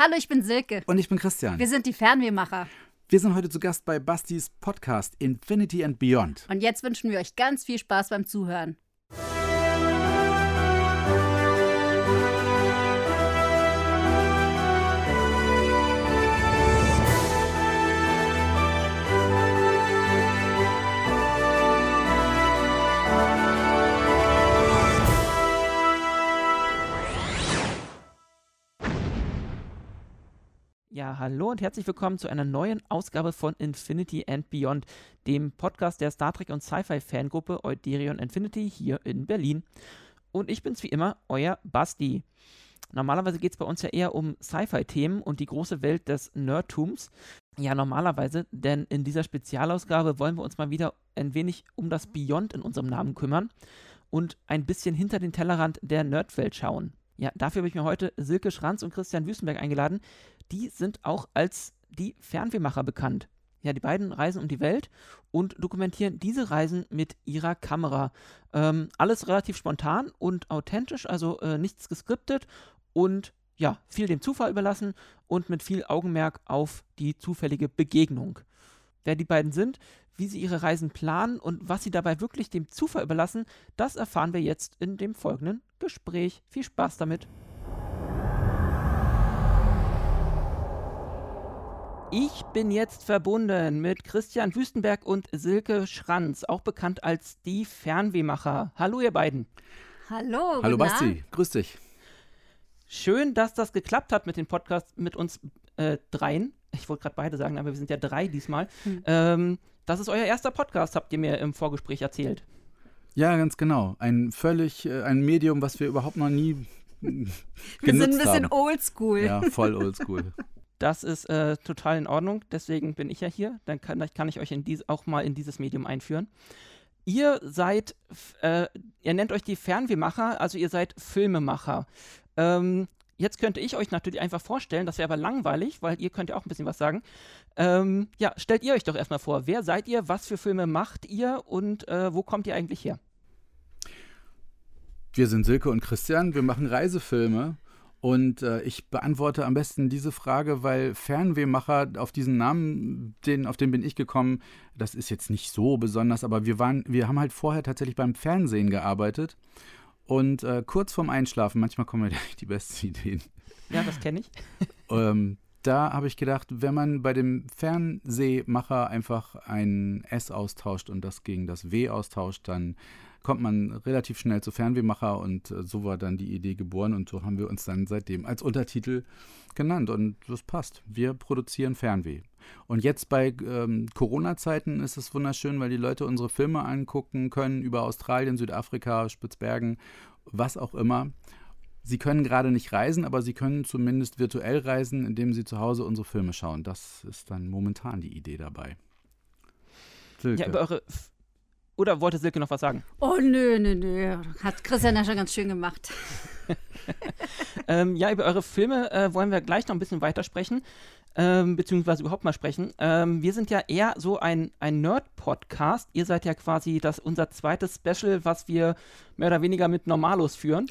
Hallo, ich bin Silke. Und ich bin Christian. Wir sind die Fernwehmacher. Wir sind heute zu Gast bei Bastis Podcast Infinity and Beyond. Und jetzt wünschen wir euch ganz viel Spaß beim Zuhören. Ja, hallo und herzlich willkommen zu einer neuen Ausgabe von Infinity and Beyond, dem Podcast der Star Trek und Sci-Fi Fangruppe Euderion Infinity hier in Berlin. Und ich bin's wie immer, euer Basti. Normalerweise geht es bei uns ja eher um Sci-Fi-Themen und die große Welt des Nerdtums. Ja, normalerweise, denn in dieser Spezialausgabe wollen wir uns mal wieder ein wenig um das Beyond in unserem Namen kümmern und ein bisschen hinter den Tellerrand der Nerdwelt schauen. Ja, dafür habe ich mir heute Silke Schranz und Christian Wüstenberg eingeladen. Die sind auch als die Fernwehmacher bekannt. Ja, die beiden reisen um die Welt und dokumentieren diese Reisen mit ihrer Kamera. Ähm, alles relativ spontan und authentisch, also äh, nichts geskriptet und ja, viel dem Zufall überlassen und mit viel Augenmerk auf die zufällige Begegnung. Wer die beiden sind, wie sie ihre Reisen planen und was sie dabei wirklich dem Zufall überlassen, das erfahren wir jetzt in dem folgenden Gespräch. Viel Spaß damit. Ich bin jetzt verbunden mit Christian Wüstenberg und Silke Schranz, auch bekannt als die Fernwehmacher. Hallo, ihr beiden. Hallo. Hallo Basti, grüß dich. Schön, dass das geklappt hat mit dem Podcast mit uns äh, dreien. Ich wollte gerade beide sagen, aber wir sind ja drei diesmal. Hm. Ähm, das ist euer erster Podcast, habt ihr mir im Vorgespräch erzählt. Ja, ganz genau. Ein völlig, äh, ein Medium, was wir überhaupt noch nie wir sind ein bisschen oldschool. Ja, voll oldschool. Das ist äh, total in Ordnung, deswegen bin ich ja hier. Dann kann, kann ich euch dies, auch mal in dieses Medium einführen. Ihr seid, äh, ihr nennt euch die Fernwehmacher, also ihr seid Filmemacher. Ähm, jetzt könnte ich euch natürlich einfach vorstellen, das wäre aber langweilig, weil ihr könnt ja auch ein bisschen was sagen. Ähm, ja, stellt ihr euch doch erstmal vor, wer seid ihr, was für Filme macht ihr und äh, wo kommt ihr eigentlich her? Wir sind Silke und Christian, wir machen Reisefilme und äh, ich beantworte am besten diese Frage, weil Fernwehmacher auf diesen Namen, den, auf den bin ich gekommen, das ist jetzt nicht so besonders, aber wir waren, wir haben halt vorher tatsächlich beim Fernsehen gearbeitet. Und äh, kurz vorm Einschlafen, manchmal kommen mir die besten Ideen. Ja, das kenne ich. ähm, da habe ich gedacht, wenn man bei dem Fernsehmacher einfach ein S austauscht und das gegen das W austauscht, dann kommt man relativ schnell zu Fernwehmacher und äh, so war dann die Idee geboren und so haben wir uns dann seitdem als Untertitel genannt und das passt. Wir produzieren Fernweh. Und jetzt bei ähm, Corona-Zeiten ist es wunderschön, weil die Leute unsere Filme angucken können über Australien, Südafrika, Spitzbergen, was auch immer. Sie können gerade nicht reisen, aber sie können zumindest virtuell reisen, indem sie zu Hause unsere Filme schauen. Das ist dann momentan die Idee dabei. Silke. Ja, über eure oder wollte Silke noch was sagen? Oh, nö, nö, nö. Hat Christian ja schon ganz schön gemacht. ähm, ja, über eure Filme äh, wollen wir gleich noch ein bisschen weitersprechen, ähm, beziehungsweise überhaupt mal sprechen. Ähm, wir sind ja eher so ein, ein Nerd-Podcast. Ihr seid ja quasi das, unser zweites Special, was wir mehr oder weniger mit Normalos führen.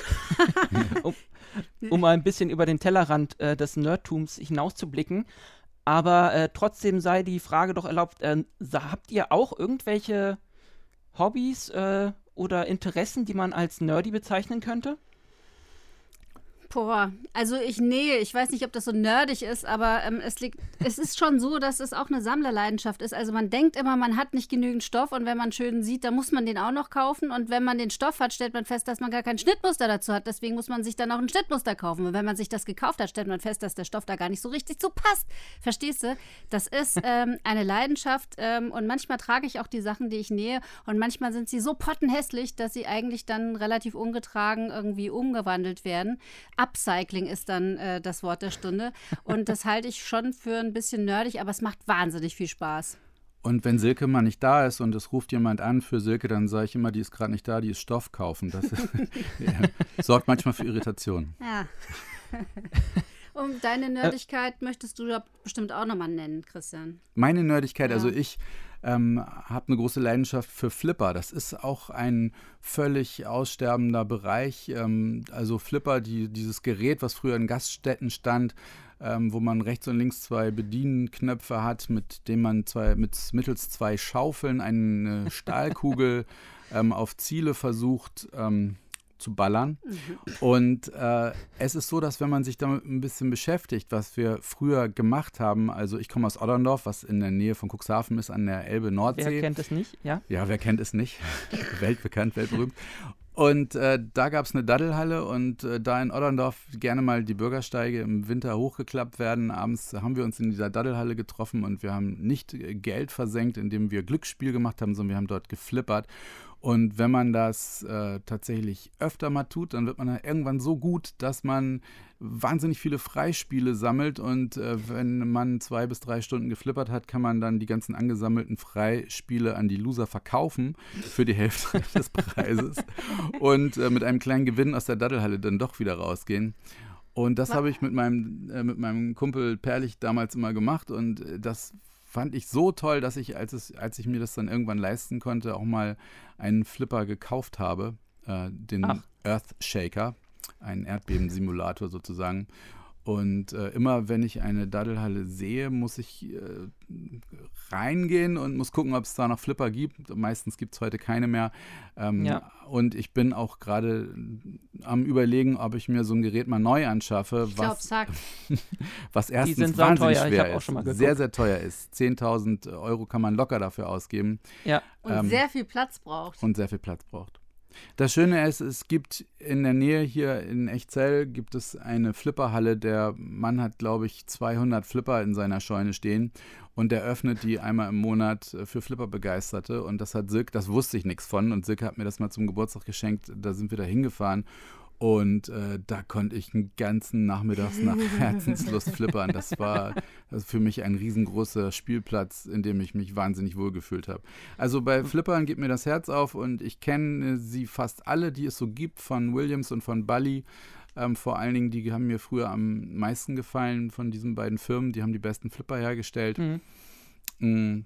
um, um, mal ein bisschen über den Tellerrand äh, des Nerdtums hinauszublicken. Aber äh, trotzdem sei die Frage doch erlaubt, äh, habt ihr auch irgendwelche Hobbys äh, oder Interessen, die man als nerdy bezeichnen könnte? Boah, also ich nähe, ich weiß nicht, ob das so nerdig ist, aber ähm, es, liegt, es ist schon so, dass es auch eine Sammlerleidenschaft ist. Also man denkt immer, man hat nicht genügend Stoff und wenn man schön sieht, dann muss man den auch noch kaufen. Und wenn man den Stoff hat, stellt man fest, dass man gar kein Schnittmuster dazu hat. Deswegen muss man sich dann auch ein Schnittmuster kaufen. Und wenn man sich das gekauft hat, stellt man fest, dass der Stoff da gar nicht so richtig zu passt. Verstehst du? Das ist ähm, eine Leidenschaft ähm, und manchmal trage ich auch die Sachen, die ich nähe und manchmal sind sie so pottenhässlich, dass sie eigentlich dann relativ ungetragen irgendwie umgewandelt werden. Upcycling ist dann äh, das Wort der Stunde. Und das halte ich schon für ein bisschen nerdig, aber es macht wahnsinnig viel Spaß. Und wenn Silke mal nicht da ist und es ruft jemand an für Silke, dann sage ich immer, die ist gerade nicht da, die ist Stoff kaufen. Das sorgt manchmal für Irritation. Ja. Und deine Nerdigkeit äh, möchtest du ja bestimmt auch nochmal nennen, Christian. Meine Nerdigkeit, also ja. also ich ähm, habe eine große Leidenschaft für Flipper. Das ist auch ein völlig aussterbender Bereich. Ähm, also Flipper, die, dieses Gerät, was früher in Gaststätten stand, ähm, wo man rechts und links zwei Bedienknöpfe hat, mit dem man zwei, mit, mittels zwei Schaufeln eine Stahlkugel ähm, auf Ziele versucht ähm, zu ballern. Mhm. Und äh, es ist so, dass wenn man sich damit ein bisschen beschäftigt, was wir früher gemacht haben, also ich komme aus Otterndorf, was in der Nähe von Cuxhaven ist, an der Elbe-Nordsee. Wer kennt es nicht, ja? Ja, wer kennt es nicht? Weltbekannt, weltberühmt. Und äh, da gab es eine Daddelhalle und äh, da in Otterndorf gerne mal die Bürgersteige im Winter hochgeklappt werden. Abends haben wir uns in dieser Daddelhalle getroffen und wir haben nicht Geld versenkt, indem wir Glücksspiel gemacht haben, sondern wir haben dort geflippert. Und wenn man das äh, tatsächlich öfter mal tut, dann wird man irgendwann so gut, dass man wahnsinnig viele Freispiele sammelt. Und äh, wenn man zwei bis drei Stunden geflippert hat, kann man dann die ganzen angesammelten Freispiele an die Loser verkaufen für die Hälfte des Preises und äh, mit einem kleinen Gewinn aus der Daddelhalle dann doch wieder rausgehen. Und das habe ich mit meinem, äh, mit meinem Kumpel Perlich damals immer gemacht und äh, das fand ich so toll, dass ich, als, es, als ich mir das dann irgendwann leisten konnte, auch mal einen Flipper gekauft habe, äh, den Ach. Earth Shaker, einen Erdbebensimulator sozusagen. Und äh, immer wenn ich eine Daddelhalle sehe, muss ich äh, reingehen und muss gucken, ob es da noch Flipper gibt. Meistens gibt es heute keine mehr. Ähm, ja. Und ich bin auch gerade am überlegen, ob ich mir so ein Gerät mal neu anschaffe, ich was, glaub, was erstens wahnsinnig teuer. schwer ist, sehr, sehr teuer ist. 10.000 Euro kann man locker dafür ausgeben. Ja. Und ähm, sehr viel Platz braucht. Und sehr viel Platz braucht. Das Schöne ist, es gibt in der Nähe hier in Echzell gibt es eine Flipperhalle. Der Mann hat, glaube ich, 200 Flipper in seiner Scheune stehen und der öffnet die einmal im Monat für Flipper-Begeisterte. Und das hat Silke, das wusste ich nichts von. Und Silke hat mir das mal zum Geburtstag geschenkt. Da sind wir da hingefahren und äh, da konnte ich einen ganzen Nachmittag nach Herzenslust flippern. Das war für mich ein riesengroßer Spielplatz, in dem ich mich wahnsinnig wohlgefühlt habe. Also bei Flippern geht mir das Herz auf und ich kenne sie fast alle, die es so gibt, von Williams und von Bully. Ähm, vor allen Dingen, die haben mir früher am meisten gefallen von diesen beiden Firmen. Die haben die besten Flipper hergestellt. Mhm. Mhm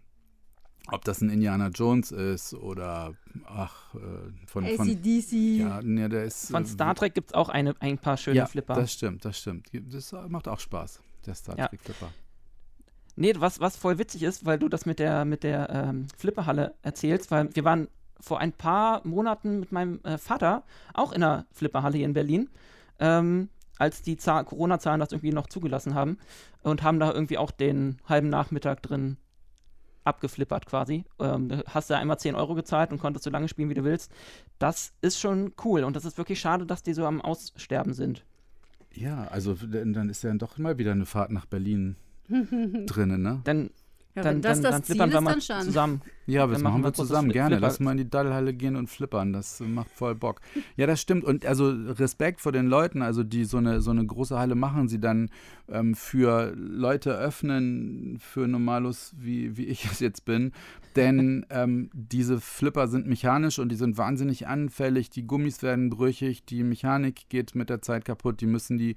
ob das ein Indiana Jones ist oder ach, äh, von, von ACDC. Ja, nee, der ist, von äh, Star Trek gibt es auch eine, ein paar schöne ja, Flipper. Das stimmt, das stimmt. Das macht auch Spaß, der Star ja. Trek Flipper. Nee, was, was voll witzig ist, weil du das mit der, mit der ähm, Flipperhalle erzählst, weil wir waren vor ein paar Monaten mit meinem äh, Vater auch in einer Flipperhalle hier in Berlin. Ähm, als die Corona-Zahlen das irgendwie noch zugelassen haben und haben da irgendwie auch den halben Nachmittag drin abgeflippert quasi. Ähm, hast du einmal 10 Euro gezahlt und konntest so lange spielen, wie du willst. Das ist schon cool und das ist wirklich schade, dass die so am Aussterben sind. Ja, also dann ist ja dann doch mal wieder eine Fahrt nach Berlin drinnen, ne? Dann ja, dann, das dann, dann flippern wir mal zusammen. Ja, das machen, machen wir zusammen, gerne. Lass mal in die Daddelhalle gehen und flippern. Das macht voll Bock. Ja, das stimmt. Und also Respekt vor den Leuten, also die so eine, so eine große Halle machen, sie dann ähm, für Leute öffnen, für Normalos, wie, wie ich es jetzt bin. Denn ähm, diese Flipper sind mechanisch und die sind wahnsinnig anfällig. Die Gummis werden brüchig, die Mechanik geht mit der Zeit kaputt. Die müssen die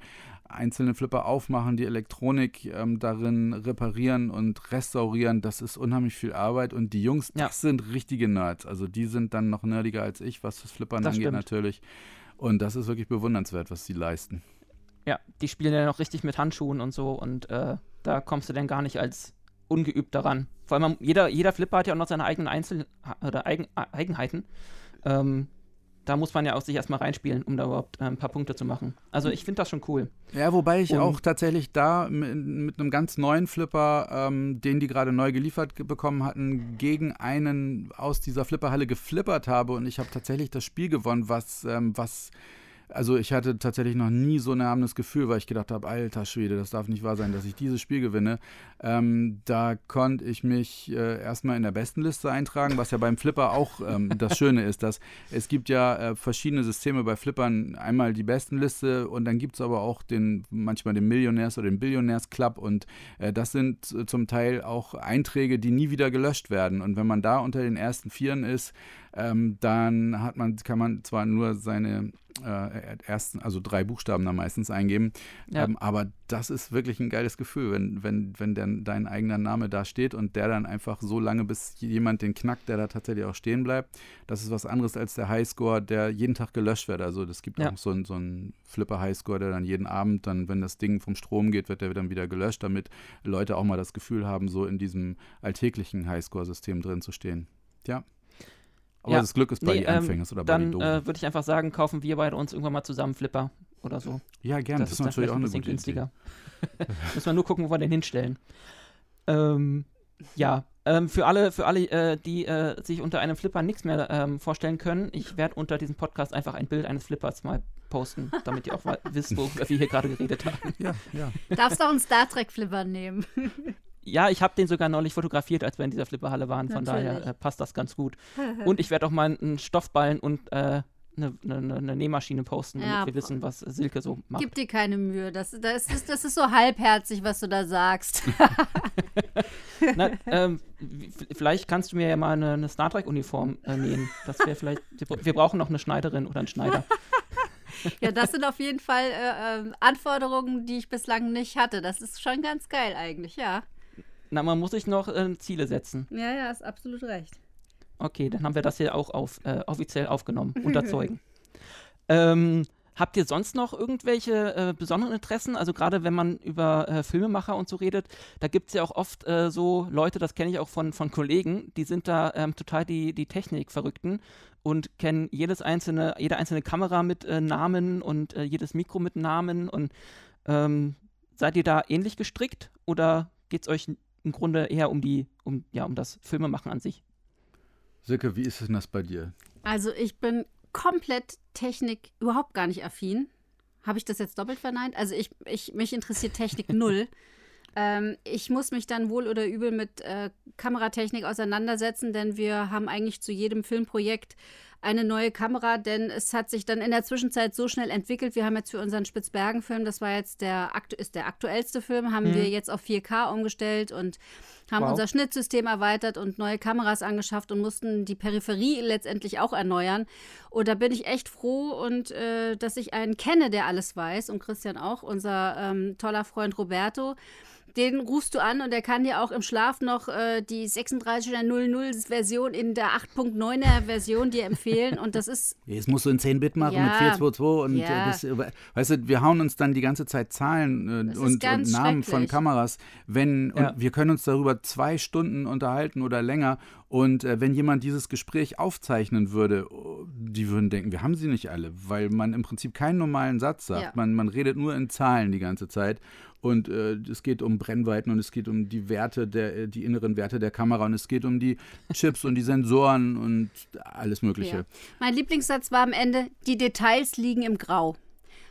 einzelne Flipper aufmachen, die Elektronik ähm, darin reparieren und restaurieren. Das ist unheimlich viel Arbeit und die Jungs, ja. das sind richtige Nerds. Also die sind dann noch nerdiger als ich, was das Flippern das angeht stimmt. natürlich. Und das ist wirklich bewundernswert, was sie leisten. Ja, die spielen ja noch richtig mit Handschuhen und so und äh, da kommst du dann gar nicht als ungeübt daran. Vor allem jeder, jeder Flipper hat ja auch noch seine eigenen Einzel oder Eigen Eigenheiten. Ähm, da muss man ja auch sich erstmal reinspielen, um da überhaupt äh, ein paar Punkte zu machen. Also ich finde das schon cool. Ja, wobei ich Und auch tatsächlich da mit, mit, einem ganz neuen Flipper, ähm, den die gerade neu geliefert bekommen hatten, gegen einen aus dieser Flipperhalle geflippert habe und ich habe tatsächlich das Spiel gewonnen, was, ähm, was also ich hatte tatsächlich noch nie so ein erhabenes Gefühl, weil ich gedacht habe, alter Schwede, das darf nicht wahr sein, dass ich dieses Spiel gewinne. Ähm, da konnte ich mich äh, erstmal in der besten Liste eintragen, was ja beim Flipper auch ähm, das Schöne ist, dass es gibt ja äh, verschiedene Systeme bei Flippern, einmal die besten Liste und dann gibt es aber auch den, manchmal den Millionärs- oder den Billionärs-Club und äh, das sind zum Teil auch Einträge, die nie wieder gelöscht werden. Und wenn man da unter den ersten Vieren ist, ähm, dann hat man, kann man zwar nur seine äh, ersten, also drei Buchstaben da meistens eingeben. Ja. Ähm, aber das ist wirklich ein geiles Gefühl, wenn, wenn, wenn der, dein eigener Name da steht und der dann einfach so lange, bis jemand den knackt, der da tatsächlich auch stehen bleibt. Das ist was anderes als der Highscore, der jeden Tag gelöscht wird. Also es gibt ja. auch so einen so Flipper-Highscore, der dann jeden Abend dann, wenn das Ding vom Strom geht, wird der dann wieder gelöscht, damit Leute auch mal das Gefühl haben, so in diesem alltäglichen Highscore-System drin zu stehen. Ja. Aber ja. das Glück ist bei nee, den Anfängern ähm, oder bei den Dann äh, würde ich einfach sagen, kaufen wir beide uns irgendwann mal zusammen Flipper oder so. Ja, gerne. Das, das ist natürlich auch ein bisschen günstiger. Müssen wir nur gucken, wo wir den hinstellen. Ähm, ja, ähm, für alle, für alle äh, die äh, sich unter einem Flipper nichts mehr ähm, vorstellen können, ich werde unter diesem Podcast einfach ein Bild eines Flippers mal posten, damit ihr auch wisst, worüber wir hier gerade geredet haben. Ja, ja. Darfst auch einen Star Trek Flipper nehmen. Ja, ich habe den sogar neulich fotografiert, als wir in dieser Flipperhalle waren. Von Natürlich. daher äh, passt das ganz gut. und ich werde auch mal einen Stoffballen und äh, eine, eine, eine, Nähmaschine posten, damit ja, wir wissen, was Silke so macht. Gib dir keine Mühe. Das, das, ist, das ist so halbherzig, was du da sagst. Na, ähm, vielleicht kannst du mir ja mal eine, eine Star Trek-Uniform äh, nähen. Das wäre vielleicht. Wir brauchen noch eine Schneiderin oder einen Schneider. ja, das sind auf jeden Fall äh, äh, Anforderungen, die ich bislang nicht hatte. Das ist schon ganz geil eigentlich, ja. Na, man muss sich noch äh, Ziele setzen. Ja, ja, ist absolut recht. Okay, dann haben wir das hier auch auf, äh, offiziell aufgenommen, unterzeugen. ähm, habt ihr sonst noch irgendwelche äh, besonderen Interessen? Also gerade wenn man über äh, Filmemacher und so redet, da gibt es ja auch oft äh, so Leute, das kenne ich auch von, von Kollegen, die sind da ähm, total die, die Technik-Verrückten und kennen jedes einzelne, jede einzelne Kamera mit äh, Namen und äh, jedes Mikro mit Namen und ähm, seid ihr da ähnlich gestrickt oder geht es euch im Grunde eher um die, um, ja, um das Filmemachen an sich. Silke, wie ist denn das bei dir? Also ich bin komplett Technik überhaupt gar nicht affin. Habe ich das jetzt doppelt verneint? Also ich, ich mich interessiert Technik null. Ähm, ich muss mich dann wohl oder übel mit äh, Kameratechnik auseinandersetzen, denn wir haben eigentlich zu jedem Filmprojekt eine neue Kamera, denn es hat sich dann in der Zwischenzeit so schnell entwickelt. Wir haben jetzt für unseren Spitzbergen-Film, das war jetzt der, ist der aktuellste Film, haben mhm. wir jetzt auf 4K umgestellt und haben wow. unser Schnittsystem erweitert und neue Kameras angeschafft und mussten die Peripherie letztendlich auch erneuern. Und da bin ich echt froh und äh, dass ich einen kenne, der alles weiß und Christian auch, unser ähm, toller Freund Roberto den rufst du an und der kann dir auch im Schlaf noch äh, die 3600 Version in der 8.9er Version dir empfehlen und das ist Jetzt musst du in 10 Bit machen ja, mit 422 und äh, ja. das, weißt du, wir hauen uns dann die ganze Zeit Zahlen äh, und, und, Namen von Kameras, wenn ja. und wir können uns darüber zwei Stunden unterhalten oder länger und äh, wenn jemand dieses Gespräch aufzeichnen würde, oh, die würden denken, wir haben sie nicht alle, weil man im Prinzip keinen normalen Satz sagt. Man, man redet nur in Zahlen die ganze Zeit und äh, es geht um Brennweiten und es geht um die Werte, der, äh, die inneren Werte der Kamera und es geht um die Chips und die Sensoren und alles Mögliche. Ja. Mein Lieblingssatz war am Ende, die Details liegen im Grau.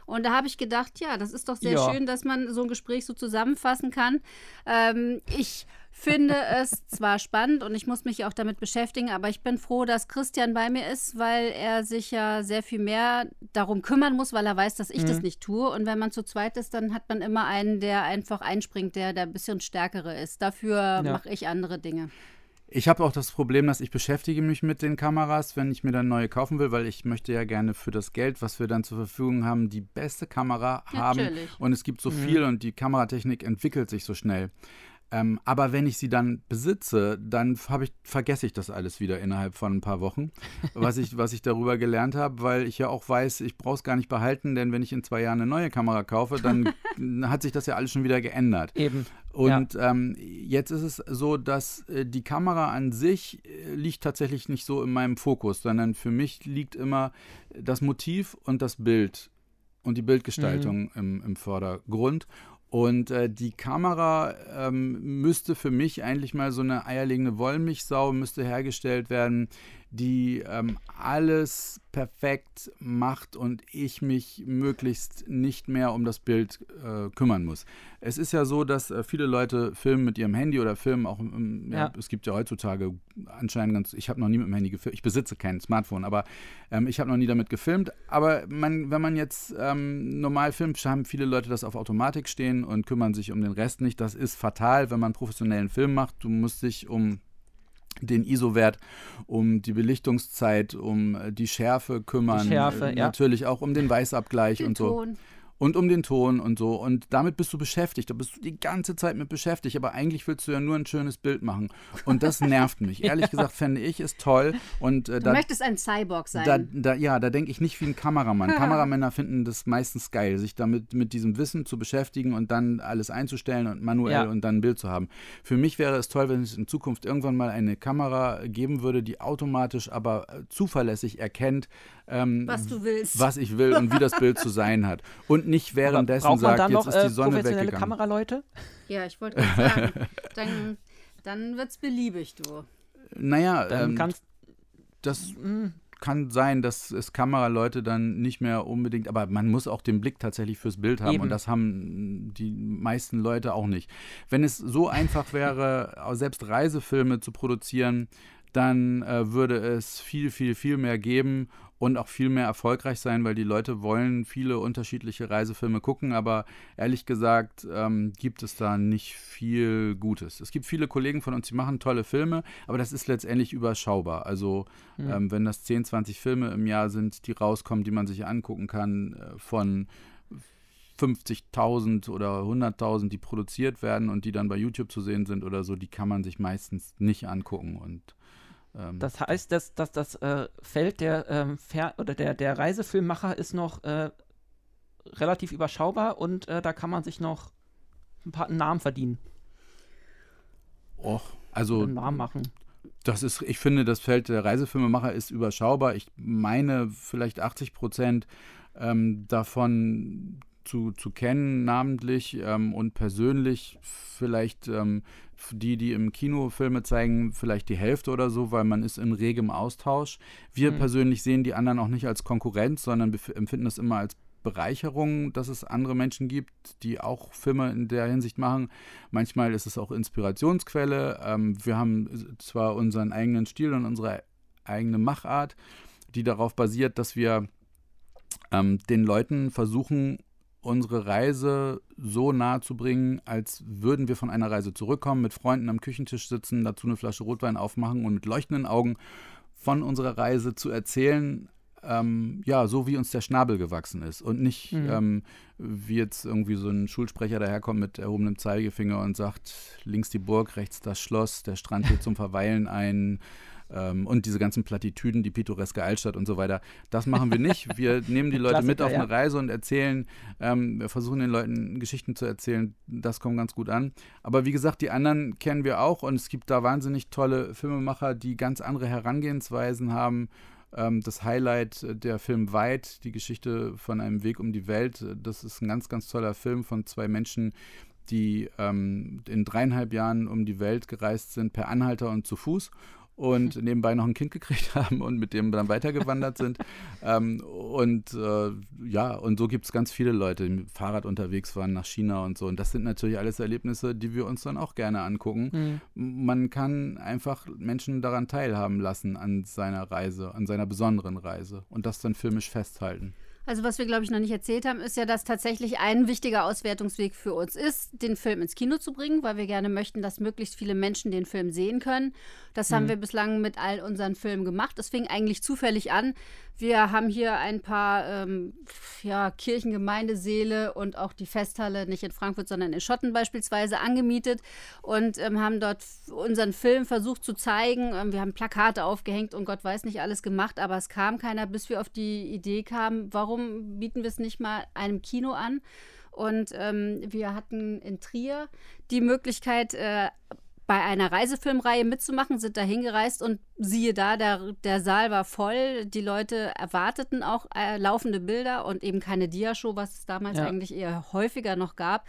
Und da habe ich gedacht, ja, das ist doch sehr ja. schön, dass man so ein Gespräch so zusammenfassen kann. Ähm, ich finde es zwar spannend und ich muss mich auch damit beschäftigen, aber ich bin froh, dass Christian bei mir ist, weil er sich ja sehr viel mehr darum kümmern muss, weil er weiß, dass ich mhm. das nicht tue. Und wenn man zu zweit ist, dann hat man immer einen, der einfach einspringt, der, der ein bisschen stärkere ist. Dafür ja. mache ich andere Dinge. Ich habe auch das Problem, dass ich beschäftige mich mit den Kameras, wenn ich mir dann neue kaufen will, weil ich möchte ja gerne für das Geld, was wir dann zur Verfügung haben, die beste Kamera Natürlich. haben. Und es gibt so mhm. viel und die Kameratechnik entwickelt sich so schnell. Ähm, aber wenn ich sie dann besitze, dann ich, vergesse ich das alles wieder innerhalb von ein paar Wochen, was ich, was ich darüber gelernt habe, weil ich ja auch weiß, ich brauche es gar nicht behalten, denn wenn ich in zwei Jahren eine neue Kamera kaufe, dann hat sich das ja alles schon wieder geändert. Eben. Und ja. ähm, jetzt ist es so, dass äh, die Kamera an sich äh, liegt tatsächlich nicht so in meinem Fokus, sondern für mich liegt immer das Motiv und das Bild und die Bildgestaltung mhm. im, im Vordergrund. Und äh, die Kamera ähm, müsste für mich eigentlich mal so eine eierlegende Wollmilchsau müsste hergestellt werden, die ähm, alles perfekt macht und ich mich möglichst nicht mehr um das Bild äh, kümmern muss. Es ist ja so, dass äh, viele Leute filmen mit ihrem Handy oder filmen auch, ähm, ja, ja. es gibt ja heutzutage anscheinend ganz, ich habe noch nie mit dem Handy gefilmt, ich besitze kein Smartphone, aber ähm, ich habe noch nie damit gefilmt. Aber man, wenn man jetzt ähm, normal filmt, haben viele Leute das auf Automatik stehen und kümmern sich um den Rest nicht. Das ist fatal, wenn man professionellen Film macht. Du musst dich um den ISO-Wert, um die Belichtungszeit, um äh, die Schärfe kümmern. Die Schärfe, äh, ja. Natürlich auch um den Weißabgleich Den und so. Ton. Und um den Ton und so. Und damit bist du beschäftigt. Da bist du die ganze Zeit mit beschäftigt. Aber eigentlich willst du ja nur ein schönes Bild machen. Und das nervt mich. Ehrlich gesagt, fände ich es toll. Und äh, Du da, möchtest ein Cyborg sein. da, da, ja, da denke ich nicht wie ein Kameramann. Kameramänner finden das meistens geil, sich damit mit diesem Wissen zu beschäftigen und dann alles einzustellen und manuell Ja. und dann ein Bild zu haben. Für mich wäre es toll, wenn es in Zukunft irgendwann mal eine Kamera geben würde, die automatisch, aber äh, zuverlässig erkennt, ähm, was du willst. was ich will und wie das Bild zu sein hat. Und nicht währenddessen sagt, dann jetzt noch ist die äh, Sonne professionelle weggegangen. Kameraleute? Ja, ich wollte gerade sagen. Dann, dann wird's beliebig, du. Naja, Dann ähm, kannst das mh, kann sein, dass es Kameraleute dann nicht mehr unbedingt, aber man muss auch den Blick tatsächlich fürs Bild haben Eben. und das haben die meisten Leute auch nicht. Wenn es so einfach wäre, selbst Reisefilme zu produzieren, dann äh, würde es viel, viel, viel mehr geben und auch viel mehr erfolgreich sein, weil die Leute wollen viele unterschiedliche Reisefilme gucken, aber ehrlich gesagt ähm, gibt es da nicht viel Gutes. Es gibt viele Kollegen von uns, die machen tolle Filme, aber das ist letztendlich überschaubar. Also Hm. ähm, wenn das 10, 20 Filme im Jahr sind, die rauskommen, die man sich angucken kann, äh, von 50.000 oder 100.000, die produziert werden und die dann bei YouTube zu sehen sind oder so, die kann man sich meistens nicht angucken und ähm, Das heißt, dass, dass das äh, Feld der, ähm, oder der, der Reisefilmmacher ist noch äh, relativ überschaubar und äh, da kann man sich noch ein paar einen Namen verdienen, och, also einen Namen machen. Das ist, ich finde, das Feld der Reisefilmemacher ist überschaubar. Ich meine, vielleicht 80 Prozent ähm, davon zu, zu kennen, namentlich ähm, und persönlich. Vielleicht ähm, die, die im Kino Filme zeigen, vielleicht die Hälfte oder so, weil man ist in regem Austausch. Wir Mhm. persönlich sehen die anderen auch nicht als Konkurrenz, sondern empfinden es immer als Bereicherung, dass es andere Menschen gibt, die auch Filme in der Hinsicht machen. Manchmal ist es auch Inspirationsquelle. Ähm, wir haben zwar unseren eigenen Stil und unsere eigene Machart, die darauf basiert, dass wir ähm, den Leuten versuchen, unsere Reise so nahe zu bringen, als würden wir von einer Reise zurückkommen, mit Freunden am Küchentisch sitzen, dazu eine Flasche Rotwein aufmachen und mit leuchtenden Augen von unserer Reise zu erzählen, ähm, ja, so wie uns der Schnabel gewachsen ist und nicht Mhm. ähm, wie jetzt irgendwie so ein Schulsprecher daherkommt mit erhobenem Zeigefinger und sagt, links die Burg, rechts das Schloss, der Strand hier zum Verweilen ein ähm, und diese ganzen Plattitüden, die pittoreske Altstadt und so weiter. Das machen wir nicht. Wir nehmen die Leute mit auf eine. Reise und erzählen, ähm, wir versuchen den Leuten Geschichten zu erzählen. Das kommt ganz gut an. Aber wie gesagt, die anderen kennen wir auch und es gibt da wahnsinnig tolle Filmemacher, die ganz andere Herangehensweisen haben. Ähm, das Highlight äh, der Film Weit, die Geschichte von einem Weg um die Welt, äh, das ist ein ganz, ganz toller Film von zwei Menschen, die ähm, in dreieinhalb Jahren um die Welt gereist sind, per Anhalter und zu Fuß und nebenbei noch ein Kind gekriegt haben und mit dem dann weitergewandert sind. ähm, und äh, ja, und so gibt es ganz viele Leute, die mit Fahrrad unterwegs waren nach China und so. Und das sind natürlich alles Erlebnisse, die wir uns dann auch gerne angucken. Mhm. Man kann einfach Menschen daran teilhaben lassen an seiner Reise, an seiner besonderen Reise und das dann filmisch festhalten. Also was wir, glaube ich, noch nicht erzählt haben, ist ja, dass tatsächlich ein wichtiger Auswertungsweg für uns ist, den Film ins Kino zu bringen, weil wir gerne möchten, dass möglichst viele Menschen den Film sehen können. Das haben wir bislang mit all unseren Filmen gemacht. Das fing eigentlich zufällig an. Wir haben hier ein paar ähm, ja, Kirchengemeindesäle und auch die Festhalle, nicht in Frankfurt, sondern in Schotten beispielsweise, angemietet und ähm, haben dort unseren Film versucht zu zeigen. Ähm, wir haben Plakate aufgehängt und Gott weiß nicht alles gemacht, aber es kam keiner, bis wir auf die Idee kamen, warum bieten wir es nicht mal einem Kino an? Und ähm, wir hatten in Trier die Möglichkeit, äh, bei einer Reisefilmreihe mitzumachen, sind da hingereist und siehe da, der, der Saal war voll. Die Leute erwarteten auch äh, laufende Bilder und eben keine Diashow, was es damals Ja. eigentlich eher häufiger noch gab.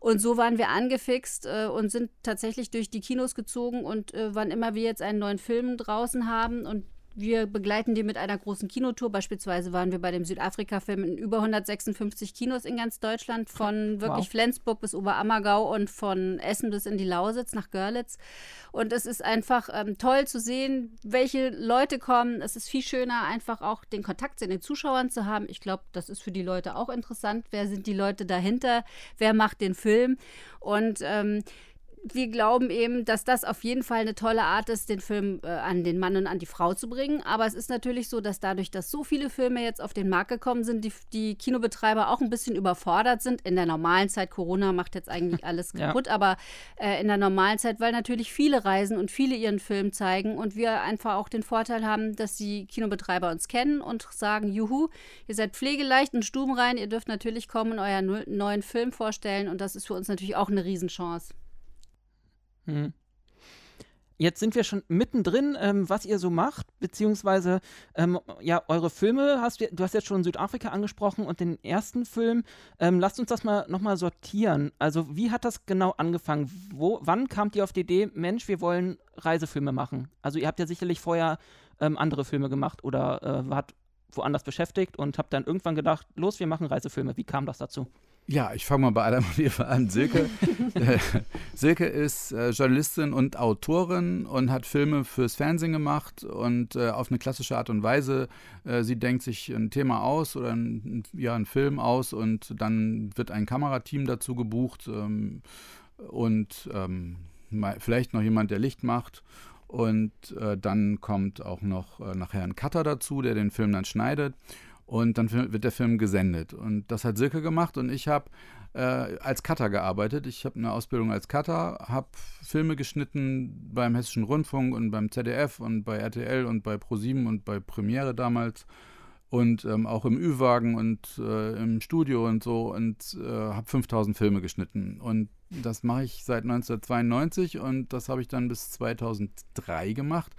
Und so waren wir angefixt äh, und sind tatsächlich durch die Kinos gezogen und äh, wann immer wir jetzt einen neuen Film draußen haben und wir begleiten die mit einer großen Kinotour. Beispielsweise waren wir bei dem Südafrika-Film in über 156 Kinos in ganz Deutschland, von wirklich Wow. Flensburg bis Oberammergau und von Essen bis in die Lausitz nach Görlitz. Und es ist einfach ähm, toll zu sehen, welche Leute kommen. Es ist viel schöner, einfach auch den Kontakt zu den Zuschauern zu haben. Ich glaube, das ist für die Leute auch interessant. Wer sind die Leute dahinter? Wer macht den Film? Und ähm, wir glauben eben, dass das auf jeden Fall eine tolle Art ist, den Film äh, an den Mann und an die Frau zu bringen. Aber es ist natürlich so, dass dadurch, dass so viele Filme jetzt auf den Markt gekommen sind, die, die Kinobetreiber auch ein bisschen überfordert sind. In der normalen Zeit, Corona macht jetzt eigentlich alles kaputt, ja. aber äh, in der normalen Zeit, weil natürlich viele reisen und viele ihren Film zeigen und wir einfach auch den Vorteil haben, dass die Kinobetreiber uns kennen und sagen, juhu, ihr seid pflegeleicht und stubenrein, ihr dürft natürlich kommen und euren neuen Film vorstellen und das ist für uns natürlich auch eine Riesenchance. Hm. Jetzt sind wir schon mittendrin, ähm, was ihr so macht, beziehungsweise ähm, ja, eure Filme, hast du, du hast jetzt schon Südafrika angesprochen und den ersten Film. Ähm, lasst uns das mal nochmal sortieren. Also, wie hat das genau angefangen? Wo, wann kamt ihr auf die Idee, Mensch, wir wollen Reisefilme machen? Also, ihr habt ja sicherlich vorher ähm, andere Filme gemacht oder äh, wart woanders beschäftigt und habt dann irgendwann gedacht, los, wir machen Reisefilme. Wie kam das dazu? Ja, ich fange mal bei Adam und Eva an. Silke, äh, Silke ist äh, Journalistin und Autorin und hat Filme fürs Fernsehen gemacht und äh, auf eine klassische Art und Weise. Äh, sie denkt sich ein Thema aus oder ein, ja, einen Film aus und dann wird ein Kamerateam dazu gebucht ähm, und ähm, vielleicht noch jemand, der Licht macht. Und äh, dann kommt auch noch äh, nachher ein Cutter dazu, der den Film dann schneidet. Und dann wird der Film gesendet. Und das hat Silke gemacht und ich habe äh, als Cutter gearbeitet. Ich habe eine Ausbildung als Cutter, habe Filme geschnitten beim Hessischen Rundfunk und beim ZDF und bei RTL und bei ProSieben und bei Premiere damals und ähm, auch im Ü-Wagen und äh, im Studio und so und äh, habe 5000 Filme geschnitten. Und das mache ich seit 1992 und das habe ich dann bis 2003 gemacht.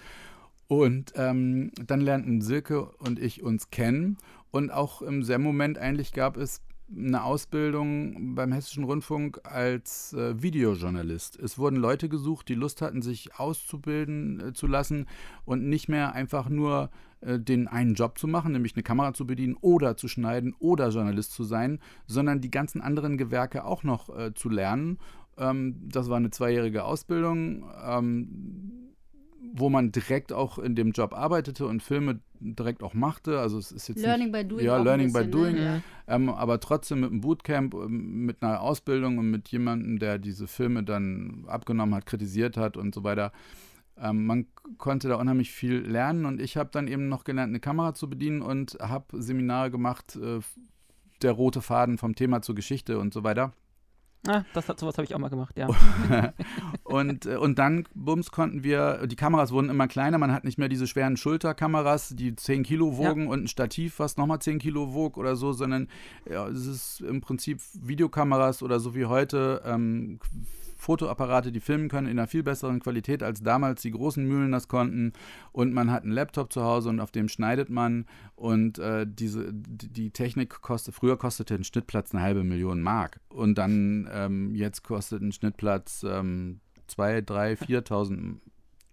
Und ähm, dann lernten Silke und ich uns kennen und auch im selben Moment eigentlich gab es eine Ausbildung beim Hessischen Rundfunk als äh, Videojournalist. Es wurden Leute gesucht, die Lust hatten, sich auszubilden äh, zu lassen und nicht mehr einfach nur äh, den einen Job zu machen, nämlich eine Kamera zu bedienen oder zu schneiden oder Journalist zu sein, sondern die ganzen anderen Gewerke auch noch äh, zu lernen. Ähm, das war eine zweijährige Ausbildung. Ähm, wo man direkt auch in dem Job arbeitete und Filme direkt auch machte. Also es ist jetzt Learning nicht, by Doing. Ja, Learning by Doing. Ne? Ähm, aber trotzdem mit einem Bootcamp, ähm, mit einer Ausbildung und mit jemandem, der diese Filme dann abgenommen hat, kritisiert hat und so weiter. Ähm, man konnte da unheimlich viel lernen und ich habe dann eben noch gelernt, eine Kamera zu bedienen und habe Seminare gemacht, äh, der rote Faden vom Thema zur Geschichte und so weiter. Ah, das hat, sowas habe ich auch mal gemacht, ja. und, äh, und dann, bums, konnten wir, die Kameras wurden immer kleiner, man hat nicht mehr diese schweren Schulterkameras, die 10 Kilo wogen ja. und ein Stativ, was nochmal 10 Kilo wog oder so, sondern ja, es ist im Prinzip Videokameras oder so wie heute ähm, Fotoapparate, die filmen können in einer viel besseren Qualität als damals die großen Mühlen das konnten. Und man hat einen Laptop zu Hause und auf dem schneidet man. Und äh, diese, die Technik kostet, früher kostete ein Schnittplatz eine halbe Million Mark. Und dann ähm, jetzt kostet ein Schnittplatz ähm, 2, 3, 4.000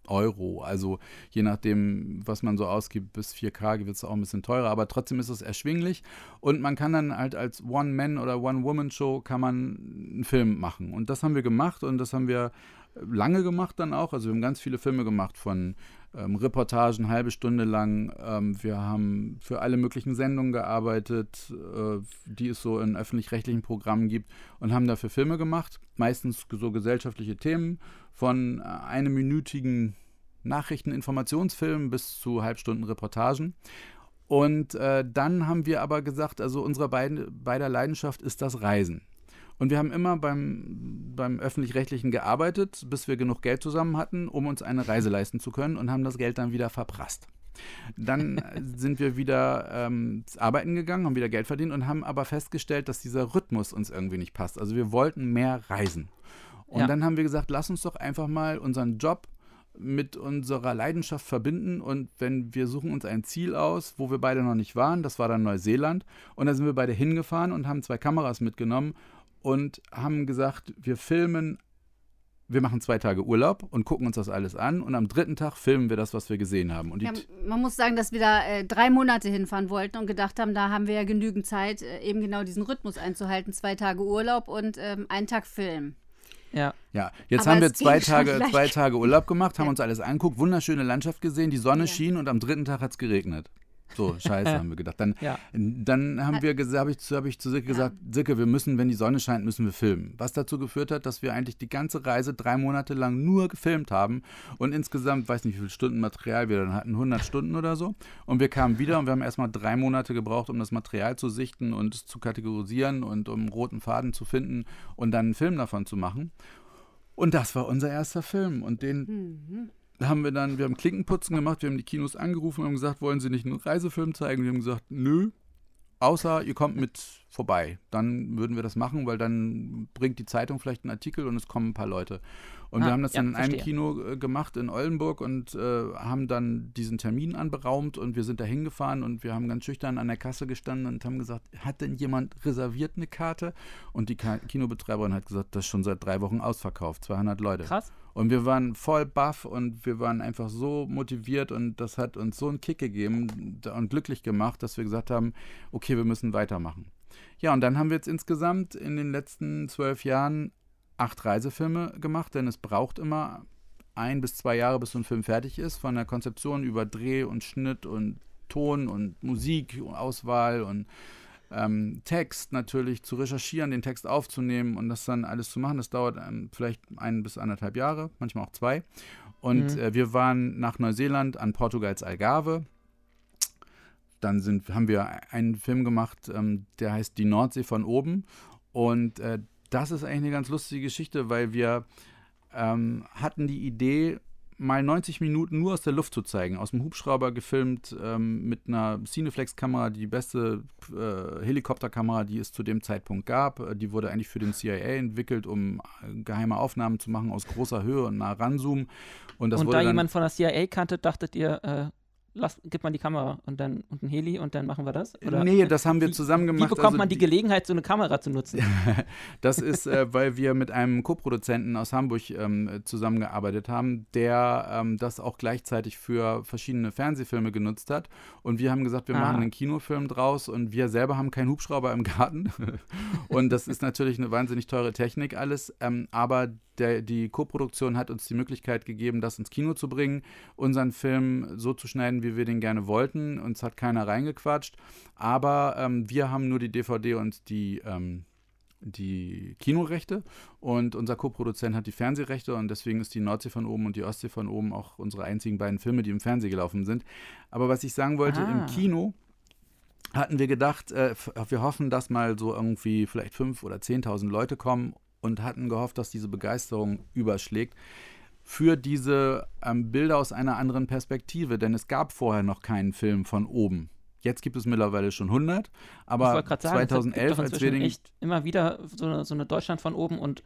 Euro. Also je nachdem, was man so ausgibt, bis 4K wird es auch ein bisschen teurer, aber trotzdem ist es erschwinglich und man kann dann halt als One-Man- oder One-Woman-Show kann man einen Film machen. Und das haben wir gemacht und das haben wir lange gemacht dann auch. Also wir haben ganz viele Filme gemacht von ähm, Reportagen, halbe Stunde lang. Ähm, wir haben für alle möglichen Sendungen gearbeitet, äh, die es so in öffentlich-rechtlichen Programmen gibt und haben dafür Filme gemacht. Meistens so gesellschaftliche Themen von äh, eineminütigen Nachrichteninformationsfilmen bis zu Halbstunden Reportagen. Und äh, dann haben wir aber gesagt, also unsere beiden, beider Leidenschaft ist das Reisen. Und wir haben immer beim, beim öffentlich-rechtlichen gearbeitet, bis wir genug Geld zusammen hatten, um uns eine Reise leisten zu können und haben das Geld dann wieder verprasst. Dann sind wir wieder ähm, arbeiten gegangen, haben wieder Geld verdient und haben aber festgestellt, dass dieser Rhythmus uns irgendwie nicht passt. Also wir wollten mehr reisen. Und ja. dann haben wir gesagt, lass uns doch einfach mal unseren Job mit unserer Leidenschaft verbinden und wenn wir suchen uns ein Ziel aus, wo wir beide noch nicht waren, das war dann Neuseeland und da sind wir beide hingefahren und haben zwei Kameras mitgenommen und haben gesagt, wir filmen, wir machen zwei Tage Urlaub und gucken uns das alles an und am dritten Tag filmen wir das, was wir gesehen haben. Und ja, man muss sagen, dass wir da äh, drei Monate hinfahren wollten und gedacht haben, da haben wir ja genügend Zeit, äh, eben genau diesen Rhythmus einzuhalten. Zwei Tage Urlaub und ähm, einen Tag Film. Ja. Ja, jetzt Aber haben wir zwei Tage, zwei Tage Urlaub gemacht, haben ja. uns alles angeguckt, wunderschöne Landschaft gesehen, die Sonne ja. schien und am dritten Tag hat es geregnet. So, scheiße, haben wir gedacht. Dann, Ja. dann haben wir gesagt, habe ich, zu- hab ich zu Silke gesagt, Silke, wir müssen, wenn die Sonne scheint, müssen wir filmen. Was dazu geführt hat, dass wir eigentlich die ganze Reise drei Monate lang nur gefilmt haben und insgesamt, weiß nicht, wie viele Stunden Material wir dann hatten, 100 Stunden oder so. Und wir kamen wieder und wir haben erstmal drei Monate gebraucht, um das Material zu sichten und es zu kategorisieren und um einen roten Faden zu finden und dann einen Film davon zu machen. Und das war unser erster Film und den haben wir dann, wir haben Klinkenputzen gemacht, wir haben die Kinos angerufen und haben gesagt, wollen Sie nicht einen Reisefilm zeigen? Die haben gesagt, nö, außer ihr kommt mit vorbei. Dann würden wir das machen, weil dann bringt die Zeitung vielleicht einen Artikel und es kommen ein paar Leute. Und Ah, wir haben das ja, dann in einem verstehe. Kino äh, gemacht in Oldenburg und äh, haben dann diesen Termin anberaumt und wir sind da hingefahren und wir haben ganz schüchtern an der Kasse gestanden und haben gesagt, hat denn jemand reserviert eine Karte? Und die Ka Kinobetreiberin hat gesagt, das ist schon seit drei Wochen ausverkauft, 200 Leute. Krass. Und wir waren voll baff und wir waren einfach so motiviert und das hat uns so einen Kick gegeben und glücklich gemacht, dass wir gesagt haben, okay, wir müssen weitermachen. Ja, und dann haben wir jetzt insgesamt in den letzten zwölf Jahren acht Reisefilme gemacht, denn es braucht immer ein bis zwei Jahre, bis so ein Film fertig ist, von der Konzeption über Dreh und Schnitt und Ton und Musik, Auswahl und ähm, Text natürlich zu recherchieren, den Text aufzunehmen und das dann alles zu machen. Das dauert ähm, vielleicht ein bis anderthalb Jahre, manchmal auch zwei. Und Mhm. äh, wir waren nach Neuseeland an Portugals Algarve. Dann sind, haben wir einen Film gemacht, ähm, der heißt Die Nordsee von oben. Und äh, das ist eigentlich eine ganz lustige Geschichte, weil wir ähm, hatten die Idee, mal 90 Minuten nur aus der Luft zu zeigen, aus dem Hubschrauber gefilmt, ähm, mit einer Cineflex-Kamera, die beste äh, Helikopterkamera, die es zu dem Zeitpunkt gab. Äh, Die wurde eigentlich für den CIA entwickelt, um äh, geheime Aufnahmen zu machen aus großer Höhe und nah ranzoomen. Und das und wurde da jemand von der CIA kannte, dachtet ihr, äh, lass, gib mal die Kamera und dann und ein Heli und dann machen wir das? Oder Nee, das haben wir wie- zusammen Wie gemacht. bekommt Also man die Gelegenheit, so eine Kamera zu nutzen? Das ist, äh, weil wir mit einem Co-Produzenten aus Hamburg ähm, äh, zusammengearbeitet haben, der ähm, das auch gleichzeitig für verschiedene Fernsehfilme genutzt hat. Und wir haben gesagt, wir Ah. machen einen Kinofilm draus und wir selber haben keinen Hubschrauber im Garten. und das ist natürlich eine wahnsinnig teure Technik alles. Ähm, aber der, die Co-Produktion hat uns die Möglichkeit gegeben, das ins Kino zu bringen, unseren Film so zu schneiden, wie wir den gerne wollten. Uns hat keiner reingequatscht. Aber ähm, wir haben nur die DVD und die ähm, die Kinorechte und unser Co-Produzent hat die Fernsehrechte und deswegen ist die Nordsee von oben und die Ostsee von oben auch unsere einzigen beiden Filme, die im Fernsehen gelaufen sind. Aber was ich sagen wollte, Ah. im Kino hatten wir gedacht, äh, wir hoffen, dass mal so irgendwie vielleicht fünf oder 10.000 Leute kommen und hatten gehofft, dass diese Begeisterung überschlägt für diese ähm, Bilder aus einer anderen Perspektive, denn es gab vorher noch keinen Film von oben. Jetzt gibt es mittlerweile schon 100, ich aber sagen, es gibt 2011, doch als wir den echt immer wieder so eine, so eine Deutschland von oben und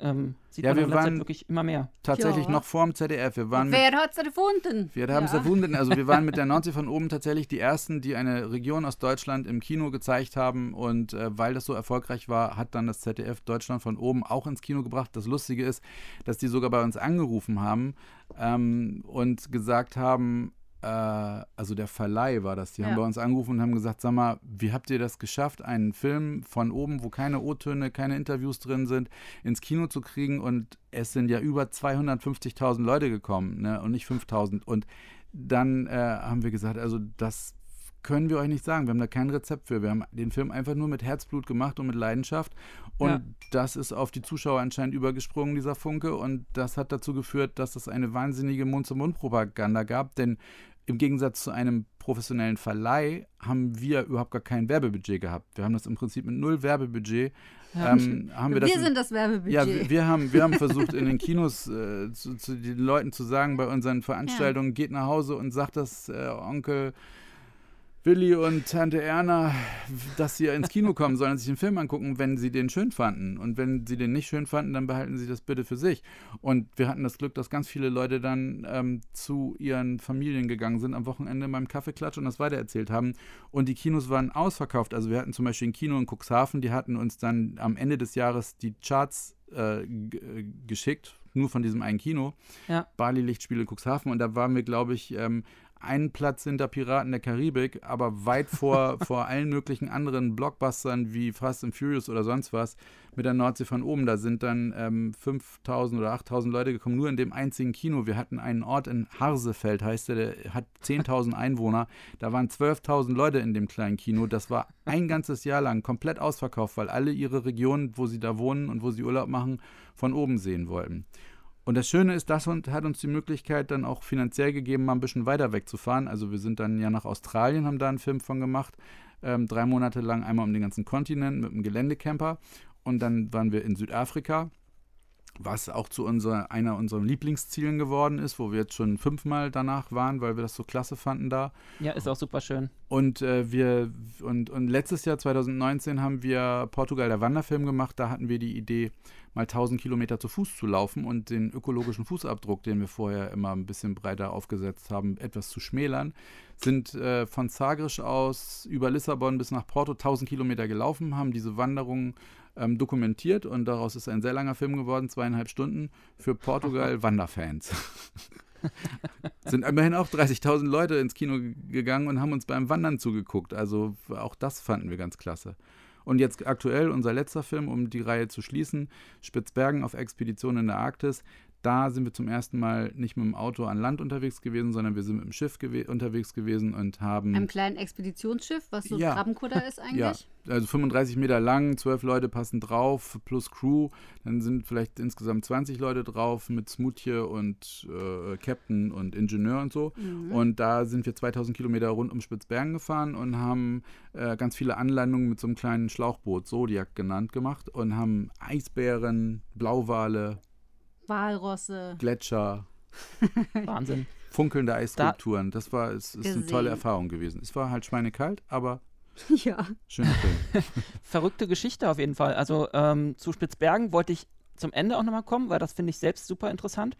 ähm, sieht Ja, man wir in letzter Zeit waren- wirklich immer mehr. tatsächlich Ja. noch vor dem ZDF. Wir waren Wer hat es gefunden? wir haben es Ja. erfunden. Also wir waren mit der Nordsee von oben tatsächlich die ersten, die eine Region aus Deutschland im Kino gezeigt haben. Und äh, weil das so erfolgreich war, hat dann das ZDF Deutschland von oben auch ins Kino gebracht. Das Lustige ist, dass die sogar bei uns angerufen haben ähm, und gesagt haben, also der Verleih war das, die haben Ja. bei uns angerufen und haben gesagt, sag mal, wie habt ihr das geschafft, einen Film von oben, wo keine O-Töne, keine Interviews drin sind, ins Kino zu kriegen? Und es sind ja über 250.000 Leute gekommen ne, und nicht 5.000 und dann äh, haben wir gesagt, also das können wir euch nicht sagen. Wir haben da kein Rezept für. Wir haben den Film einfach nur mit Herzblut gemacht und mit Leidenschaft. Und Ja. das ist auf die Zuschauer anscheinend übergesprungen, dieser Funke. Und das hat dazu geführt, dass es eine wahnsinnige Mund-zu-Mund-Propaganda gab. Denn im Gegensatz zu einem professionellen Verleih haben wir überhaupt gar kein Werbebudget gehabt. Wir haben das im Prinzip mit null Werbebudget. Ja. Ähm, haben wir, das Wir sind das Werbebudget. ja, wir, wir, haben, wir haben versucht, in den Kinos äh, zu, zu den Leuten zu sagen, bei unseren Veranstaltungen, geht nach Hause und sagt das äh, Onkel Willi und Tante Erna, dass sie ins Kino kommen sollen und sich den Film angucken, wenn sie den schön fanden. Und wenn sie den nicht schön fanden, dann behalten sie das bitte für sich. Und wir hatten das Glück, dass ganz viele Leute dann ähm, zu ihren Familien gegangen sind am Wochenende beim Kaffeeklatsch und das weitererzählt haben. Und die Kinos waren ausverkauft. Also wir hatten zum Beispiel ein Kino in Cuxhaven, die hatten uns dann am Ende des Jahres die Charts äh, äh, geschickt, nur von diesem einen Kino. Ja. Bali Lichtspiele Cuxhaven und da waren wir, glaube ich, ähm, einen Platz hinter Piraten der Karibik, aber weit vor, vor allen möglichen anderen Blockbustern wie Fast and Furious oder sonst was mit der Nordsee von oben. Da sind dann ähm, 5000 oder 8000 Leute gekommen, nur in dem einzigen Kino. Wir hatten einen Ort in Harsefeld, heißt der, der hat 10.000 Einwohner. Da waren 12.000 Leute in dem kleinen Kino. Das war ein ganzes Jahr lang komplett ausverkauft, weil alle ihre Regionen, wo sie da wohnen und wo sie Urlaub machen, von oben sehen wollten. Und das Schöne ist, das hat uns die Möglichkeit dann auch finanziell gegeben, mal ein bisschen weiter wegzufahren. Also wir sind dann ja nach Australien, haben da einen Film von gemacht. Ähm, drei Monate lang einmal um den ganzen Kontinent mit einem Geländecamper. Und dann waren wir in Südafrika, was auch zu unserer, einer unserer Lieblingszielen geworden ist, wo wir jetzt schon fünfmal danach waren, weil wir das so klasse fanden da. Ja, ist auch super schön. Und äh, wir und, und letztes Jahr 2019 haben wir Portugal der Wanderfilm gemacht. Da hatten wir die Idee, mal 1000 Kilometer zu Fuß zu laufen und den ökologischen Fußabdruck, den wir vorher immer ein bisschen breiter aufgesetzt haben, etwas zu schmälern. Sind äh, von Zagreb aus über Lissabon bis nach Porto 1000 Kilometer gelaufen, haben diese Wanderung ähm, dokumentiert und daraus ist ein sehr langer Film geworden, zweieinhalb Stunden für Portugal Wanderfans. sind immerhin auch 30.000 Leute ins Kino gegangen und haben uns beim Wandern zugeguckt. Also auch das fanden wir ganz klasse. Und jetzt aktuell unser letzter Film, um die Reihe zu schließen, Spitzbergen auf Expedition in der Arktis. Da sind wir zum ersten Mal nicht mit dem Auto an Land unterwegs gewesen, sondern wir sind mit dem Schiff gew unterwegs gewesen und haben. Einem kleinen Expeditionsschiff, was so ein Ja. Krabbenkutter ist eigentlich. Ja, also 35 Meter lang, 12 Leute passen drauf, plus Crew. Dann sind vielleicht insgesamt 20 Leute drauf mit Smoothie und äh, Captain und Ingenieur und so. Mhm. Und da sind wir 2000 Kilometer rund um Spitzbergen gefahren und haben äh, ganz viele Anlandungen mit so einem kleinen Schlauchboot, Zodiac genannt, gemacht und haben Eisbären, Blauwale, Walrosse. Gletscher, Wahnsinn. funkelnde Eisskulpturen. Das war, es ist eine tolle Erfahrung gewesen. Es war halt schweinekalt, aber Ja. schöner Film. Verrückte Geschichte auf jeden Fall. Also ähm, zu Spitzbergen wollte ich zum Ende auch nochmal kommen, weil das finde ich selbst super interessant.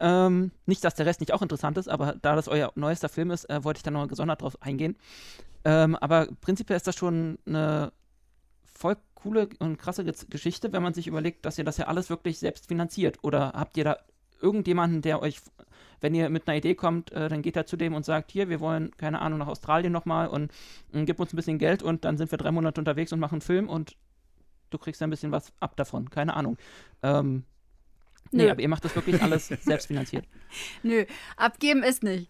Ähm, nicht, dass der Rest nicht auch interessant ist, aber da das euer neuester Film ist, äh, wollte ich da noch gesondert drauf eingehen. Ähm, aber prinzipiell ist das schon eine voll coole und krasse Ge- Geschichte, wenn man sich überlegt, dass ihr das ja alles wirklich selbst finanziert. Oder habt ihr da irgendjemanden, der euch, wenn ihr mit einer Idee kommt, äh, dann geht er zu dem und sagt, hier, wir wollen, keine Ahnung, nach Australien nochmal und äh, gib uns ein bisschen Geld und dann sind wir drei Monate unterwegs und machen einen Film und du kriegst ein bisschen was ab davon. Keine Ahnung. Ähm, nee, Nö. aber ihr macht das wirklich alles selbst finanziert. Nö, abgeben ist nicht.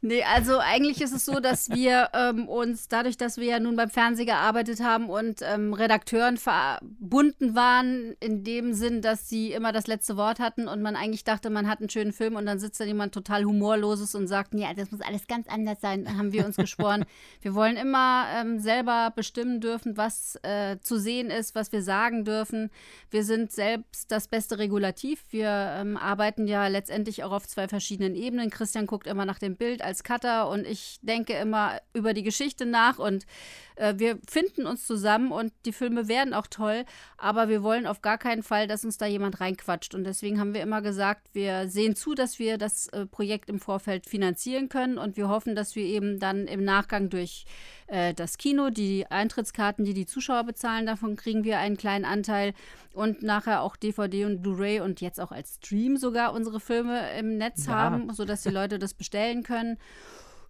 Nee, also eigentlich ist es so, dass wir ähm, uns dadurch, dass wir ja nun beim Fernsehen gearbeitet haben und ähm, Redakteuren verbunden waren, in dem Sinn, dass sie immer das letzte Wort hatten und man eigentlich dachte, man hat einen schönen Film und dann sitzt da jemand total humorloses und sagt, ja, das muss alles ganz anders sein, dann haben wir uns geschworen. wir wollen immer ähm, selber bestimmen dürfen, was äh, zu sehen ist, was wir sagen dürfen. Wir sind selbst das beste Regulativ. Wir ähm, arbeiten ja letztendlich auch auf zwei verschiedenen Ebenen. Christian guckt immer nach dem Bild als Cutter und ich denke immer über die Geschichte nach und äh, wir finden uns zusammen und die Filme werden auch toll, aber wir wollen auf gar keinen Fall, dass uns da jemand reinquatscht und deswegen haben wir immer gesagt, wir sehen zu, dass wir das äh, Projekt im Vorfeld finanzieren können und wir hoffen, dass wir eben dann im Nachgang durch äh, das Kino, die Eintrittskarten, die die Zuschauer bezahlen, davon kriegen wir einen kleinen Anteil und nachher auch DVD und Blu-ray und jetzt auch als Stream sogar unsere Filme im Netz Ja. haben, sodass die Leute das bestellen können.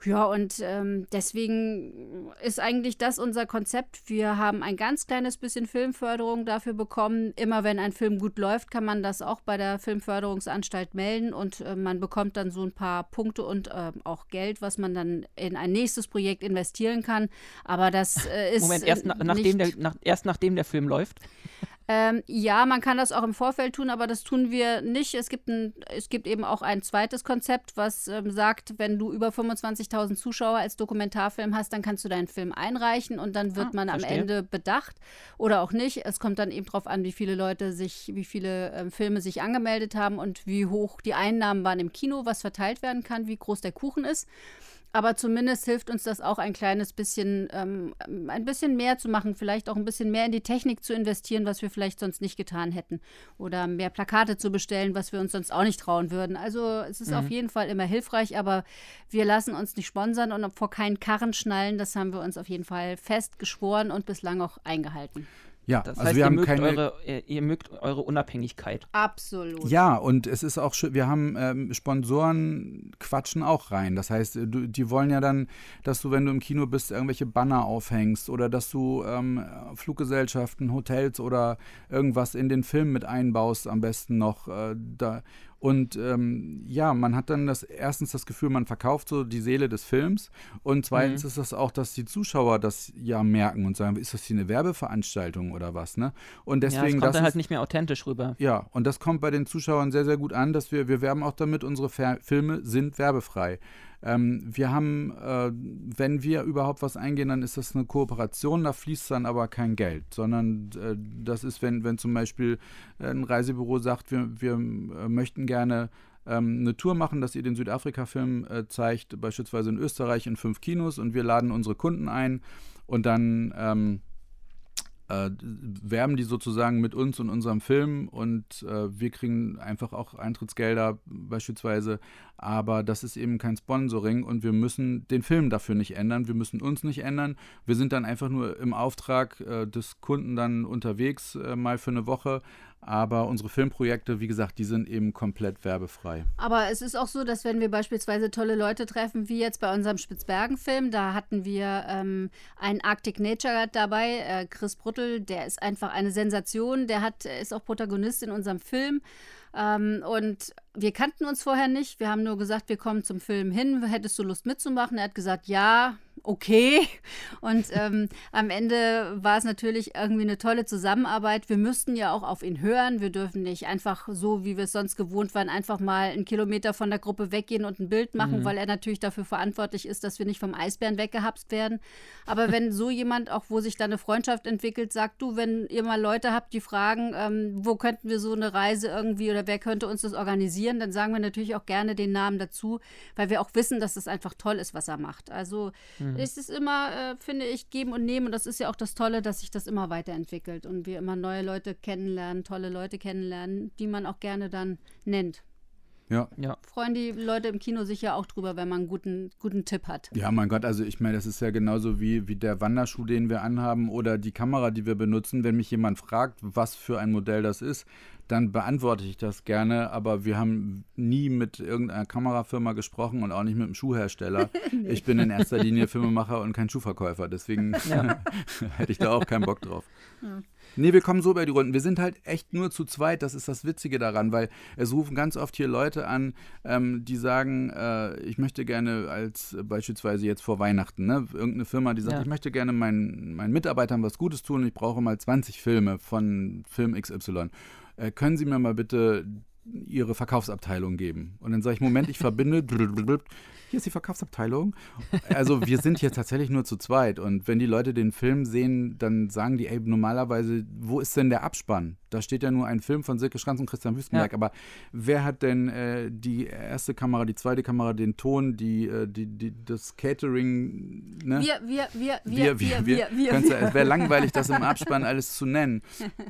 Ja, und ähm, deswegen ist eigentlich das unser Konzept. Wir haben ein ganz kleines bisschen Filmförderung dafür bekommen. Immer wenn ein Film gut läuft, kann man das auch bei der Filmförderungsanstalt melden und äh, man bekommt dann so ein paar Punkte und ähm, auch Geld, was man dann in ein nächstes Projekt investieren kann. Aber das äh, ist Moment, erst, äh, na, nachdem der, nach, erst nachdem der Film läuft. ähm, ja, man kann das auch im Vorfeld tun, aber das tun wir nicht. Es gibt, ein, es gibt eben auch ein zweites Konzept, was ähm, sagt, wenn du über 25.000 Zuschauer als Dokumentarfilm hast, dann kannst du deinen Film einreichen und dann wird Ah, man am verstehe. Ende bedacht oder auch nicht. Es kommt dann eben drauf an, wie viele Leute sich, wie viele ähm, Filme sich angemeldet haben und wie hoch die Einnahmen waren im Kino, was verteilt werden kann, wie groß der Kuchen ist. Aber zumindest hilft uns das auch ein kleines bisschen, ähm, ein bisschen mehr zu machen, vielleicht auch ein bisschen mehr in die Technik zu investieren, was wir vielleicht sonst nicht getan hätten. Oder mehr Plakate zu bestellen, was wir uns sonst auch nicht trauen würden. Also es ist auf jeden Fall immer hilfreich, aber wir lassen uns nicht sponsern und vor keinen Karren schnallen. Das haben wir uns auf jeden Fall fest geschworen und bislang auch eingehalten. Ja, Das also heißt, wir ihr, haben mögt keine. eure, ihr, ihr mögt eure Unabhängigkeit. Absolut. Ja, und es ist auch schön, wir haben ähm, Sponsoren quatschen auch rein. Das heißt, äh, du, die wollen ja dann, dass du, wenn du im Kino bist, irgendwelche Banner aufhängst oder dass du ähm, Fluggesellschaften, Hotels oder irgendwas in den Film mit einbaust, am besten noch. Äh, da. Und ähm, ja, man hat dann das erstens das Gefühl, man verkauft so die Seele des Films. Und zweitens Mhm. ist das auch, dass die Zuschauer das ja merken und sagen, ist das hier eine Werbeveranstaltung oder was, ne? Und ja, es deswegen, kommt das dann halt ist, nicht mehr authentisch rüber. ja, und das kommt bei den Zuschauern sehr, sehr gut an, dass wir, wir werben auch damit, unsere Fer Filme sind werbefrei. Ähm, wir haben, äh, wenn wir überhaupt was eingehen, dann ist das eine Kooperation, da fließt dann aber kein Geld, sondern äh, das ist, wenn, wenn zum Beispiel äh, ein Reisebüro sagt, wir, wir äh, möchten gerne ähm, eine Tour machen, dass ihr den Südafrika-Film äh, zeigt, beispielsweise in Österreich in fünf Kinos und wir laden unsere Kunden ein und dann ähm, äh, werben die sozusagen mit uns und unserem Film und äh, wir kriegen einfach auch Eintrittsgelder beispielsweise, aber das ist eben kein Sponsoring und wir müssen den Film dafür nicht ändern, wir müssen uns nicht ändern, wir sind dann einfach nur im Auftrag äh, des Kunden dann unterwegs äh, mal für eine Woche, aber unsere Filmprojekte, wie gesagt, die sind eben komplett werbefrei. Aber es ist auch so, dass wenn wir beispielsweise tolle Leute treffen, wie jetzt bei unserem Spitzbergen-Film, da hatten wir ähm, einen Arctic Nature dabei, äh, Chris Bruttel, der ist einfach eine Sensation, der hat, ist auch Protagonist in unserem Film. Ähm, und wir kannten uns vorher nicht. Wir haben nur gesagt, wir kommen zum Film hin. Hättest du Lust mitzumachen? Er hat gesagt, ja, okay. Und ähm, am Ende war es natürlich irgendwie eine tolle Zusammenarbeit. Wir müssten ja auch auf ihn hören. Wir dürfen nicht einfach so, wie wir es sonst gewohnt waren, einfach mal einen Kilometer von der Gruppe weggehen und ein Bild machen, weil er natürlich dafür verantwortlich ist, dass wir nicht vom Eisbären weggehapst werden. Aber wenn so jemand, auch wo sich da eine Freundschaft entwickelt, sagt, du, wenn ihr mal Leute habt, die fragen, ähm, wo könnten wir so eine Reise irgendwie oder wer könnte uns das organisieren, dann sagen wir natürlich auch gerne den Namen dazu, weil wir auch wissen, dass es einfach toll ist, was er macht. Also es ist immer, äh, finde ich, geben und nehmen und das ist ja auch das Tolle, dass sich das immer weiterentwickelt und wir immer neue Leute kennenlernen, tolle Leute kennenlernen, die man auch gerne dann nennt. Ja. Ja. Freuen die Leute im Kino sich ja auch drüber, wenn man einen guten, guten Tipp hat. Ja, mein Gott, also ich meine, das ist ja genauso wie, wie der Wanderschuh, den wir anhaben oder die Kamera, die wir benutzen. Wenn mich jemand fragt, was für ein Modell das ist, dann beantworte ich das gerne, aber wir haben nie mit irgendeiner Kamerafirma gesprochen und auch nicht mit einem Schuhhersteller. Ich bin in erster Linie Filmemacher und kein Schuhverkäufer, deswegen hätte ich da auch keinen Bock drauf. Nee, wir kommen so bei die Runden. Wir sind halt echt nur zu zweit, das ist das Witzige daran, weil es rufen ganz oft hier Leute an, ähm, die sagen, äh, ich möchte gerne als äh, beispielsweise jetzt vor Weihnachten, ne, irgendeine Firma, die sagt, Ja. ich möchte gerne meinen, meinen Mitarbeitern was Gutes tun und ich brauche mal 20 Filme von Film XY. Äh, können Sie mir mal bitte Ihre Verkaufsabteilung geben? Und dann sage ich, Moment, ich verbinde, hier ist die Verkaufsabteilung. Also wir sind hier tatsächlich nur zu zweit und wenn die Leute den Film sehen, dann sagen die, ey, normalerweise, wo ist denn der Abspann? Da steht ja nur ein Film von Silke Schranz und Christian Wüstenberg, Ja. aber wer hat denn äh, die erste Kamera, die zweite Kamera, den Ton, die, äh, die, die, das Catering, ne? Wir, wir, wir, wir, wir, wir, wir. Kannst ja- Es wäre langweilig, das im Abspann alles zu nennen.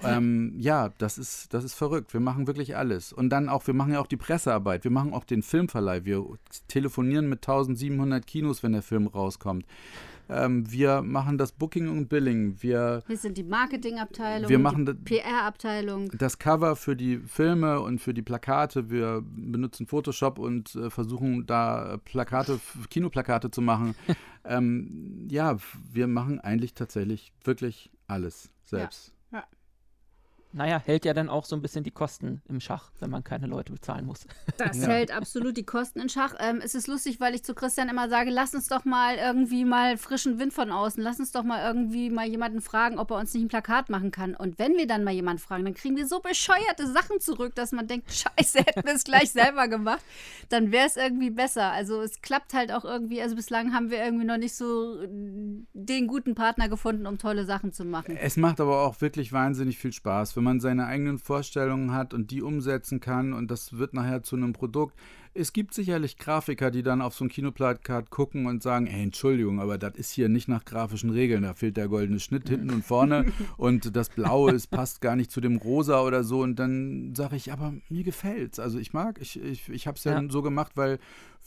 Ähm, ja, das ist, das ist verrückt. Wir machen wirklich alles. Und dann auch, wir machen ja auch die Pressearbeit. Wir machen auch den Filmverleih. Wir telefonieren mit 1700 Kinos, wenn der Film rauskommt. Ähm, wir machen das Booking und Billing. Wir Wir sind die Marketingabteilung, Wir machen die das- PR-Abteilung. das Cover für die Filme und für die Plakate. Wir benutzen Photoshop und äh, versuchen da Plakate, Kinoplakate zu machen. ähm, ja, wir machen eigentlich tatsächlich wirklich alles selbst. Naja, hält ja dann auch so ein bisschen die Kosten im Schach, wenn man keine Leute bezahlen muss. Das Ja. hält absolut die Kosten in Schach. Ähm, es ist lustig, weil ich zu Christian immer sage, lass uns doch mal irgendwie mal frischen Wind von außen. Lass uns doch mal irgendwie mal jemanden fragen, ob er uns nicht ein Plakat machen kann. Und wenn wir dann mal jemanden fragen, dann kriegen wir so bescheuerte Sachen zurück, dass man denkt, scheiße, hätten wir es gleich selber gemacht. Dann wäre es irgendwie besser. Also es klappt halt auch irgendwie. Also bislang haben wir irgendwie noch nicht so den guten Partner gefunden, um tolle Sachen zu machen. Es macht aber auch wirklich wahnsinnig viel Spaß, wenn man seine eigenen Vorstellungen hat und die umsetzen kann und das wird nachher zu einem Produkt. Es gibt sicherlich Grafiker, die dann auf so ein Kinoplakat gucken und sagen, hey, Entschuldigung, aber das ist hier nicht nach grafischen Regeln. Da fehlt der goldene Schnitt hinten und vorne und das Blaue, es passt gar nicht zu dem Rosa oder so. Und dann sage ich, aber mir gefällt's. Also ich mag, ich, ich, ich habe es ja, ja so gemacht, weil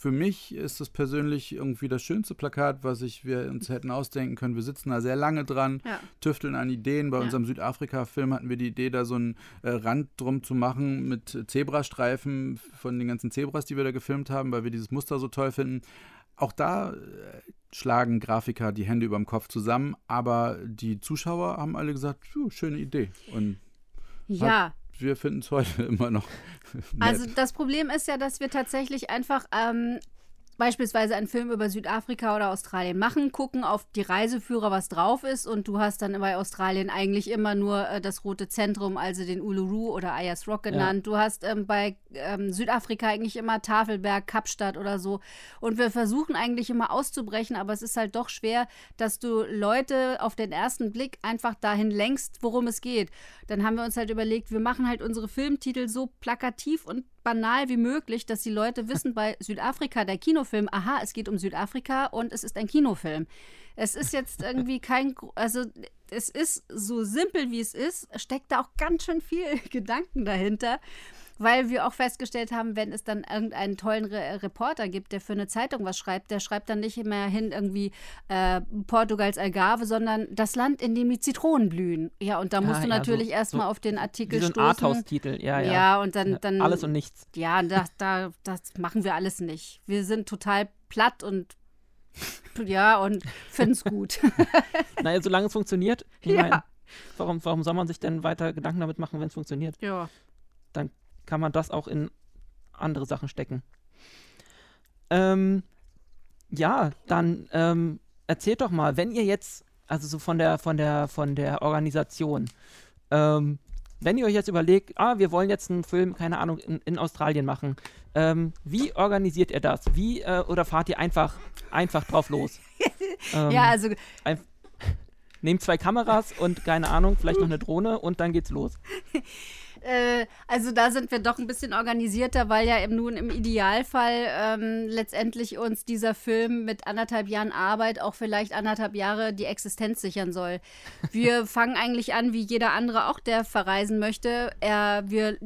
für mich ist das persönlich irgendwie das schönste Plakat, was ich, wir uns hätten ausdenken können. Wir sitzen da sehr lange dran, ja. tüfteln an Ideen. Bei ja. unserem Südafrika-Film hatten wir die Idee, da so einen äh, Rand drum zu machen mit Zebrastreifen von den ganzen Zebras, die wir da gefilmt haben, weil wir dieses Muster so toll finden. Auch da äh, schlagen Grafiker die Hände über dem Kopf zusammen, aber die Zuschauer haben alle gesagt, schöne Idee. Und ja, wir finden es heute immer noch. Nett. Also das Problem ist ja, dass wir tatsächlich einfach ähm, beispielsweise einen Film über Südafrika oder Australien machen, gucken auf die Reiseführer, was drauf ist und du hast dann bei Australien eigentlich immer nur äh, das Rote Zentrum, also den Uluru oder Ayers Rock genannt. Ja. Du hast ähm, bei ähm, Südafrika eigentlich immer Tafelberg, Kapstadt oder so und wir versuchen eigentlich immer auszubrechen, aber es ist halt doch schwer, dass du Leute auf den ersten Blick einfach dahin lenkst, worum es geht. Dann haben wir uns halt überlegt, wir machen halt unsere Filmtitel so plakativ und banal wie möglich, dass die Leute wissen bei Südafrika, der Kinofilm, aha, es geht um Südafrika und es ist ein Kinofilm. Es ist jetzt irgendwie kein, also es ist so simpel wie es ist, steckt da auch ganz schön viel Gedanken dahinter weil wir auch festgestellt haben, wenn es dann irgendeinen tollen Re Reporter gibt, der für eine Zeitung was schreibt, der schreibt dann nicht mehr hin irgendwie äh, Portugals Algarve, sondern das Land, in dem die Zitronen blühen. Ja, und da musst ja, du natürlich so, erstmal so auf den Artikel wie so ein stoßen. Arthouse-Titel, ja, ja. Ja, und dann, dann alles und nichts. Ja, da, da, das machen wir alles nicht. Wir sind total platt und ja, und finden es gut. naja, solange es funktioniert. Ich ja. Mein, warum, warum soll man sich denn weiter Gedanken damit machen, wenn es funktioniert? Ja. Dann kann man das auch in andere Sachen stecken. Ähm, ja, dann ähm, erzählt doch mal, wenn ihr jetzt, also so von der, von der, von der Organisation, ähm, wenn ihr euch jetzt überlegt, ah, wir wollen jetzt einen Film, keine Ahnung, in, in Australien machen, ähm, wie organisiert ihr das? Wie, äh, oder fahrt ihr einfach, einfach drauf los? ja, ähm, also. Ein, nehmt zwei Kameras und keine Ahnung, vielleicht noch eine Drohne und dann geht's los. Äh, also da sind wir doch ein bisschen organisierter, weil ja im, nun im Idealfall ähm, letztendlich uns dieser Film mit anderthalb Jahren Arbeit auch vielleicht anderthalb Jahre die Existenz sichern soll. Wir fangen eigentlich an, wie jeder andere auch, der verreisen möchte. Er, wir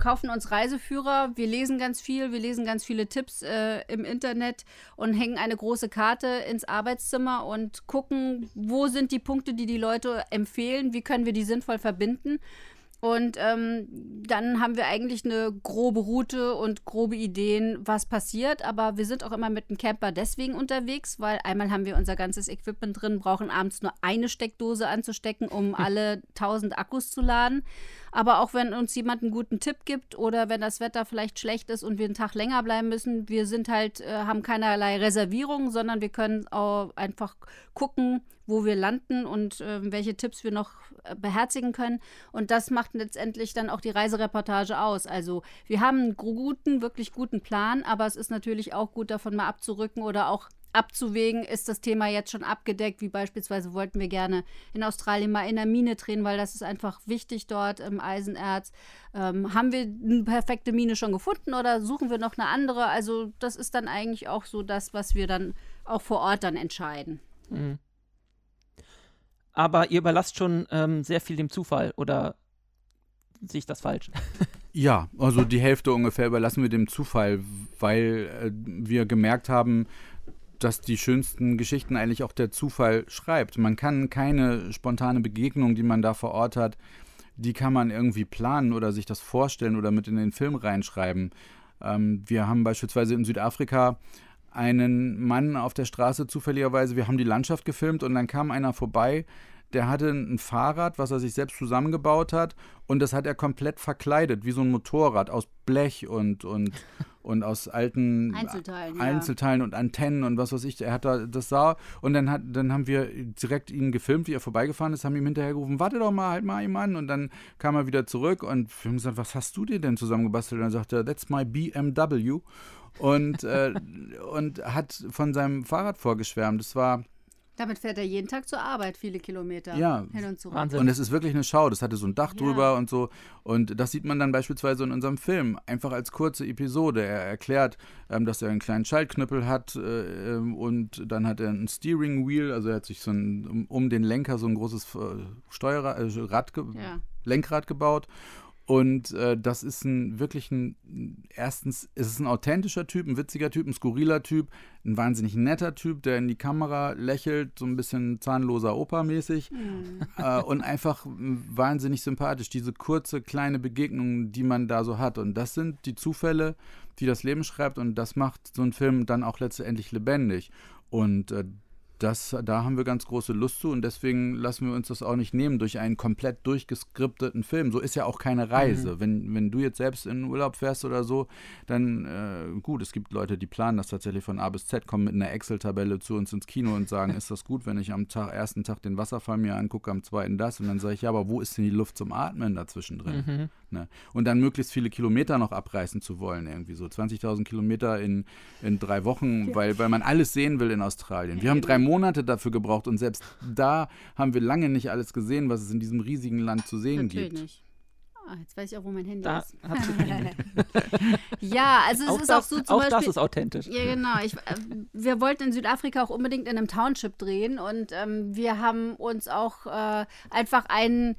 kaufen uns Reiseführer, wir lesen ganz viel, wir lesen ganz viele Tipps äh, im Internet und hängen eine große Karte ins Arbeitszimmer und gucken, wo sind die Punkte, die die Leute empfehlen, wie können wir die sinnvoll verbinden. Und ähm, dann haben wir eigentlich eine grobe Route und grobe Ideen, was passiert. Aber wir sind auch immer mit dem Camper deswegen unterwegs, weil einmal haben wir unser ganzes Equipment drin, brauchen abends nur eine Steckdose anzustecken, um alle 1000 Akkus zu laden. Aber auch wenn uns jemand einen guten Tipp gibt oder wenn das Wetter vielleicht schlecht ist und wir einen Tag länger bleiben müssen, wir sind halt, äh, haben keinerlei Reservierung, sondern wir können auch einfach gucken, wo wir landen und äh, welche Tipps wir noch äh, beherzigen können. Und das macht letztendlich dann auch die Reisereportage aus. Also wir haben einen guten, wirklich guten Plan, aber es ist natürlich auch gut, davon mal abzurücken oder auch abzuwägen, ist das Thema jetzt schon abgedeckt, wie beispielsweise wollten wir gerne in Australien mal in der Mine drehen, weil das ist einfach wichtig dort im Eisenerz. Ähm, haben wir eine perfekte Mine schon gefunden oder suchen wir noch eine andere? Also das ist dann eigentlich auch so das, was wir dann auch vor Ort dann entscheiden. Mhm aber ihr überlasst schon ähm, sehr viel dem Zufall oder sehe ich das falsch? Ja, also die Hälfte ungefähr überlassen wir dem Zufall, weil äh, wir gemerkt haben, dass die schönsten Geschichten eigentlich auch der Zufall schreibt. Man kann keine spontane Begegnung, die man da vor Ort hat, die kann man irgendwie planen oder sich das vorstellen oder mit in den Film reinschreiben. Ähm, wir haben beispielsweise in Südafrika einen Mann auf der Straße zufälligerweise, wir haben die Landschaft gefilmt und dann kam einer vorbei, der hatte ein Fahrrad, was er sich selbst zusammengebaut hat und das hat er komplett verkleidet, wie so ein Motorrad aus Blech und, und, und aus alten Einzelteilen, Einzelteilen ja. und Antennen und was weiß ich. Er hat da, das sah und dann, hat, dann haben wir direkt ihn gefilmt, wie er vorbeigefahren ist, haben ihm hinterhergerufen, warte doch mal, halt mal ihm an und dann kam er wieder zurück und wir haben gesagt, was hast du dir denn zusammengebastelt? Und dann sagte er, that's my BMW und, äh, und hat von seinem Fahrrad vorgeschwärmt. Das war Damit fährt er jeden Tag zur Arbeit, viele Kilometer Ja. hin und zurück. Wahnsinn. Und es ist wirklich eine Schau. Das hatte so ein Dach Ja. drüber und so. Und das sieht man dann beispielsweise in unserem Film. Einfach als kurze Episode. Er erklärt, ähm, dass er einen kleinen Schaltknüppel hat äh, ähm, und dann hat er ein Steering Wheel. Also er hat sich so ein, um, um den Lenker so ein großes äh, Steuerrad, äh, Rad ge Ja. Lenkrad gebaut. Und äh, das ist ein wirklich ein, erstens ist es ein authentischer Typ, ein witziger Typ, ein skurriler Typ, ein wahnsinnig netter Typ, der in die Kamera lächelt, so ein bisschen zahnloser Opa-mäßig Mhm. äh, und einfach wahnsinnig sympathisch. Diese kurze, kleine Begegnung, die man da so hat. Und das sind die Zufälle, die das Leben schreibt und das macht so einen Film dann auch letztendlich lebendig. Und äh, das, da haben wir ganz große Lust zu und deswegen lassen wir uns das auch nicht nehmen durch einen komplett durchgeskripteten Film. So ist ja auch keine Reise. Wenn, wenn du jetzt selbst in Urlaub fährst oder so, dann äh, gut, es gibt Leute, die planen das tatsächlich von A bis Z, kommen mit einer Excel-Tabelle zu uns ins Kino und sagen, ist das gut, wenn ich am Tag, ersten Tag den Wasserfall mir angucke, am zweiten das und dann sage ich, ja, aber wo ist denn die Luft zum Atmen dazwischen drin? Mhm. Ne? Und dann möglichst viele Kilometer noch abreißen zu wollen, irgendwie so 20.000 Kilometer in, in drei Wochen, weil, weil man alles sehen will in Australien. Wir haben drei Monate dafür gebraucht und selbst da haben wir lange nicht alles gesehen, was es in diesem riesigen Land zu sehen Natürlich gibt. nicht. Ah, jetzt weiß ich auch, wo mein Handy Da ist. ja, also es auch ist das, auch so zum auch Beispiel. das ist authentisch. Ja, genau. Ich, äh, wir wollten in Südafrika auch unbedingt in einem Township drehen und ähm, wir haben uns auch äh, einfach einen,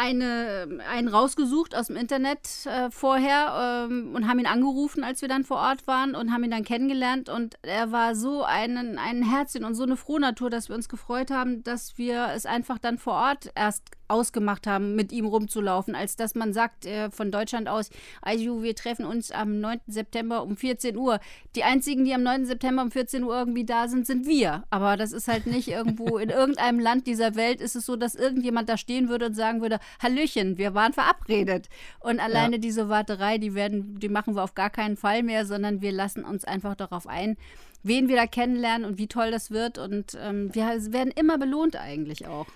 eine, einen rausgesucht aus dem Internet äh, vorher ähm, und haben ihn angerufen, als wir dann vor Ort waren und haben ihn dann kennengelernt. Und er war so ein, ein Herzchen und so eine Frohnatur, dass wir uns gefreut haben, dass wir es einfach dann vor Ort erst ausgemacht haben, mit ihm rumzulaufen, als dass man sagt äh, von Deutschland aus, also wir treffen uns am 9. September um 14 Uhr. Die einzigen, die am 9. September um 14 Uhr irgendwie da sind, sind wir. Aber das ist halt nicht irgendwo in irgendeinem Land dieser Welt ist es so, dass irgendjemand da stehen würde und sagen würde, Hallöchen, wir waren verabredet. Und alleine diese Warterei, die werden, die machen wir auf gar keinen Fall mehr, sondern wir lassen uns einfach darauf ein, wen wir da kennenlernen und wie toll das wird. Und ähm, wir werden immer belohnt eigentlich auch.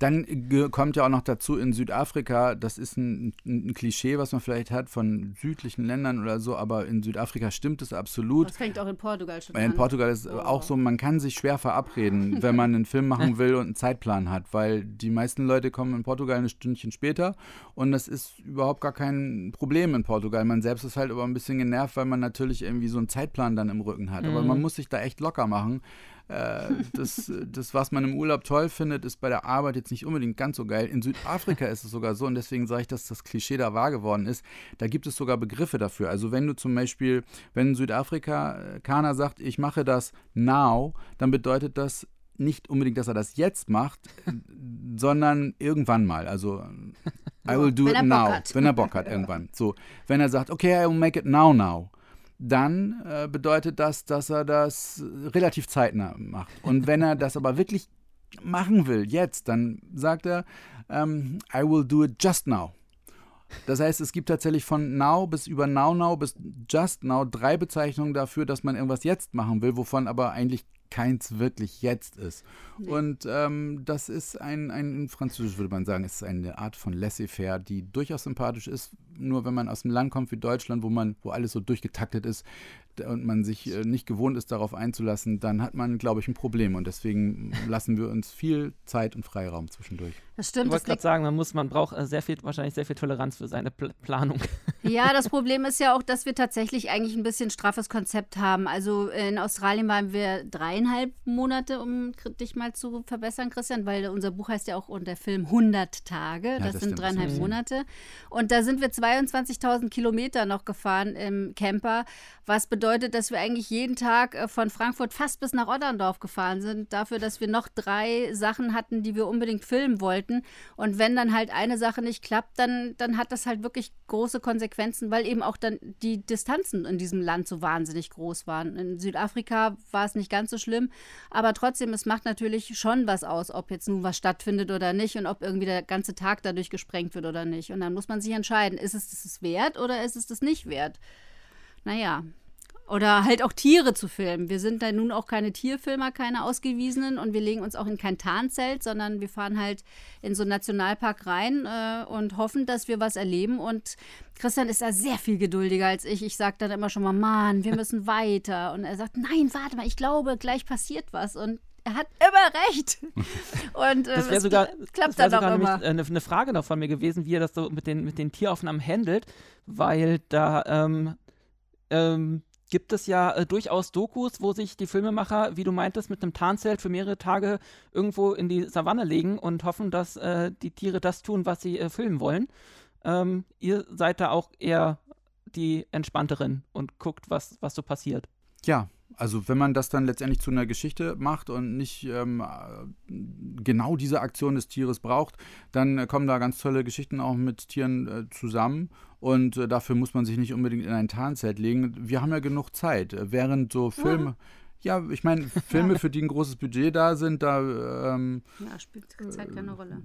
Dann kommt ja auch noch dazu in Südafrika, das ist ein, ein Klischee, was man vielleicht hat von südlichen Ländern oder so, aber in Südafrika stimmt es absolut. Das fängt auch in Portugal schon In an. Portugal ist Oh. auch so, man kann sich schwer verabreden, wenn man einen Film machen will und einen Zeitplan hat, weil die meisten Leute kommen in Portugal ein Stündchen später und das ist überhaupt gar kein Problem in Portugal. Man selbst ist halt aber ein bisschen genervt, weil man natürlich irgendwie so einen Zeitplan dann im Rücken hat. Aber man muss sich da echt locker machen. Äh, das, das, was man im Urlaub toll findet, ist bei der Arbeit jetzt nicht unbedingt ganz so geil. In Südafrika ist es sogar so, und deswegen sage ich, dass das Klischee da wahr geworden ist. Da gibt es sogar Begriffe dafür. Also wenn du zum Beispiel, wenn ein Südafrikaner sagt, ich mache das now, dann bedeutet das nicht unbedingt, dass er das jetzt macht, sondern irgendwann mal. Also I will do it now, wenn er Bock hat irgendwann. So, wenn er sagt, okay, I will make it now now, dann äh, bedeutet das, dass er das relativ zeitnah macht. Und wenn er das aber wirklich machen will, jetzt, dann sagt er, ähm, I will do it just now. Das heißt, es gibt tatsächlich von now bis über now now bis just now drei Bezeichnungen dafür, dass man irgendwas jetzt machen will, wovon aber eigentlich keins wirklich jetzt ist. Und ähm, das ist ein, ein, in Französisch würde man sagen, ist eine Art von Laissez-faire, die durchaus sympathisch ist. Nur wenn man aus einem Land kommt wie Deutschland, wo man, wo alles so durchgetaktet ist und man sich äh, nicht gewohnt ist, darauf einzulassen, dann hat man, glaube ich, ein Problem. Und deswegen lassen wir uns viel Zeit und Freiraum zwischendurch. Das Ich stimmt. wollte Das gerade sagen, man muss, man braucht äh, sehr viel, wahrscheinlich sehr viel Toleranz für seine Pl Planung. ja, das Problem ist ja auch, dass wir tatsächlich eigentlich ein bisschen straffes Konzept haben. Also in Australien waren wir dreieinhalb Monate, um dich mal zu verbessern, Christian, weil unser Buch heißt ja auch und der Film 100 Tage. das, das sind stimmt. dreieinhalb Mhm. Monate. Und da sind wir 22.000 Kilometer noch gefahren im Camper, was bedeutet, dass wir eigentlich jeden Tag äh, von Frankfurt fast bis nach Otterndorf gefahren sind, dafür, dass wir noch drei Sachen hatten, die wir unbedingt filmen wollten. Und wenn dann halt eine Sache nicht klappt, dann, dann hat das halt wirklich große Konsequenzen, weil eben auch dann die Distanzen in diesem Land so wahnsinnig groß waren. In Südafrika war es nicht ganz so schlimm, aber trotzdem, es macht natürlich schon was aus, ob jetzt nun was stattfindet oder nicht und ob irgendwie der ganze Tag dadurch gesprengt wird oder nicht. Und dann muss man sich entscheiden, ist es das wert oder ist es das nicht wert? Naja. Oder halt auch Tiere zu filmen. Wir sind da nun auch keine Tierfilmer, keine ausgewiesenen und wir legen uns auch in kein Tarnzelt, sondern wir fahren halt in so einen Nationalpark rein äh, und hoffen, dass wir was erleben. Und Christian ist da sehr viel geduldiger als ich. Ich sage dann immer schon mal, Mann, wir müssen weiter. Und er sagt, nein, warte mal, ich glaube, gleich passiert was. Und er hat immer recht. Und äh, das wäre sogar, klappt das wär dann sogar auch immer. nämlich, äh, eine, eine Frage noch von mir gewesen, wie er das so mit den, mit den Tieraufnahmen handelt, weil da ähm, ähm, gibt es ja äh, durchaus Dokus, wo sich die Filmemacher, wie du meintest, mit einem Tarnzelt für mehrere Tage irgendwo in die Savanne legen und hoffen, dass äh, die Tiere das tun, was sie äh, filmen wollen. Ähm, ihr seid da auch eher die entspannteren und guckt, was, was so passiert. Ja, also wenn man das dann letztendlich zu einer Geschichte macht und nicht ähm, genau diese Aktion des Tieres braucht, dann kommen da ganz tolle Geschichten auch mit Tieren äh, zusammen und äh, dafür muss man sich nicht unbedingt in ein Tarnzelt legen. Wir haben ja genug Zeit, während so Filme. Ja, ich meine, Filme, für die ein großes Budget da sind, da ähm, Ja, spielt Zeit keine Rolle.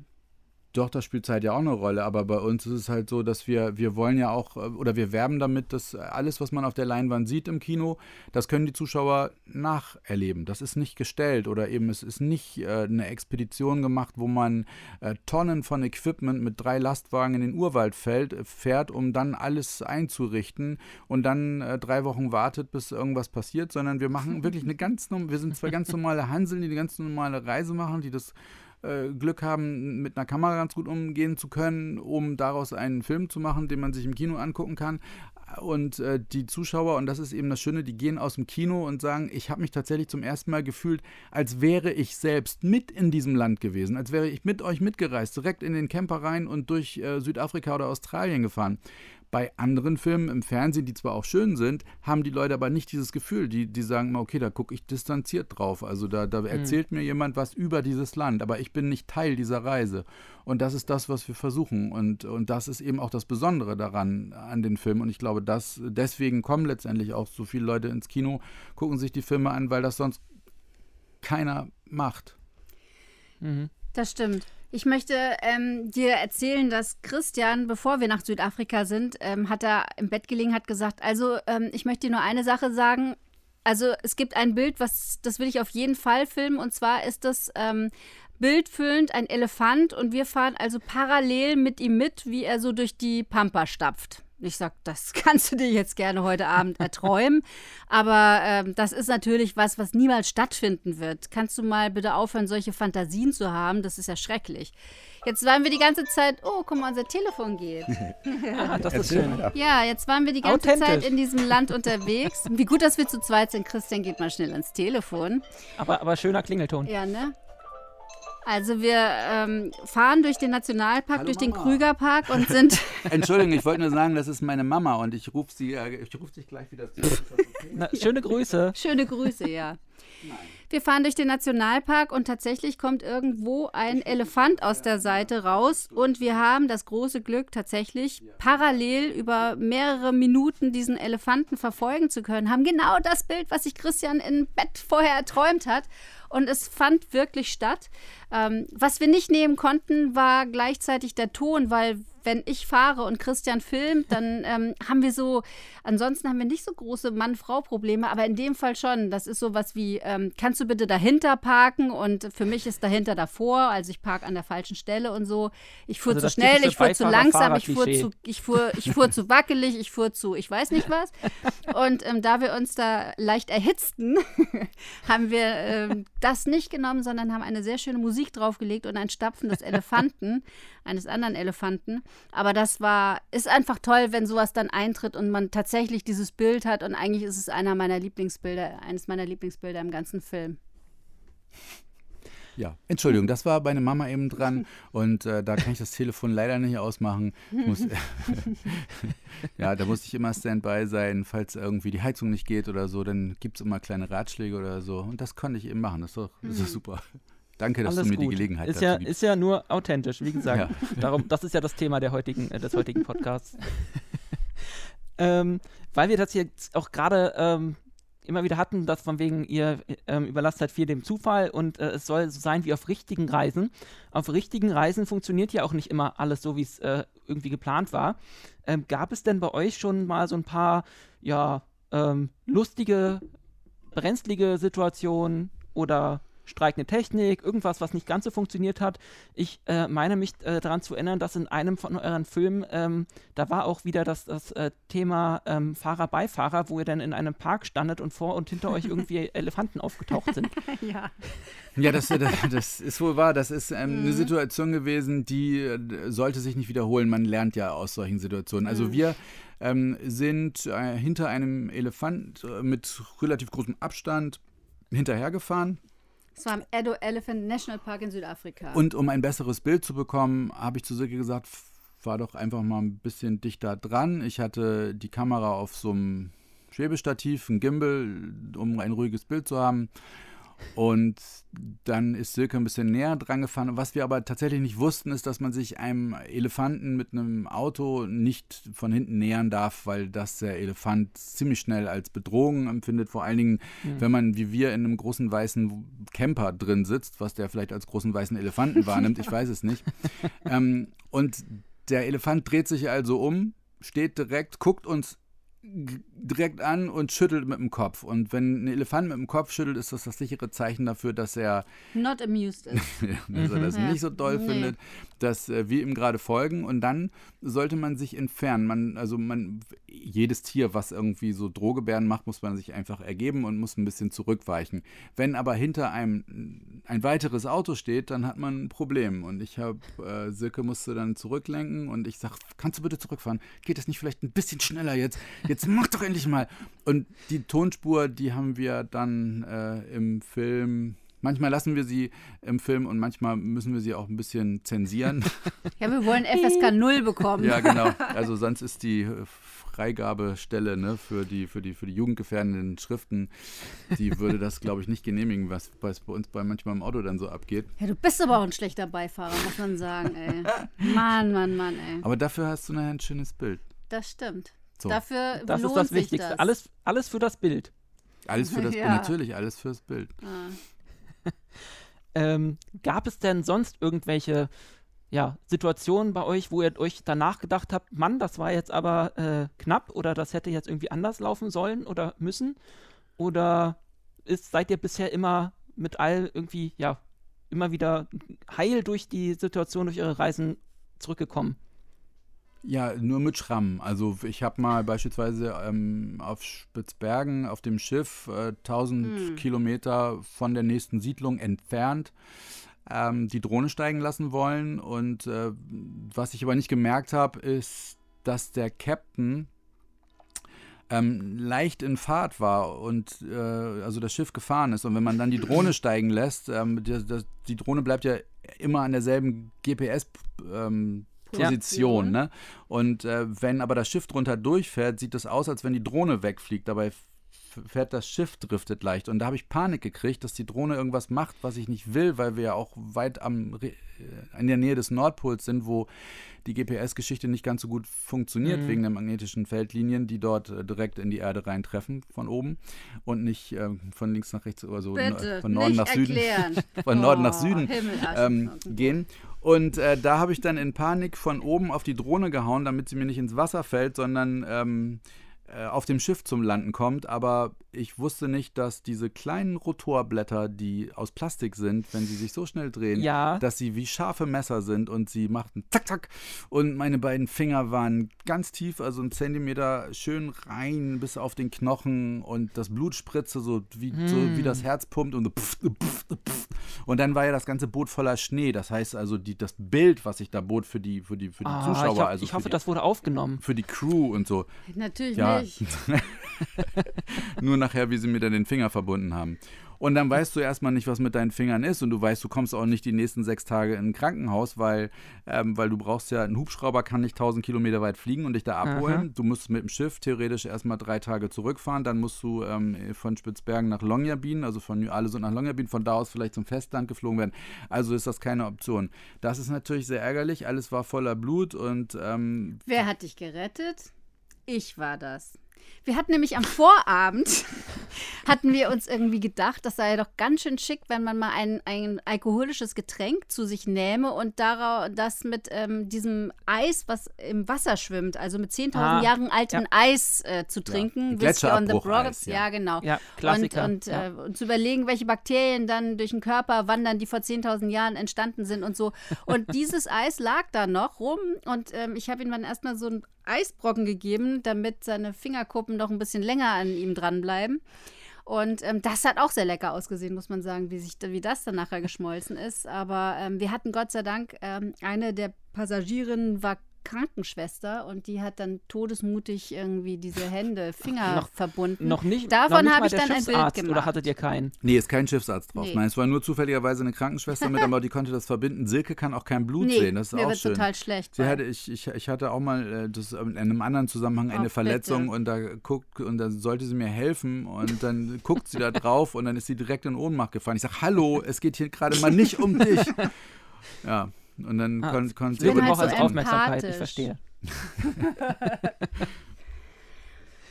Doch, das spielt Zeit ja auch eine Rolle, aber bei uns ist es halt so, dass wir, wir wollen ja auch, äh, oder wir werben damit, dass alles, was man auf der Leinwand sieht im Kino, das können die Zuschauer nacherleben. Das ist nicht gestellt oder eben es ist nicht äh, eine Expedition gemacht, wo man äh, Tonnen von Equipment mit drei Lastwagen in den Urwald fällt, fährt, um dann alles einzurichten und dann äh, drei Wochen wartet, bis irgendwas passiert, sondern wir machen wirklich eine ganz, norm- wir sind zwei ganz normale Hanseln, die eine ganz normale Reise machen, die das äh, Glück haben, mit einer Kamera ganz gut umgehen zu können, um daraus einen Film zu machen, den man sich im Kino angucken kann. Und äh, die Zuschauer, und das ist eben das Schöne, die gehen aus dem Kino und sagen, ich habe mich tatsächlich zum ersten Mal gefühlt, als wäre ich selbst mit in diesem Land gewesen, als wäre ich mit euch mitgereist, direkt in den Camper rein und durch äh, Südafrika oder Australien gefahren. Bei anderen Filmen im Fernsehen, die zwar auch schön sind, haben die Leute aber nicht dieses Gefühl. Die, die sagen mal, okay, da gucke ich distanziert drauf. Also da, da erzählt mir jemand was über dieses Land, aber ich bin nicht Teil dieser Reise. Und das ist das, was wir versuchen. Und, und das ist eben auch das Besondere daran, an den Filmen. Und ich glaube, dass deswegen kommen letztendlich auch so viele Leute ins Kino, gucken sich die Filme an, weil das sonst keiner macht. Mhm. Das stimmt. Ich möchte ähm, dir erzählen, dass Christian, bevor wir nach Südafrika sind, ähm, hat er im Bett gelegen, hat gesagt, also ähm, ich möchte dir nur eine Sache sagen. Also es gibt ein Bild, was das will ich auf jeden Fall filmen. Und zwar ist das ähm, bildfüllend ein Elefant und wir fahren also parallel mit ihm mit, wie er so durch die Pampa stapft. Ich sag, das kannst du dir jetzt gerne heute Abend erträumen. Aber ähm, das ist natürlich was, was niemals stattfinden wird. Kannst du mal bitte aufhören, solche Fantasien zu haben? Das ist ja schrecklich. Jetzt waren wir die ganze Zeit, oh, guck mal, unser Telefon geht. Ah, das ist schön. Ja, jetzt waren wir die ganze. Zeit in diesem Land unterwegs. Wie gut, dass wir zu zweit sind. Christian geht mal schnell ans Telefon. Aber, aber schöner Klingelton. Ja, ne? Also wir ähm, fahren durch den Nationalpark, Hallo durch den Mama. Krügerpark und sind Entschuldigung, ich wollte nur sagen, das ist meine Mama und ich rufe sie, äh, ich rufe dich gleich wieder okay? Na, schöne Grüße. Schöne Grüße, ja. Wir fahren durch den Nationalpark und tatsächlich kommt irgendwo ein Elefant aus der Seite raus und wir haben das große Glück, tatsächlich parallel über mehrere Minuten diesen Elefanten verfolgen zu können. Haben genau das Bild, was sich Christian im Bett vorher erträumt hat. Und es fand wirklich statt. Ähm, was wir nicht nehmen konnten, war gleichzeitig der Ton, weil wenn ich fahre und Christian filmt, dann ähm, haben wir so, ansonsten haben wir nicht so große Mann-Frau-Probleme, aber in dem Fall schon. Das ist sowas wie, ähm, kannst du bitte dahinter parken? Und für mich ist dahinter davor, also ich parke an der falschen Stelle und so. Ich fuhr Also zu schnell, ich fuhr zu langsam, ich fuhr zu, ich fuhr, ich fuhr zu wackelig, ich fuhr zu, ich weiß nicht was. Und ähm, da wir uns da leicht erhitzten, haben wir ähm, das nicht genommen, sondern haben eine sehr schöne Musik draufgelegt und ein Stapfen des Elefanten, eines anderen Elefanten. Aber das war, ist einfach toll, wenn sowas dann eintritt und man tatsächlich dieses Bild hat. Und eigentlich ist es einer meiner Lieblingsbilder, eines meiner Lieblingsbilder im ganzen Film. Ja, Entschuldigung, das war meine Mama eben dran und äh, da kann ich das Telefon leider nicht ausmachen. Muss, ja, da musste ich immer Standby sein, falls irgendwie die Heizung nicht geht oder so, dann gibt es immer kleine Ratschläge oder so und das konnte ich eben machen, das ist doch, das ist super. Danke, dass Alles du mir gut. die Gelegenheit ist ja, gibst. ist ja nur authentisch, wie gesagt. Ja. Darum, das ist ja das Thema der heutigen, äh, des heutigen Podcasts. ähm, weil wir das jetzt auch gerade ähm, immer wieder hatten, dass von wegen, ihr ähm, überlasst halt viel dem Zufall und äh, es soll so sein wie auf richtigen Reisen. Auf richtigen Reisen funktioniert ja auch nicht immer alles so, wie es äh, irgendwie geplant war. Ähm, gab es denn bei euch schon mal so ein paar, ja, ähm, lustige, brenzlige Situationen oder streikende Technik, irgendwas, was nicht ganz so funktioniert hat. Ich äh, meine mich äh, daran zu erinnern, dass in einem von euren Filmen, ähm, da war auch wieder das, das äh, Thema ähm, Fahrer-Beifahrer, wo ihr dann in einem Park standet und vor und hinter euch irgendwie Elefanten aufgetaucht sind. ja. Ja, das, das, das, ist wohl wahr. Das ist ähm, mhm. eine Situation gewesen, die äh, sollte sich nicht wiederholen. Man lernt ja aus solchen Situationen. Also mhm. wir ähm, sind äh, hinter einem Elefant äh, mit relativ großem Abstand hinterhergefahren. Es war im Edo Elephant National Park in Südafrika. Und um ein besseres Bild zu bekommen, habe ich zu Silke gesagt, war doch einfach mal ein bisschen dichter dran. Ich hatte die Kamera auf so einem Schwebestativ, ein Gimbal, um ein ruhiges Bild zu haben. Und dann ist Silke ein bisschen näher dran gefahren. Was wir aber tatsächlich nicht wussten, ist, dass man sich einem Elefanten mit einem Auto nicht von hinten nähern darf, weil das der Elefant ziemlich schnell als Bedrohung empfindet. Vor allen Dingen, mhm. wenn man wie wir in einem großen weißen Camper drin sitzt, was der vielleicht als großen weißen Elefanten wahrnimmt, ich weiß es nicht. Ähm, und der Elefant dreht sich also um, steht direkt, guckt uns direkt an und schüttelt mit dem Kopf. Und wenn ein Elefant mit dem Kopf schüttelt, ist das das sichere Zeichen dafür, dass er not amused ist. dass er das mhm. nicht so doll nee. findet, dass äh, wir ihm gerade folgen. Und dann sollte man sich entfernen. Man, also man, jedes Tier, was irgendwie so Drohgebärden macht, muss man sich einfach ergeben und muss ein bisschen zurückweichen. Wenn aber hinter einem ein weiteres Auto steht, dann hat man ein Problem. Und ich habe, äh, Silke musste dann zurücklenken und ich sage, kannst du bitte zurückfahren? Geht das nicht vielleicht ein bisschen schneller jetzt? Jetzt mach doch endlich mal. Und die Tonspur, die haben wir dann äh, im Film. Manchmal lassen wir sie im Film und manchmal müssen wir sie auch ein bisschen zensieren. Ja, wir wollen FSK 0 bekommen. Ja, genau. Also sonst ist die Freigabestelle ne, für, die, für, die, für die jugendgefährdenden Schriften, die würde das, glaube ich, nicht genehmigen, was, was bei uns bei manchmal im Auto dann so abgeht. Ja, du bist aber auch ein schlechter Beifahrer, muss man sagen, ey. Mann, Mann, Mann, ey. Aber dafür hast du nachher ein schönes Bild. Das stimmt. So. Dafür das ist das Wichtigste. Das. Alles, alles für das Bild. Alles für das ja. Bild, natürlich, alles fürs Bild. Ah. ähm, gab es denn sonst irgendwelche ja, Situationen bei euch, wo ihr euch danach gedacht habt, Mann, das war jetzt aber äh, knapp oder das hätte jetzt irgendwie anders laufen sollen oder müssen? Oder ist, seid ihr bisher immer mit all irgendwie, ja, immer wieder heil durch die Situation, durch eure Reisen zurückgekommen? Ja, nur mit Schrammen. Also ich habe mal beispielsweise ähm, auf Spitzbergen auf dem Schiff äh, 1000 hm. Kilometer von der nächsten Siedlung entfernt ähm, die Drohne steigen lassen wollen. Und äh, was ich aber nicht gemerkt habe, ist, dass der Captain ähm, leicht in Fahrt war und äh, also das Schiff gefahren ist. Und wenn man dann die Drohne steigen lässt, ähm, die, die, Drohne bleibt ja immer an derselben GPS- ähm, Position. Ja. Ne? Und äh, wenn aber das Schiff drunter durchfährt, sieht es aus, als wenn die Drohne wegfliegt. Dabei fährt das Schiff driftet leicht. Und da habe ich Panik gekriegt, dass die Drohne irgendwas macht, was ich nicht will, weil wir ja auch weit am, äh, in der Nähe des Nordpols sind, wo die GPS-Geschichte nicht ganz so gut funktioniert, mhm. wegen der magnetischen Feldlinien, die dort äh, direkt in die Erde reintreffen von oben und nicht äh, von links nach rechts oder so Bitte, von Norden nach Süden. von Norden nach oh, Süden ähm, gehen. Und äh, da habe ich dann in Panik von oben auf die Drohne gehauen, damit sie mir nicht ins Wasser fällt, sondern ähm, äh, auf dem Schiff zum Landen kommt, aber ich wusste nicht, dass diese kleinen Rotorblätter, die aus Plastik sind, wenn sie sich so schnell drehen, ja. dass sie wie scharfe Messer sind und sie machten zack, zack und meine beiden Finger waren ganz tief, also ein Zentimeter schön rein bis auf den Knochen und das Blut spritzte so wie, hm. so wie das Herz pumpt und so pff, pff, pff. und dann war ja das ganze Boot voller Schnee, das heißt also die, das Bild, was ich da bot für die, für die, für die ah, Zuschauer, ich, hab, also ich hoffe, die, das wurde aufgenommen. Für die Crew und so. Natürlich ja, nicht. Nur nachher, wie sie mir dann den Finger verbunden haben. Und dann weißt du erstmal nicht, was mit deinen Fingern ist und du weißt, du kommst auch nicht die nächsten sechs Tage in ein Krankenhaus, weil, ähm, weil du brauchst ja, ein Hubschrauber kann nicht 1000 Kilometer weit fliegen und dich da abholen. Aha. Du musst mit dem Schiff theoretisch erstmal drei Tage zurückfahren, dann musst du ähm, von Spitzbergen nach Longyearbyen, also von New Alesund nach Longyearbyen, von da aus vielleicht zum Festland geflogen werden. Also ist das keine Option. Das ist natürlich sehr ärgerlich, alles war voller Blut und ähm, Wer hat dich gerettet? Ich war das. Wir hatten nämlich am Vorabend hatten wir uns irgendwie gedacht, das sei doch ganz schön schick, wenn man mal ein, ein alkoholisches Getränk zu sich nähme und daraus, das mit ähm, diesem Eis, was im Wasser schwimmt, also mit 10.000 ah, Jahren altem ja. Eis äh, zu trinken. Ja, Whisky on the Rocks, ja. ja. genau. Ja, Klassiker. Und, und, äh, und, zu überlegen, welche Bakterien dann durch den Körper wandern, die vor 10.000 Jahren entstanden sind und so. Und dieses Eis lag da noch rum und ähm, ich habe ihm dann erstmal so ein Eisbrocken gegeben, damit seine Fingerkuppen noch ein bisschen länger an ihm dranbleiben. Und ähm, das hat auch sehr lecker ausgesehen, muss man sagen, wie, sich, wie das dann nachher geschmolzen ist. Aber ähm, wir hatten Gott sei Dank, ähm, eine der Passagierinnen war Krankenschwester und die hat dann todesmutig irgendwie diese Hände, Finger noch, verbunden. Noch nicht. Davon habe ich dann ein Bild gemacht. Oder hattet ihr keinen? Nee, ist kein Schiffsarzt drauf. Nee. Nein, es war nur zufälligerweise eine Krankenschwester mit, aber die konnte das verbinden. Silke kann auch kein Blut nee, sehen. Das ist mir auch wird schön. total schlecht. Sie hatte, ich, ich, ich hatte auch mal äh, das, in einem anderen Zusammenhang eine oh, Verletzung bitte. und da guckt und da sollte sie mir helfen und dann guckt sie da drauf und dann ist sie direkt in Ohnmacht gefallen. Ich sage, hallo, es geht hier gerade mal nicht um dich. Ja, und dann ah. konnte kon sie. Halt so als Aufmerksamkeit, ich verstehe.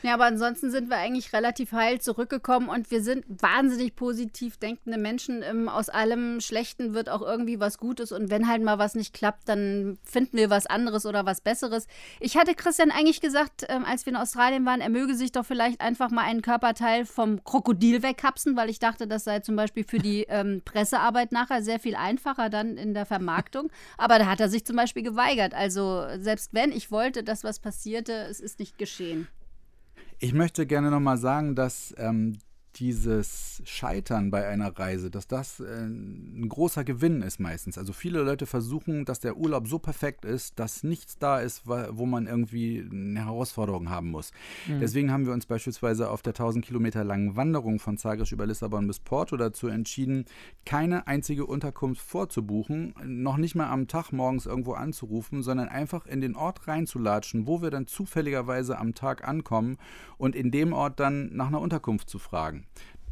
Ja, aber ansonsten sind wir eigentlich relativ heil zurückgekommen und wir sind wahnsinnig positiv denkende Menschen. Ähm, aus allem Schlechten wird auch irgendwie was Gutes und wenn halt mal was nicht klappt, dann finden wir was anderes oder was Besseres. Ich hatte Christian eigentlich gesagt, ähm, als wir in Australien waren, er möge sich doch vielleicht einfach mal einen Körperteil vom Krokodil wegkapsen, weil ich dachte, das sei zum Beispiel für die ähm, Pressearbeit nachher sehr viel einfacher dann in der Vermarktung. Aber da hat er sich zum Beispiel geweigert. Also selbst wenn ich wollte, dass was passierte, es ist nicht geschehen. Ich möchte gerne nochmal sagen, dass ähm, dieses Scheitern bei einer Reise, dass das äh, ein großer Gewinn ist meistens. Also viele Leute versuchen, dass der Urlaub so perfekt ist, dass nichts da ist, wo man irgendwie eine Herausforderung haben muss. Mhm. Deswegen haben wir uns beispielsweise auf der 1000 Kilometer langen Wanderung von Zagreb über Lissabon bis Porto dazu entschieden, keine einzige Unterkunft vorzubuchen, noch nicht mal am Tag morgens irgendwo anzurufen, sondern einfach in den Ort reinzulatschen, wo wir dann zufälligerweise am Tag ankommen und in dem Ort dann nach einer Unterkunft zu fragen.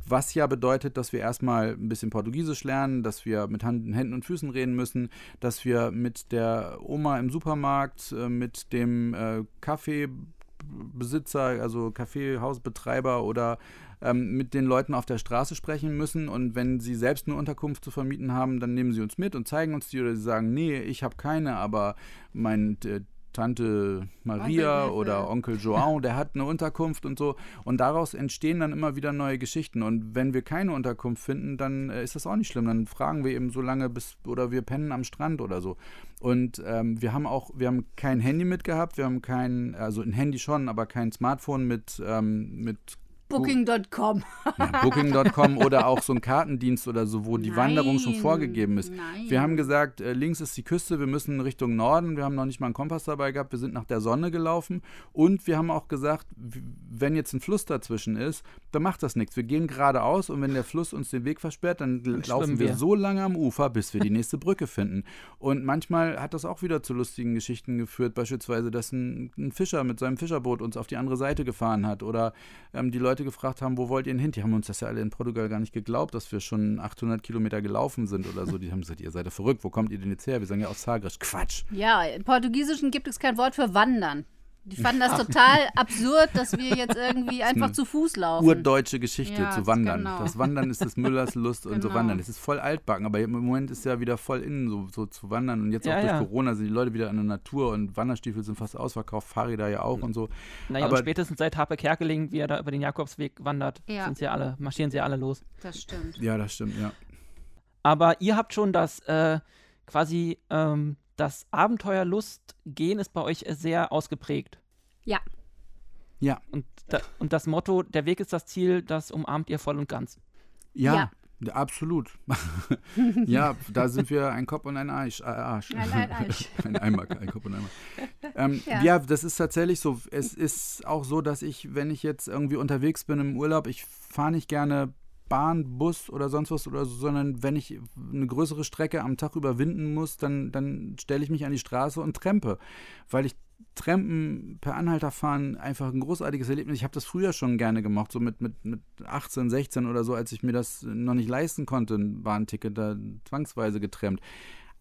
Was ja bedeutet, dass wir erstmal ein bisschen Portugiesisch lernen, dass wir mit Händen und Füßen reden müssen, dass wir mit der Oma im Supermarkt, äh, mit dem äh, Kaffeebesitzer, also Kaffeehausbetreiber oder ähm, mit den Leuten auf der Straße sprechen müssen. Und wenn sie selbst eine Unterkunft zu vermieten haben, dann nehmen sie uns mit und zeigen uns die oder sie sagen, nee, ich habe keine, aber mein äh, Tante Maria oder Onkel João, der hat eine Unterkunft und so. Und daraus entstehen dann immer wieder neue Geschichten. Und wenn wir keine Unterkunft finden, dann äh, ist das auch nicht schlimm. Dann fragen wir eben so lange bis oder wir pennen am Strand oder so. Und ähm, wir haben auch, wir haben kein Handy mitgehabt, wir haben kein, also ein Handy schon, aber kein Smartphone mit, ähm, mit Booking.com. Ja, Booking.com oder auch so ein Kartendienst oder so, wo die Nein. Wanderung schon vorgegeben ist. Nein. Wir haben gesagt, äh, links ist die Küste, wir müssen Richtung Norden. Wir haben noch nicht mal einen Kompass dabei gehabt, wir sind nach der Sonne gelaufen. Und wir haben auch gesagt, wenn jetzt ein Fluss dazwischen ist, dann macht das nichts. Wir gehen geradeaus und wenn der Fluss uns den Weg versperrt, dann, dann laufen wir, wir so lange am Ufer, bis wir die nächste Brücke finden. Und manchmal hat das auch wieder zu lustigen Geschichten geführt, beispielsweise, dass ein, ein Fischer mit seinem Fischerboot uns auf die andere Seite gefahren hat oder ähm, die Leute Leute gefragt haben, wo wollt ihr denn hin? Die haben uns das ja alle in Portugal gar nicht geglaubt, dass wir schon 800 Kilometer gelaufen sind oder so. Die haben gesagt, ihr seid ja verrückt, wo kommt ihr denn jetzt her? Wir sagen ja aus Sagres. Quatsch. Ja, im Portugiesischen gibt es kein Wort für wandern. Die fanden das total absurd, dass wir jetzt irgendwie einfach zu Fuß laufen. Urdeutsche Geschichte ja, zu wandern. Genau. Das Wandern ist des Müllers Lust genau. und so genau. wandern. Es ist voll altbacken, aber im Moment ist ja wieder voll innen, so, so zu wandern. Und jetzt ja, auch durch ja. Corona sind die Leute wieder in der Natur und Wanderstiefel sind fast ausverkauft, Fahrräder ja auch und so. Naja, aber und spätestens seit Harpe Kerkeling, wie er da über den Jakobsweg wandert, sind sie alle, marschieren sie alle los. Das stimmt. Ja, das stimmt, ja. Aber ihr habt schon das äh, quasi ähm, das Abenteuerlust-Gen ist bei euch sehr ausgeprägt. Ja. Ja. Und, da, und das Motto, der Weg ist das Ziel, das umarmt ihr voll und ganz. Ja. ja. Absolut. ja, da sind wir ein Kopf und ein Arsch. Äh, Arsch. Arsch. ein Eimer, ein Kopf und ein Eimer. Ähm, ja. ja. das ist tatsächlich so. Es ist auch so, dass ich, wenn ich jetzt irgendwie unterwegs bin im Urlaub, ich fahre nicht gerne Bahn, Bus oder sonst was oder so, sondern wenn ich eine größere Strecke am Tag überwinden muss, dann, dann stelle ich mich an die Straße und trempe, weil ich Trampen per Anhalter fahren einfach ein großartiges Erlebnis. Ich habe das früher schon gerne gemacht, so mit, mit, mit 18, 16 oder so, als ich mir das noch nicht leisten konnte, ein Bahnticket da zwangsweise getrennt.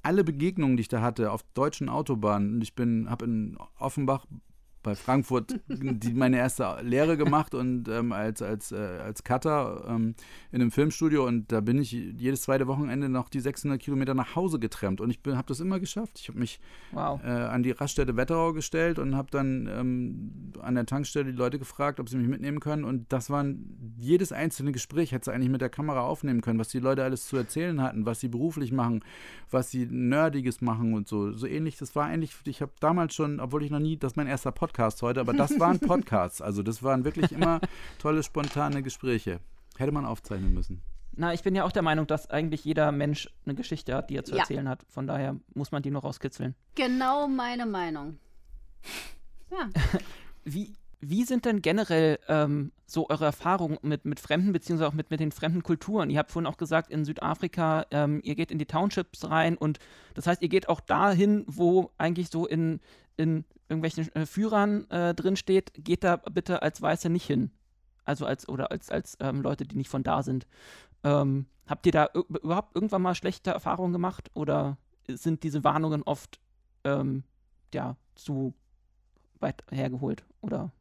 Alle Begegnungen, die ich da hatte auf deutschen Autobahnen, und ich bin, habe in Offenbach bei Frankfurt die, meine erste Lehre gemacht und ähm, als, als, äh, als Cutter ähm, in einem Filmstudio und da bin ich jedes zweite Wochenende noch die 600 Kilometer nach Hause getrennt und ich habe das immer geschafft. Ich habe mich wow. äh, an die Raststätte Wetterau gestellt und habe dann ähm, an der Tankstelle die Leute gefragt, ob sie mich mitnehmen können und das waren jedes einzelne Gespräch, hätte sie eigentlich mit der Kamera aufnehmen können, was die Leute alles zu erzählen hatten, was sie beruflich machen, was sie Nerdiges machen und so. So ähnlich, das war eigentlich, ich habe damals schon, obwohl ich noch nie, das ist mein erster Podcast heute, aber das waren Podcasts. Also das waren wirklich immer tolle, spontane Gespräche. Hätte man aufzeichnen müssen. Na, ich bin ja auch der Meinung, dass eigentlich jeder Mensch eine Geschichte hat, die er zu ja. erzählen hat. Von daher muss man die noch rauskitzeln. Genau meine Meinung. Ja. Wie, wie sind denn generell ähm, so eure Erfahrungen mit, mit Fremden, beziehungsweise auch mit, mit den fremden Kulturen? Ihr habt vorhin auch gesagt, in Südafrika, ähm, ihr geht in die Townships rein und das heißt, ihr geht auch dahin, wo eigentlich so in, in irgendwelchen äh, Führern äh, drinsteht, geht da bitte als Weiße nicht hin. Also als, oder als, als ähm, Leute, die nicht von da sind. Ähm, habt ihr da überhaupt irgendwann mal schlechte Erfahrungen gemacht oder sind diese Warnungen oft ähm, ja, zu weit hergeholt? Oder?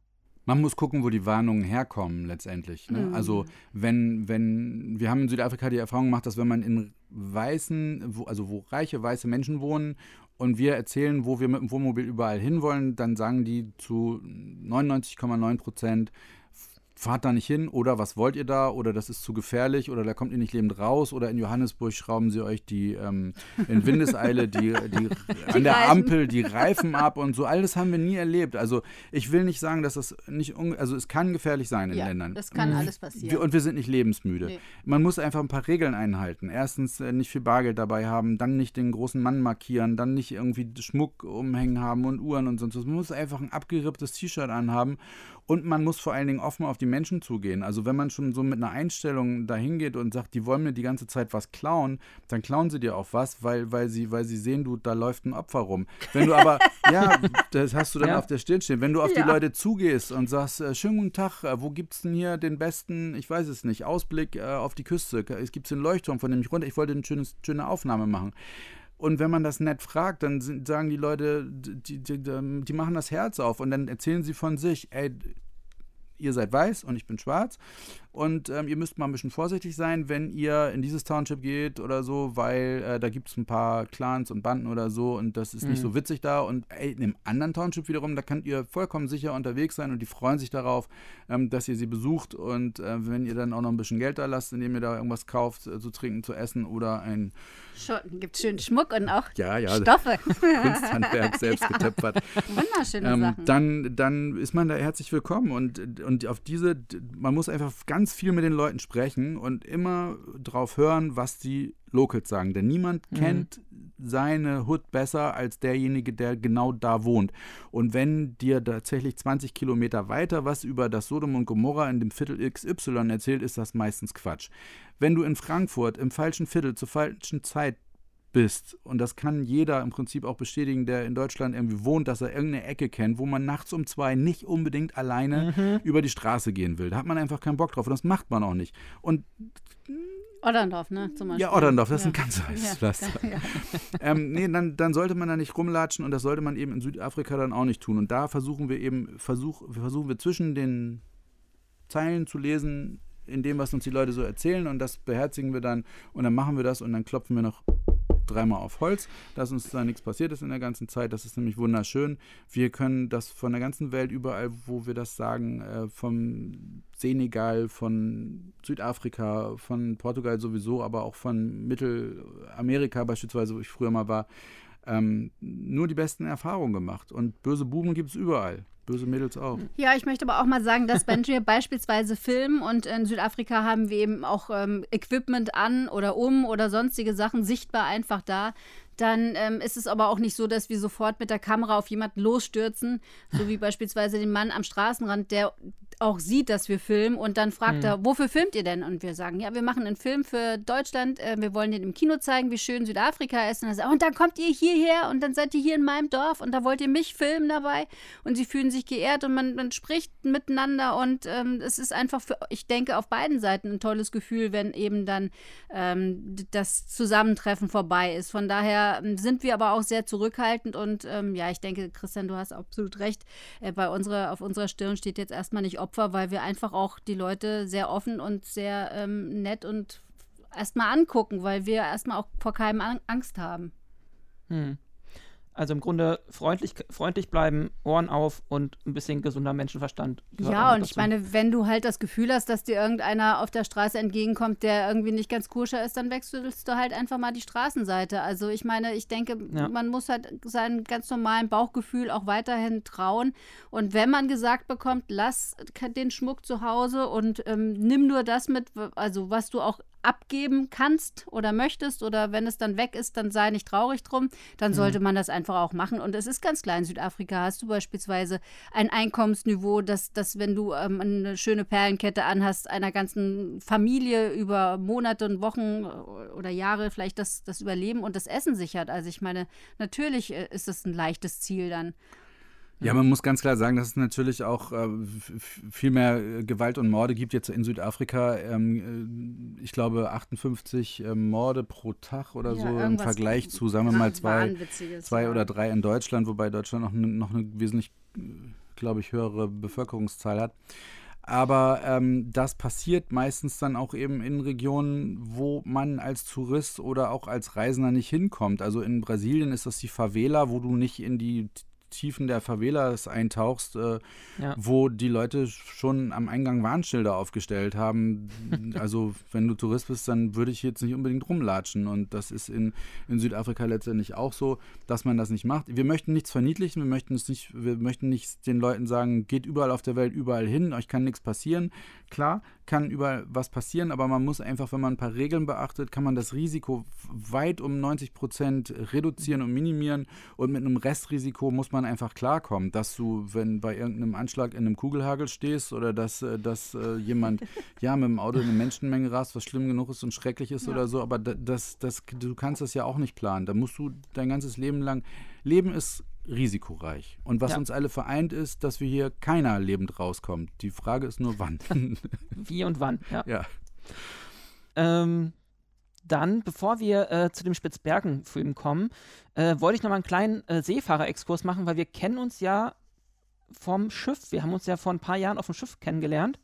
Man muss gucken, wo die Warnungen herkommen letztendlich. Ne? Mhm. Also wenn, wenn, wir haben in Südafrika die Erfahrung gemacht, dass wenn man in weißen, wo, also wo reiche weiße Menschen wohnen und wir erzählen, wo wir mit dem Wohnmobil überall hinwollen, dann sagen die zu 99,9 Prozent, fahrt da nicht hin oder was wollt ihr da oder das ist zu gefährlich oder da kommt ihr nicht lebend raus oder in Johannesburg schrauben sie euch die ähm, in Windeseile die, die, die an der Reifen. Ampel die Reifen ab und so. All das haben wir nie erlebt. Also ich will nicht sagen, dass das nicht, also es kann gefährlich sein in ja, Ländern. Das kann mhm. alles passieren. Wir, und wir sind nicht lebensmüde. Nee. Man muss einfach ein paar Regeln einhalten. Erstens äh, nicht viel Bargeld dabei haben, dann nicht den großen Mann markieren, dann nicht irgendwie Schmuck umhängen haben und Uhren und sonst was. Man muss einfach ein abgeripptes T-Shirt anhaben und man muss vor allen Dingen offen auf die Menschen zugehen. Also wenn man schon so mit einer Einstellung dahin geht und sagt, die wollen mir die ganze Zeit was klauen, dann klauen sie dir auch was, weil, weil, sie, weil sie sehen, du, da läuft ein Opfer rum. Wenn du aber, ja, das hast du dann ja. auf der Stirn stehen. Wenn du auf ja. die Leute zugehst und sagst, äh, schönen guten Tag, äh, wo gibt es denn hier den besten, ich weiß es nicht, Ausblick äh, auf die Küste? Es gibt den Leuchtturm, von dem ich runter, ich wollte eine schöne, schöne Aufnahme machen. Und wenn man das nett fragt, dann sind, sagen die Leute, die, die, die, machen das Herz auf und dann erzählen sie von sich, ey, ihr seid weiß und ich bin schwarz. Und ähm, ihr müsst mal ein bisschen vorsichtig sein, wenn ihr in dieses Township geht oder so, weil äh, da gibt es ein paar Clans und Banden oder so und das ist mhm. nicht so witzig da. Und ey, in einem anderen Township wiederum, da könnt ihr vollkommen sicher unterwegs sein und die freuen sich darauf, ähm, dass ihr sie besucht. Und äh, wenn ihr dann auch noch ein bisschen Geld da lasst, indem ihr da irgendwas kauft, äh, zu trinken, zu essen oder ein. Schon, gibt schönen Schmuck und auch ja, ja, Stoffe. Kunsthandwerk selbst ja. getöpfert. Wunderschöne ähm, Sachen. Dann, dann ist man da herzlich willkommen und, und auf diese, man muss einfach ganz ganz viel mit den Leuten sprechen und immer drauf hören, was die Locals sagen. Denn niemand mhm. kennt seine Hood besser als derjenige, der genau da wohnt. Und wenn dir tatsächlich 20 Kilometer weiter was über das Sodom und Gomorra in dem Viertel XY erzählt, ist das meistens Quatsch. Wenn du in Frankfurt im falschen Viertel zur falschen Zeit bist, und das kann jeder im Prinzip auch bestätigen, der in Deutschland irgendwie wohnt, dass er irgendeine Ecke kennt, wo man nachts um zwei nicht unbedingt alleine mhm. über die Straße gehen will. Da hat man einfach keinen Bock drauf und das macht man auch nicht. Und Otterndorf, ne? Zum Beispiel. Ja, Otterndorf, das ja. ist ein ganz weißes ja, Pflaster. Ja. ähm, nee, dann, dann sollte man da nicht rumlatschen und das sollte man eben in Südafrika dann auch nicht tun. Und da versuchen wir eben, versuch, versuchen wir zwischen den Zeilen zu lesen, in dem, was uns die Leute so erzählen und das beherzigen wir dann und dann machen wir das und dann klopfen wir noch dreimal auf Holz, dass uns da nichts passiert ist in der ganzen Zeit. Das ist nämlich wunderschön. Wir können das von der ganzen Welt überall, wo wir das sagen, äh, vom Senegal, von Südafrika, von Portugal sowieso, aber auch von Mittelamerika beispielsweise, wo ich früher mal war, ähm, nur die besten Erfahrungen gemacht. Und böse Buben gibt es überall. Böse Mädels auch. Ja, ich möchte aber auch mal sagen, dass wenn wir beispielsweise filmen und in Südafrika haben wir eben auch ähm, Equipment an oder um oder sonstige Sachen sichtbar einfach da, dann ähm, ist es aber auch nicht so, dass wir sofort mit der Kamera auf jemanden losstürzen, so wie beispielsweise den Mann am Straßenrand, der auch sieht, dass wir filmen und dann fragt mhm. er, wofür filmt ihr denn? Und wir sagen, ja, wir machen einen Film für Deutschland, äh, wir wollen den im Kino zeigen, wie schön Südafrika ist. Und dann, sagt, und dann kommt ihr hierher und dann seid ihr hier in meinem Dorf und da wollt ihr mich filmen dabei und sie fühlen sich geehrt und man, man spricht miteinander und ähm, es ist einfach für, ich denke, auf beiden Seiten ein tolles Gefühl, wenn eben dann ähm, das Zusammentreffen vorbei ist. Von daher ähm, sind wir aber auch sehr zurückhaltend und ähm, ja, ich denke, Christian, du hast absolut recht. Äh, bei unserer, auf unserer Stirn steht jetzt erstmal nicht Opfer, weil wir einfach auch die Leute sehr offen und sehr ähm, nett und erstmal angucken, weil wir erstmal auch vor keinem Angst haben. Hm. Also im Grunde freundlich, freundlich bleiben, Ohren auf und ein bisschen gesunder Menschenverstand. Ja, und ich meine, wenn du halt das Gefühl hast, dass dir irgendeiner auf der Straße entgegenkommt, der irgendwie nicht ganz koscher ist, dann wechselst du halt einfach mal die Straßenseite. Also ich meine, ich denke, ja. man muss halt seinem ganz normalen Bauchgefühl auch weiterhin trauen. Und wenn man gesagt bekommt, lass den Schmuck zu Hause und ähm, nimm nur das mit, also was du auch abgeben kannst oder möchtest oder wenn es dann weg ist, dann sei nicht traurig drum, dann mhm. sollte man das einfach auch machen. Und es ist ganz klar, in Südafrika hast du beispielsweise ein Einkommensniveau, dass, dass wenn du ähm, eine schöne Perlenkette anhast, einer ganzen Familie über Monate und Wochen oder Jahre vielleicht das, das Überleben und das Essen sichert. Also ich meine, natürlich äh, ist das ein leichtes Ziel dann. Ja, man muss ganz klar sagen, dass es natürlich auch äh, viel mehr äh, Gewalt und Morde gibt jetzt in Südafrika. Ähm, äh, ich glaube 58 äh, Morde pro Tag oder ja, so im Vergleich zu, sagen wir mal, zwei, zwei oder drei in Deutschland, wobei Deutschland noch, ne, noch eine wesentlich, äh, glaube ich, höhere Bevölkerungszahl hat. Aber ähm, das passiert meistens dann auch eben in Regionen, wo man als Tourist oder auch als Reisender nicht hinkommt. Also in Brasilien ist das die Favela, wo du nicht in die Tiefen der Favelas eintauchst, äh, ja. wo die Leute schon am Eingang Warnschilder aufgestellt haben. also wenn du Tourist bist, dann würde ich jetzt nicht unbedingt rumlatschen. Und das ist in, in Südafrika letztendlich auch so, dass man das nicht macht. Wir möchten nichts verniedlichen, wir möchten es nicht, wir möchten nicht den Leuten sagen, geht überall auf der Welt überall hin, euch kann nichts passieren. Klar, kann überall was passieren, aber man muss einfach, wenn man ein paar Regeln beachtet, kann man das Risiko weit um 90 Prozent reduzieren und minimieren. Und mit einem Restrisiko muss man einfach klarkommen, dass du, wenn bei irgendeinem Anschlag in einem Kugelhagel stehst oder dass, äh, dass äh, jemand ja mit dem Auto in eine Menschenmenge rast, was schlimm genug ist und schrecklich ist ja. oder so, aber das, das, du kannst das ja auch nicht planen. Da musst du dein ganzes Leben lang. Leben ist risikoreich. Und was ja. uns alle vereint ist, dass wir hier keiner lebend rauskommt. Die Frage ist nur wann. Wie und wann, ja. ja. Ähm, dann, bevor wir äh, zu dem Spitzbergen-Film kommen, äh, wollte ich noch mal einen kleinen äh, Seefahrer-Exkurs machen, weil wir kennen uns ja vom Schiff. Wir haben uns ja vor ein paar Jahren auf dem Schiff kennengelernt.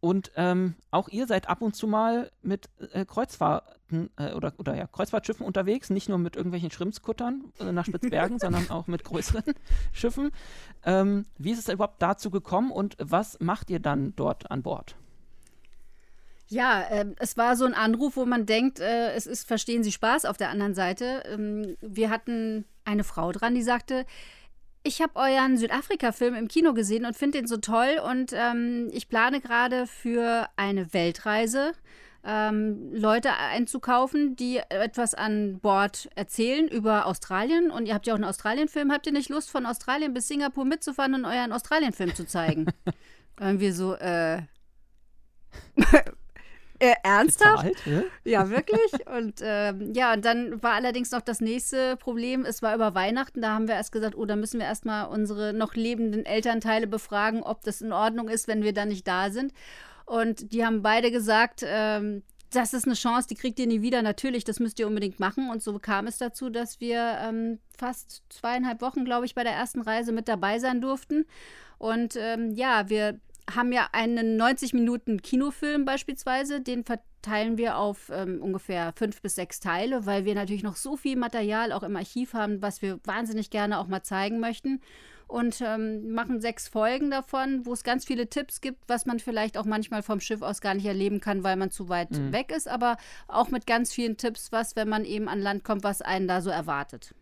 Und ähm, auch ihr seid ab und zu mal mit äh, Kreuzfahrten äh, oder, oder ja, Kreuzfahrtschiffen unterwegs, nicht nur mit irgendwelchen Schrimpskuttern äh, nach Spitzbergen, sondern auch mit größeren Schiffen. Ähm, wie ist es überhaupt dazu gekommen und was macht ihr dann dort an Bord? Ja, äh, es war so ein Anruf, wo man denkt, äh, es ist, verstehen Sie Spaß auf der anderen Seite. Ähm, wir hatten eine Frau dran, die sagte, ich habe euren Südafrika-Film im Kino gesehen und finde den so toll und ähm, ich plane gerade für eine Weltreise ähm, Leute einzukaufen, die etwas an Bord erzählen über Australien. Und ihr habt ja auch einen Australien-Film. Habt ihr nicht Lust, von Australien bis Singapur mitzufahren und euren Australien-Film zu zeigen? Irgendwie so, äh. Äh, ernsthaft? Bezahlt, ja? wirklich. Und ähm, ja, und dann war allerdings noch das nächste Problem. Es war über Weihnachten. Da haben wir erst gesagt, oh, da müssen wir erstmal unsere noch lebenden Elternteile befragen, ob das in Ordnung ist, wenn wir dann nicht da sind. Und die haben beide gesagt, ähm, das ist eine Chance, die kriegt ihr nie wieder. Natürlich, das müsst ihr unbedingt machen. Und so kam es dazu, dass wir ähm, fast zweieinhalb Wochen, glaube ich, bei der ersten Reise mit dabei sein durften. Und ähm, ja, wir haben ja einen 90 Minuten Kinofilm beispielsweise, den verteilen wir auf ähm, ungefähr fünf bis sechs Teile, weil wir natürlich noch so viel Material auch im Archiv haben, was wir wahnsinnig gerne auch mal zeigen möchten. Und ähm, machen sechs Folgen davon, wo es ganz viele Tipps gibt, was man vielleicht auch manchmal vom Schiff aus gar nicht erleben kann, weil man zu weit mhm. weg ist, aber auch mit ganz vielen Tipps, was, wenn man eben an Land kommt, was einen da so erwartet.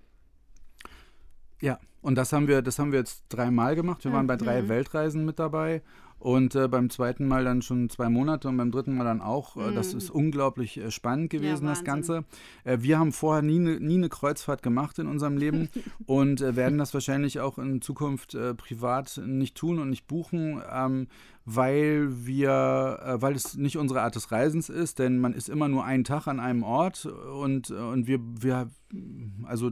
Ja, und das haben wir, das haben wir jetzt dreimal gemacht. Wir waren bei drei mhm. Weltreisen mit dabei Und äh, beim zweiten Mal dann schon zwei Monate und beim dritten Mal dann auch. Äh, das ist unglaublich äh, spannend gewesen, das Wahnsinn. Ganze. Äh, wir haben vorher nie eine nie ne Kreuzfahrt gemacht in unserem Leben und äh, werden das wahrscheinlich auch in Zukunft privat nicht tun und nicht buchen. Ähm, weil wir, äh, weil es nicht unsere Art des Reisens ist, denn man ist immer nur einen Tag an einem Ort und, und wir, wir, also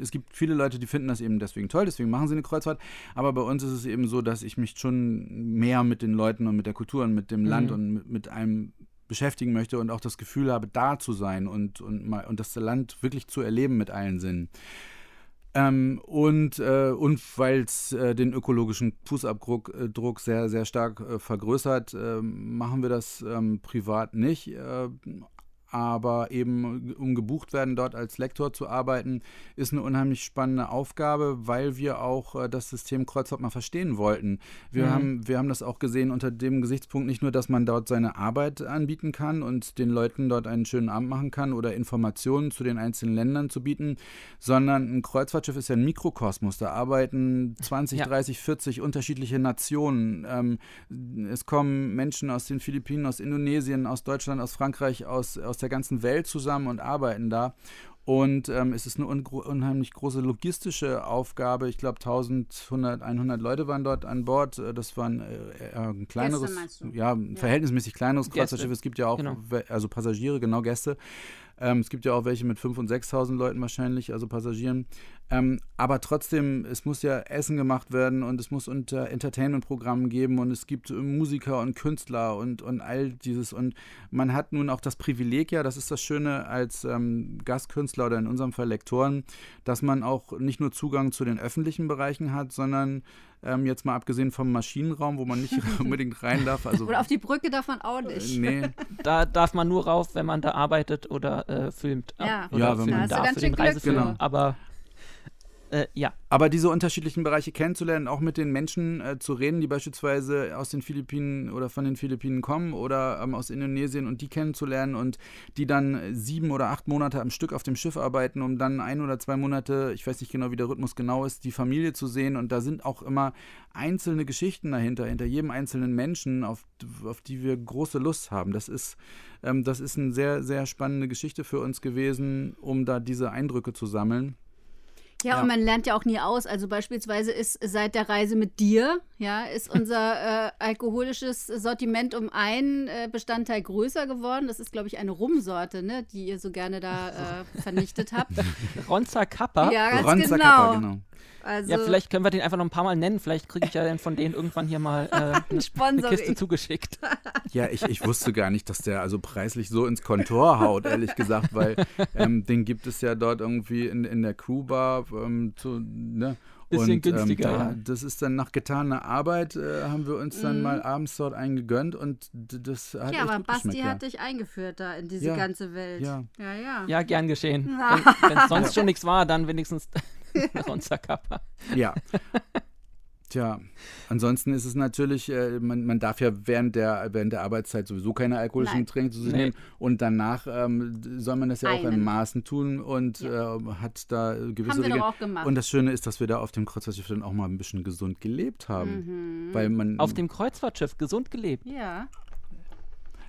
es gibt viele Leute, die finden das eben deswegen toll, deswegen machen sie eine Kreuzfahrt. Aber bei uns ist es eben so, dass ich mich schon mehr mit den Leuten und mit der Kultur und mit dem Land und mit, mit einem beschäftigen möchte und auch das Gefühl habe, da zu sein und, und, mal, und das Land wirklich zu erleben mit allen Sinnen. Ähm, und, äh, und weil es äh, den ökologischen Fußabdruck äh, Druck sehr, sehr stark äh, vergrößert, äh, machen wir das ähm, privat nicht. Aber eben um gebucht werden, dort als Lektor zu arbeiten, ist eine unheimlich spannende Aufgabe, weil wir auch äh, das System Kreuzfahrt mal verstehen wollten. Wir, Mhm. haben, wir haben das auch gesehen unter dem Gesichtspunkt, nicht nur, dass man dort seine Arbeit anbieten kann und den Leuten dort einen schönen Abend machen kann oder Informationen zu den einzelnen Ländern zu bieten, sondern ein Kreuzfahrtschiff ist ja ein Mikrokosmos. Da arbeiten 20, Ja. 30, 40 unterschiedliche Nationen. Ähm, es kommen Menschen aus den Philippinen, aus Indonesien, aus Deutschland, aus Frankreich, aus, aus der ganzen Welt zusammen und arbeiten da. Und ähm, es ist eine unheimlich große logistische Aufgabe. Ich glaube, 1100, 100 Leute waren dort an Bord. Äh, Das war ein, äh, ein kleineres, ja, ein Ja. verhältnismäßig kleineres. Kreuzfahrtschiff. Es gibt ja auch, Genau. also Passagiere, genau Gäste. Ähm, es gibt ja auch welche mit 5.000 und 6.000 Leuten wahrscheinlich, also Passagieren. Ähm, aber trotzdem, es muss ja Essen gemacht werden und es muss unter Entertainment-Programmen geben und es gibt Musiker und Künstler und, und all dieses. Und man hat nun auch das Privileg, ja, das ist das Schöne als ähm, Gastkünstler oder in unserem Fall Lektoren, dass man auch nicht nur Zugang zu den öffentlichen Bereichen hat, sondern ähm, jetzt mal abgesehen vom Maschinenraum, wo man nicht unbedingt rein darf. Also, Oder auf die Brücke darf man auch äh, nicht. nee, Da darf man nur rauf, wenn man da arbeitet oder äh, filmt. Ja. Oder Ja, wenn filmen man- Da darf ganz für schön den Glück Reisefilm. für. Genau. Aber äh, ja, Aber diese unterschiedlichen Bereiche kennenzulernen, auch mit den Menschen äh, zu reden, die beispielsweise aus den Philippinen oder von den Philippinen kommen oder ähm, aus Indonesien und die kennenzulernen und die dann äh, sieben oder acht Monate am Stück auf dem Schiff arbeiten, um dann ein oder zwei Monate, ich weiß nicht genau, wie der Rhythmus genau ist, die Familie zu sehen. Und da sind auch immer einzelne Geschichten dahinter, hinter jedem einzelnen Menschen, auf, auf die wir große Lust haben. Das ist, ähm, das ist eine sehr, sehr spannende Geschichte für uns gewesen, um da diese Eindrücke zu sammeln. Ja, Ja. und man lernt ja auch nie aus. Also beispielsweise ist seit der Reise mit dir, ja, ist unser äh, alkoholisches Sortiment um einen äh, Bestandteil größer geworden. Das ist, glaube ich, eine Rumsorte, ne, die ihr so gerne da äh, vernichtet habt. Ronza Kappa. Ja, ganz Ronza genau. Kappa, genau. Also Ja, vielleicht können wir den einfach noch ein paar Mal nennen. Vielleicht kriege ich ja dann von denen irgendwann hier mal äh, eine, eine. Kiste zugeschickt. Ja, ich, ich wusste gar nicht, dass der also preislich so ins Kontor haut, ehrlich gesagt, weil ähm, den gibt es ja dort irgendwie in, in der Crewbar ähm, zu, ne? Bisschen und, günstiger, Ähm, da, ja. Das ist dann nach getaner Arbeit, äh, haben wir uns dann Mhm. mal abends dort eingegönnt und das hat ja, echt aber gut Basti geschmeckt, hat dich eingeführt da in diese Ja. ganze Welt. Ja. ja. ja. Ja, gern geschehen. Wenn es sonst schon nichts war, dann wenigstens Ronza Kappa. Ja. Tja, ansonsten ist es natürlich, äh, man, man darf ja während der, während der Arbeitszeit sowieso keine alkoholischen. Getränke zu sich nehmen und danach ähm, soll man das ja auch in. Maßen tun und äh, hat da gewisse Haben wir Regeln. doch auch gemacht. Und das Schöne ist, dass wir da auf dem Kreuzfahrtschiff dann auch mal ein bisschen gesund gelebt haben. Mhm. Weil man. Auf dem Kreuzfahrtschiff gesund gelebt. Ja.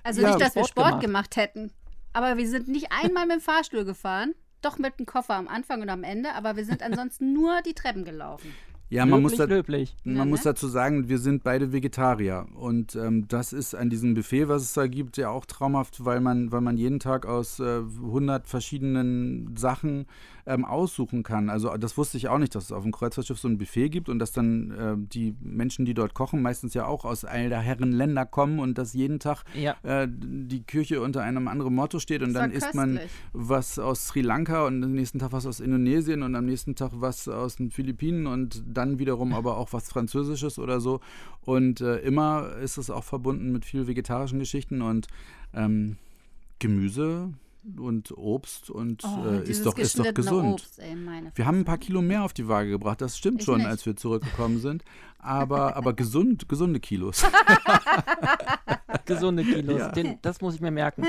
Also Ja, nicht, dass wir Sport Sport gemacht. gemacht hätten. Aber wir sind nicht einmal mit dem Fahrstuhl gefahren. Doch mit dem Koffer am Anfang und am Ende, aber wir sind ansonsten nur die Treppen gelaufen. ja, man muss, löblich, da, löblich. man Ja, muss ne? dazu sagen, wir sind beide Vegetarier. Und ähm, das ist an diesem Buffet, was es da gibt, ja auch traumhaft, weil man, weil man jeden Tag aus äh, 100 verschiedenen Sachen ähm, aussuchen kann. Also das wusste ich auch nicht, dass es auf dem Kreuzfahrtschiff so ein Buffet gibt und dass dann äh, die Menschen, die dort kochen, meistens ja auch aus all der Herren Länder kommen und dass jeden Tag Ja. äh, die Küche unter einem anderen Motto steht und dann isst man was aus Sri Lanka und am nächsten Tag was aus Indonesien und am nächsten Tag was aus den Philippinen und dann wiederum aber auch was Französisches oder so. Und äh, immer ist es auch verbunden mit viel vegetarischen Geschichten und ähm, Gemüse und Obst und Oh, äh, ist, doch, ist doch gesund. Obst, ey, meine Wir haben ein paar Kilo mehr auf die Waage gebracht, das stimmt Ich schon, nicht. als wir zurückgekommen sind. Aber, aber gesund, gesunde Kilos. Gesunde Kilos. Ja. Den, das muss ich mir merken.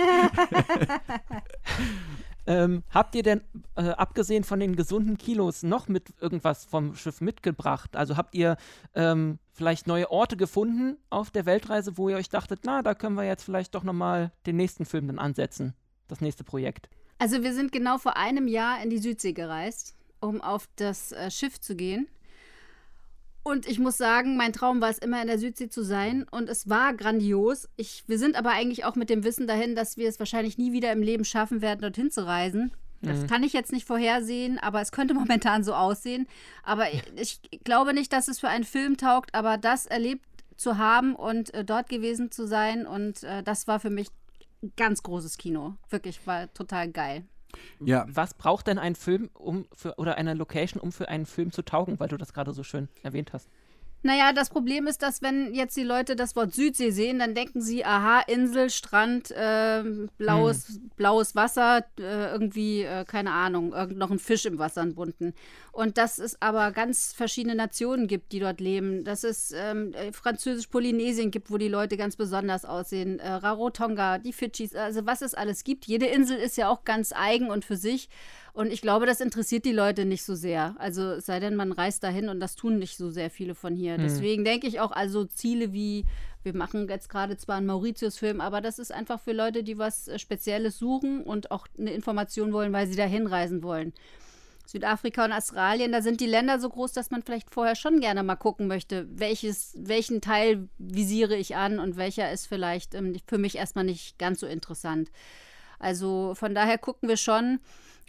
ähm, habt ihr denn, äh, abgesehen von den gesunden Kilos noch mit irgendwas vom Schiff mitgebracht? Also habt ihr ähm, vielleicht neue Orte gefunden auf der Weltreise, wo ihr euch dachtet, na, da können wir jetzt vielleicht doch nochmal den nächsten Film dann ansetzen, das nächste Projekt? Also wir sind genau vor einem Jahr in die Südsee gereist, um auf das äh, Schiff zu gehen. Und ich muss sagen, mein Traum war es immer in der Südsee zu sein und es war grandios. Ich, wir sind aber eigentlich auch mit dem Wissen dahin, dass wir es wahrscheinlich nie wieder im Leben schaffen werden, dorthin zu reisen. Das mhm. kann ich jetzt nicht vorhersehen, aber es könnte momentan so aussehen. Aber ich, ich glaube nicht, dass es für einen Film taugt, aber das erlebt zu haben und äh, dort gewesen zu sein und äh, das war für mich ganz großes Kino. Wirklich, war total geil. Ja. Was braucht denn ein Film um für, oder eine Location, um für einen Film zu taugen, weil du das gerade so schön erwähnt hast? Naja, das Problem ist, dass wenn jetzt die Leute das Wort Südsee sehen, dann denken sie, aha, Insel, Strand, äh, blaues, hm. blaues Wasser, äh, irgendwie, äh, keine Ahnung, irgend noch ein Fisch im Wasser entbunden. Und dass es aber ganz verschiedene Nationen gibt, die dort leben. Dass es ähm, äh, Französisch-Polynesien gibt, wo die Leute ganz besonders aussehen. Äh, Rarotonga, die Fidschis, also was es alles gibt. Jede Insel ist ja auch ganz eigen und für sich. Und ich glaube, das interessiert die Leute nicht so sehr. Also es sei denn, man reist dahin und das tun nicht so sehr viele von hier. Hm. Deswegen denke ich auch, also Ziele wie, wir machen jetzt gerade zwar einen Mauritius-Film, aber das ist einfach für Leute, die was äh, Spezielles suchen und auch eine Information wollen, weil sie dahin reisen wollen. Südafrika und Australien, da sind die Länder so groß, dass man vielleicht vorher schon gerne mal gucken möchte, welches, welchen Teil visiere ich an und welcher ist vielleicht ähm, für mich erstmal nicht ganz so interessant. Also von daher gucken wir schon,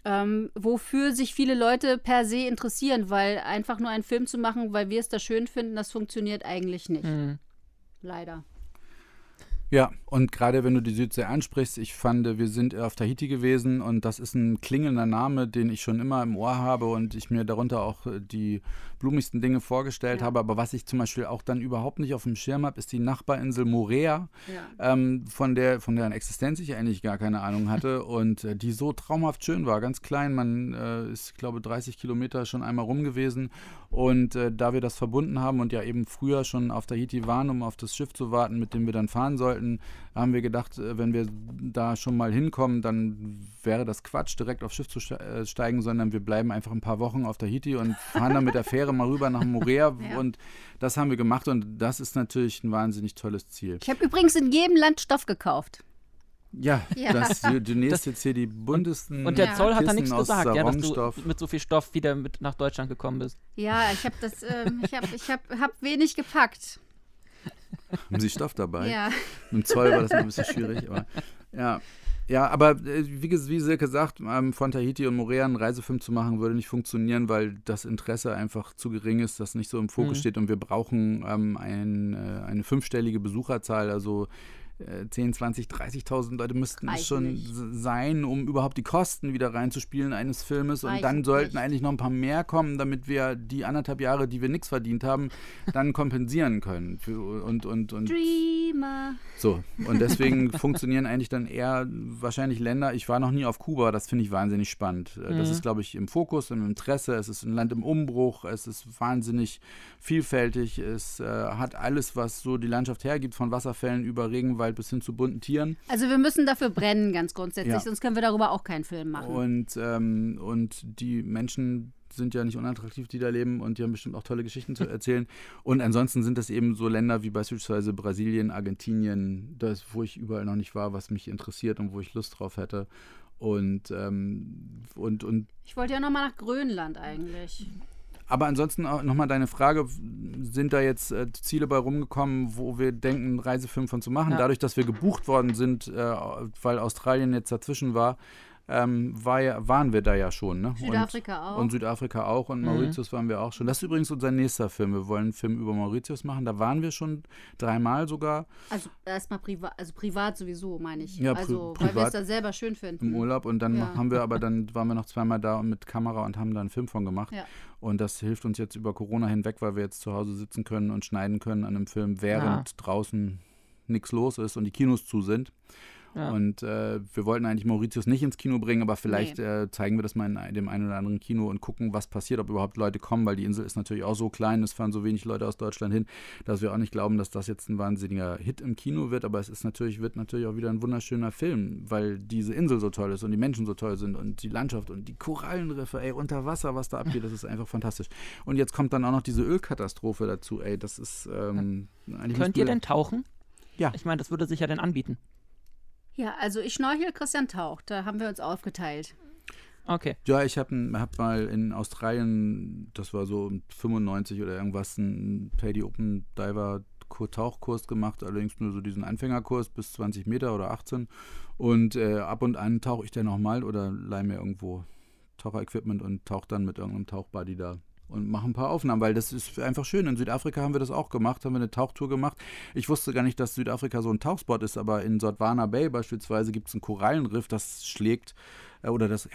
ähm, wofür sich viele Leute per se interessieren, weil einfach nur einen Film zu machen, weil wir es da schön finden, das funktioniert eigentlich nicht. Mhm. Leider. Ja, und gerade wenn du die Südsee ansprichst, ich fand, wir sind auf Tahiti gewesen und das ist ein klingender Name, den ich schon immer im Ohr habe und ich mir darunter auch äh, die blumigsten Dinge vorgestellt ja. habe. Aber was ich zum Beispiel auch dann überhaupt nicht auf dem Schirm habe, ist die Nachbarinsel Morea, ja. ähm, von, der, von deren Existenz ich eigentlich gar keine Ahnung hatte und äh, die so traumhaft schön war. Ganz klein, man äh, ist, glaube 30 Kilometer schon einmal rum gewesen und äh, da wir das verbunden haben und ja eben früher schon auf Tahiti waren, um auf das Schiff zu warten, mit dem wir dann fahren sollten, sollten, haben wir gedacht, äh, wenn wir da schon mal hinkommen, dann wäre das Quatsch, direkt aufs Schiff zu äh, steigen, sondern wir bleiben einfach ein paar Wochen auf Tahiti und fahren dann mit der Fähre mal rüber nach Morea. Ja. Und das haben wir gemacht und das ist natürlich ein wahnsinnig tolles Ziel. Ich habe übrigens in jedem Land Stoff gekauft. Ja, ja. Das, du, du nähst jetzt hier die buntesten. Und der Zoll hat da nichts gesagt, ja, dass du mit so viel Stoff wieder mit nach Deutschland gekommen bist. Ja, ich habe das, ähm, ich habe ich hab, hab wenig gepackt. Haben Sie Stoff dabei? Ja. Mit dem Zoll war das ein bisschen schwierig, aber ja. Ja, aber äh, wie, wie Silke sagt, ähm, von Tahiti und Morea einen Reisefilm zu machen, würde nicht funktionieren, weil das Interesse einfach zu gering ist, das nicht so im Fokus mhm. steht und wir brauchen ähm, ein, äh, eine fünfstellige Besucherzahl, also 10, 20, 30.000 Leute müssten es schon nicht. sein, um überhaupt die Kosten wieder reinzuspielen eines Filmes. Und dann sollten nicht. eigentlich noch ein paar mehr kommen, damit wir die anderthalb Jahre, die wir nichts verdient haben, dann kompensieren können. Und, und, und, Dreamer. So, und deswegen funktionieren eigentlich dann eher wahrscheinlich Länder. Ich war noch nie auf Kuba, das finde ich wahnsinnig spannend. Äh, das mhm. ist, glaube ich, im Fokus, im Interesse. Es ist ein Land im Umbruch, es ist wahnsinnig vielfältig. Es äh, hat alles, was so die Landschaft hergibt, von Wasserfällen über Regenwald Wald bis hin zu bunten Tieren. Also wir müssen dafür brennen, ganz grundsätzlich, ja. sonst können wir darüber auch keinen Film machen. Und, ähm, und die Menschen sind ja nicht unattraktiv, die da leben und die haben bestimmt auch tolle Geschichten zu erzählen. Und ansonsten sind das eben so Länder wie beispielsweise Brasilien, Argentinien, das, wo ich überall noch nicht war, was mich interessiert und wo ich Lust drauf hätte. Und, ähm, und, und ich wollte ja nochmal nach Grönland eigentlich. Aber ansonsten nochmal deine Frage, sind da jetzt äh, Ziele bei rumgekommen, wo wir denken, einen Reisefilm von zu machen? Ja. Dadurch, dass wir gebucht worden sind, äh, weil Australien jetzt dazwischen war, ähm, war ja, waren wir da ja schon. Ne? Südafrika und, auch. Und Südafrika auch und mhm. Mauritius waren wir auch schon. Das ist übrigens unser nächster Film. Wir wollen einen Film über Mauritius machen. Da waren wir schon dreimal sogar. Also erstmal privat, also privat sowieso, meine ich. Ja, also, pri weil wir es da selber schön finden. Im Urlaub und dann ja. haben wir aber dann waren wir noch zweimal da mit Kamera und haben da einen Film von gemacht. Ja. Und das hilft uns jetzt über Corona hinweg, weil wir jetzt zu Hause sitzen können und schneiden können an einem Film, während ja. draußen nichts los ist und die Kinos zu sind. Ja. Und äh, wir wollten eigentlich Mauritius nicht ins Kino bringen, aber vielleicht nee. äh, zeigen wir das mal in dem einen oder anderen Kino und gucken, was passiert, ob überhaupt Leute kommen, weil die Insel ist natürlich auch so klein, es fahren so wenig Leute aus Deutschland hin, dass wir auch nicht glauben, dass das jetzt ein wahnsinniger Hit im Kino wird. Aber es ist natürlich, wird natürlich auch wieder ein wunderschöner Film, weil diese Insel so toll ist und die Menschen so toll sind und die Landschaft und die Korallenriffe, ey, unter Wasser, was da abgeht, das ist einfach fantastisch. Und jetzt kommt dann auch noch diese Ölkatastrophe dazu, ey, das ist ähm. Könnt ihr denn tauchen? Ja. Ich meine, das würde sich ja dann anbieten. Ja, also ich schnorchel, Christian taucht. Da haben wir uns aufgeteilt. Okay. Ja, ich habe hab mal in Australien, das war so 95 oder irgendwas, einen Paddy Open Diver Tauchkurs gemacht, allerdings nur so diesen Anfängerkurs bis 20 Meter oder 18. Und äh, ab und an tauche ich dann nochmal oder leih mir irgendwo Taucherequipment und tauche dann mit irgendeinem Tauchbuddy da und machen ein paar Aufnahmen, weil das ist einfach schön. In Südafrika haben wir das auch gemacht, haben wir eine Tauchtour gemacht. Ich wusste gar nicht, dass Südafrika so ein Tauchspot ist, aber in Sotwana Bay beispielsweise gibt es ein Korallenriff, das schlägt äh, oder das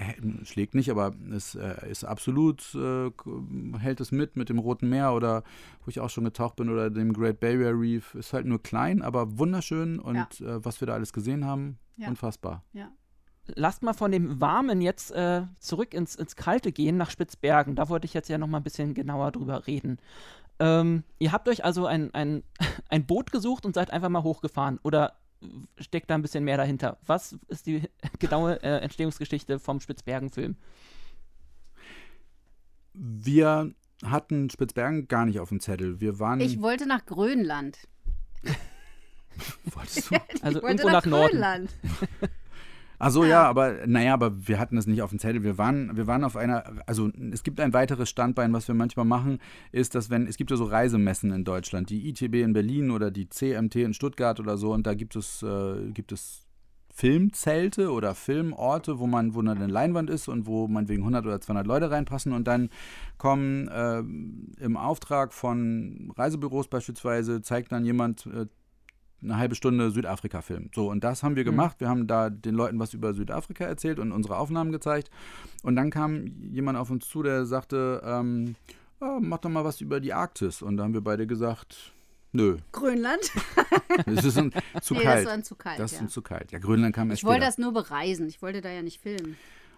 schlägt nicht, aber es äh, ist absolut, äh, hält es mit mit dem Roten Meer oder wo ich auch schon getaucht bin oder dem Great Barrier Reef. Ist halt nur klein, aber wunderschön und ja. Äh, was wir da alles gesehen haben, ja. unfassbar. Ja lasst mal von dem Warmen jetzt äh, zurück ins, ins Kalte gehen, nach Spitzbergen. Da wollte ich jetzt ja noch mal ein bisschen genauer drüber reden. Ähm, ihr habt euch also ein, ein, ein Boot gesucht und seid einfach mal hochgefahren. Oder steckt da ein bisschen mehr dahinter? Was ist die genaue äh, Entstehungsgeschichte vom Spitzbergen-Film? Wir hatten Spitzbergen gar nicht auf dem Zettel. Wir waren. Ich wollte nach Grönland. Wolltest du? Also irgendwo nach, nach Grönland. Ach so, ja. ja, aber naja, aber wir hatten es nicht auf dem Zettel. Wir waren, wir waren auf einer, also es gibt ein weiteres Standbein, was wir manchmal machen, ist, dass wenn, es gibt ja so Reisemessen in Deutschland, die ITB in Berlin oder die CMT in Stuttgart oder so, und da gibt es, äh, gibt es Filmzelte oder Filmorte, wo man, wo eine Leinwand ist und wo man wegen 100 oder 200 Leute reinpassen und dann kommen äh, im Auftrag von Reisebüros beispielsweise, zeigt dann jemand äh, eine halbe Stunde Südafrika-Film. So, und das haben wir mhm. gemacht. Wir haben da den Leuten was über Südafrika erzählt und unsere Aufnahmen gezeigt. Und dann kam jemand auf uns zu, der sagte, ähm, oh, mach doch mal was über die Arktis. Und da haben wir beide gesagt, Nö. Grönland? das ist ein, zu nee, kalt. Das ist zu kalt. Das ist ja. zu kalt. Ja, Grönland kam erst Ich wollte das nur bereisen. Ich wollte da ja nicht filmen.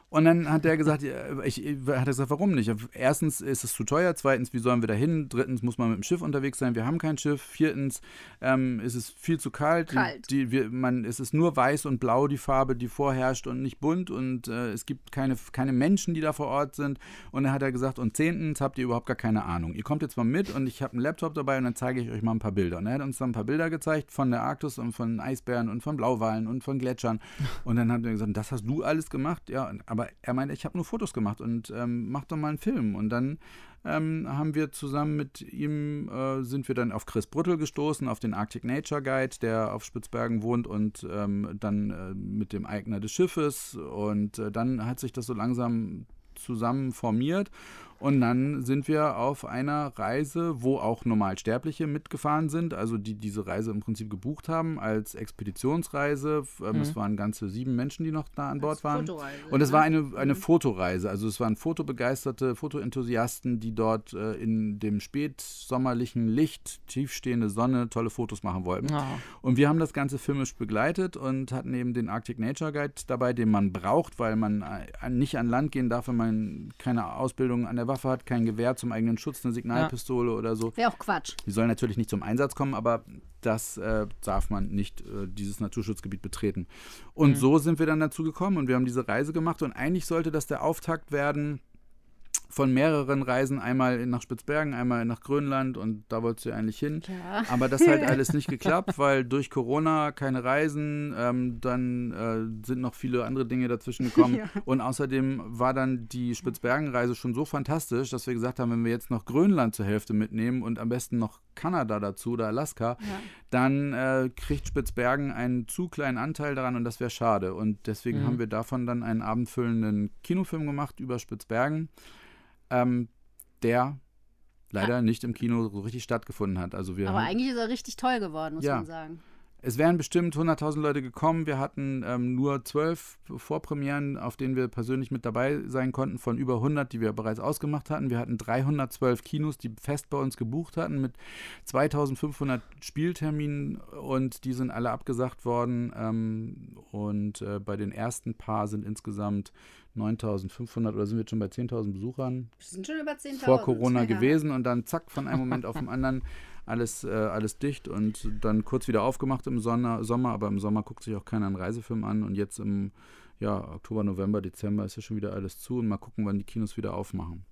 Und dann hat er gesagt, ich, hat er gesagt, warum nicht? Erstens ist es zu teuer, zweitens, wie sollen wir da hin? Drittens muss man mit dem Schiff unterwegs sein, wir haben kein Schiff. Viertens ähm, ist es viel zu kalt. kalt. Die, wir, man, es ist nur weiß und blau die Farbe, die vorherrscht und nicht bunt und äh, es gibt keine, keine Menschen, die da vor Ort sind. Und dann hat er gesagt, und zehntens habt ihr überhaupt gar keine Ahnung. Ihr kommt jetzt mal mit und ich habe einen Laptop dabei und dann zeige ich euch mal ein paar Bilder. Und er hat uns dann ein paar Bilder gezeigt von der Arktis und von Eisbären und von Blauwalen und von Gletschern. Und dann hat er gesagt, das hast du alles gemacht? Ja, aber er meinte, ich habe nur Fotos gemacht und ähm, mach doch mal einen Film. Und dann ähm, haben wir zusammen mit ihm, äh, sind wir dann auf Chris Brüttel gestoßen, auf den Arctic Nature Guide, der auf Spitzbergen wohnt und ähm, dann äh, mit dem Eigner des Schiffes. Und äh, dann hat sich das so langsam zusammen formiert und dann sind wir auf einer Reise, wo auch Normalsterbliche mitgefahren sind, also die diese Reise im Prinzip gebucht haben als Expeditionsreise. Ähm, mhm. Es waren ganze sieben Menschen, die noch da an Bord waren. Und es war eine, eine mhm. Fotoreise. Also es waren fotobegeisterte Fotoenthusiasten, die dort äh, in dem spätsommerlichen Licht, tiefstehende Sonne, tolle Fotos machen wollten. Oh. Und wir haben das Ganze filmisch begleitet und hatten eben den Arctic Nature Guide dabei, den man braucht, weil man äh, nicht an Land gehen darf, wenn man keine Ausbildung an der Waffe hat, kein Gewehr zum eigenen Schutz, eine Signalpistole ja. oder so. Wäre auch Quatsch. Die sollen natürlich nicht zum Einsatz kommen, aber das äh, darf man nicht, äh, dieses Naturschutzgebiet betreten. Und mhm. so sind wir dann dazu gekommen und wir haben diese Reise gemacht und eigentlich sollte das der Auftakt werden von mehreren Reisen, einmal nach Spitzbergen, einmal nach Grönland und da wolltest du eigentlich hin. Ja. Aber das hat alles nicht geklappt, weil durch Corona keine Reisen, ähm, dann äh, sind noch viele andere Dinge dazwischen gekommen ja. und außerdem war dann die Spitzbergenreise schon so fantastisch, dass wir gesagt haben, wenn wir jetzt noch Grönland zur Hälfte mitnehmen und am besten noch Kanada dazu oder Alaska, ja. dann äh, kriegt Spitzbergen einen zu kleinen Anteil daran und das wäre schade. Und deswegen mhm. haben wir davon dann einen abendfüllenden Kinofilm gemacht über Spitzbergen ähm, der leider ja. nicht im Kino so richtig stattgefunden hat. Also wir Aber haben, eigentlich ist er richtig toll geworden, muss ja. man sagen. Es wären bestimmt 100.000 Leute gekommen. Wir hatten ähm, nur zwölf Vorpremieren, auf denen wir persönlich mit dabei sein konnten, von über 100, die wir bereits ausgemacht hatten. Wir hatten 312 Kinos, die fest bei uns gebucht hatten, mit 2.500 Spielterminen und die sind alle abgesagt worden. Ähm, Und äh, bei den ersten paar sind insgesamt 9500 oder sind wir jetzt schon bei 10.000 Besuchern Wir sind schon über 10.000. vor Corona ja. gewesen und dann zack, von einem Moment auf den anderen alles, äh, alles dicht und dann kurz wieder aufgemacht im Sonne, Sommer, aber im Sommer guckt sich auch keiner einen Reisefilm an und jetzt im ja, Oktober, November, Dezember ist ja schon wieder alles zu und mal gucken, wann die Kinos wieder aufmachen.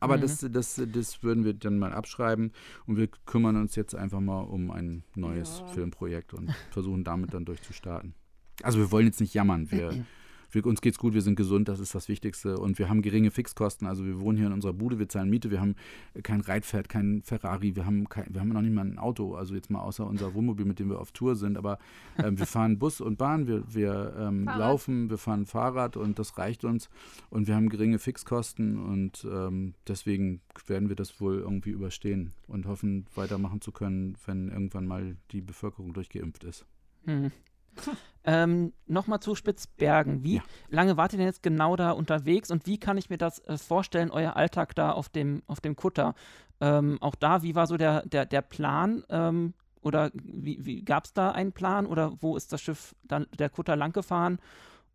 Aber Mhm. das, das, das würden wir dann mal abschreiben und wir kümmern uns jetzt einfach mal um ein neues Ja. Filmprojekt und versuchen damit dann durchzustarten. Also wir wollen jetzt nicht jammern. Wir, wir, uns geht's gut, wir sind gesund, das ist das Wichtigste. Und wir haben geringe Fixkosten. Also wir wohnen hier in unserer Bude, wir zahlen Miete, wir haben kein Reitpferd, kein Ferrari, wir haben, kein, wir haben noch nicht mal ein Auto, also jetzt mal außer unser Wohnmobil, mit dem wir auf Tour sind. Aber ähm, wir fahren Bus und Bahn, wir, wir ähm, laufen, wir fahren Fahrrad und das reicht uns. Und wir haben geringe Fixkosten und ähm, deswegen werden wir das wohl irgendwie überstehen und hoffen, weitermachen zu können, wenn irgendwann mal die Bevölkerung durchgeimpft ist. Hm. Ähm, Nochmal zu Spitzbergen. Wie Ja. lange wart ihr denn jetzt genau da unterwegs und wie kann ich mir das äh, vorstellen, euer Alltag da auf dem, auf dem Kutter? Ähm, auch da, wie war so der, der, der Plan? Ähm, oder wie, wie gab es da einen Plan oder wo ist das Schiff dann der Kutter lang gefahren?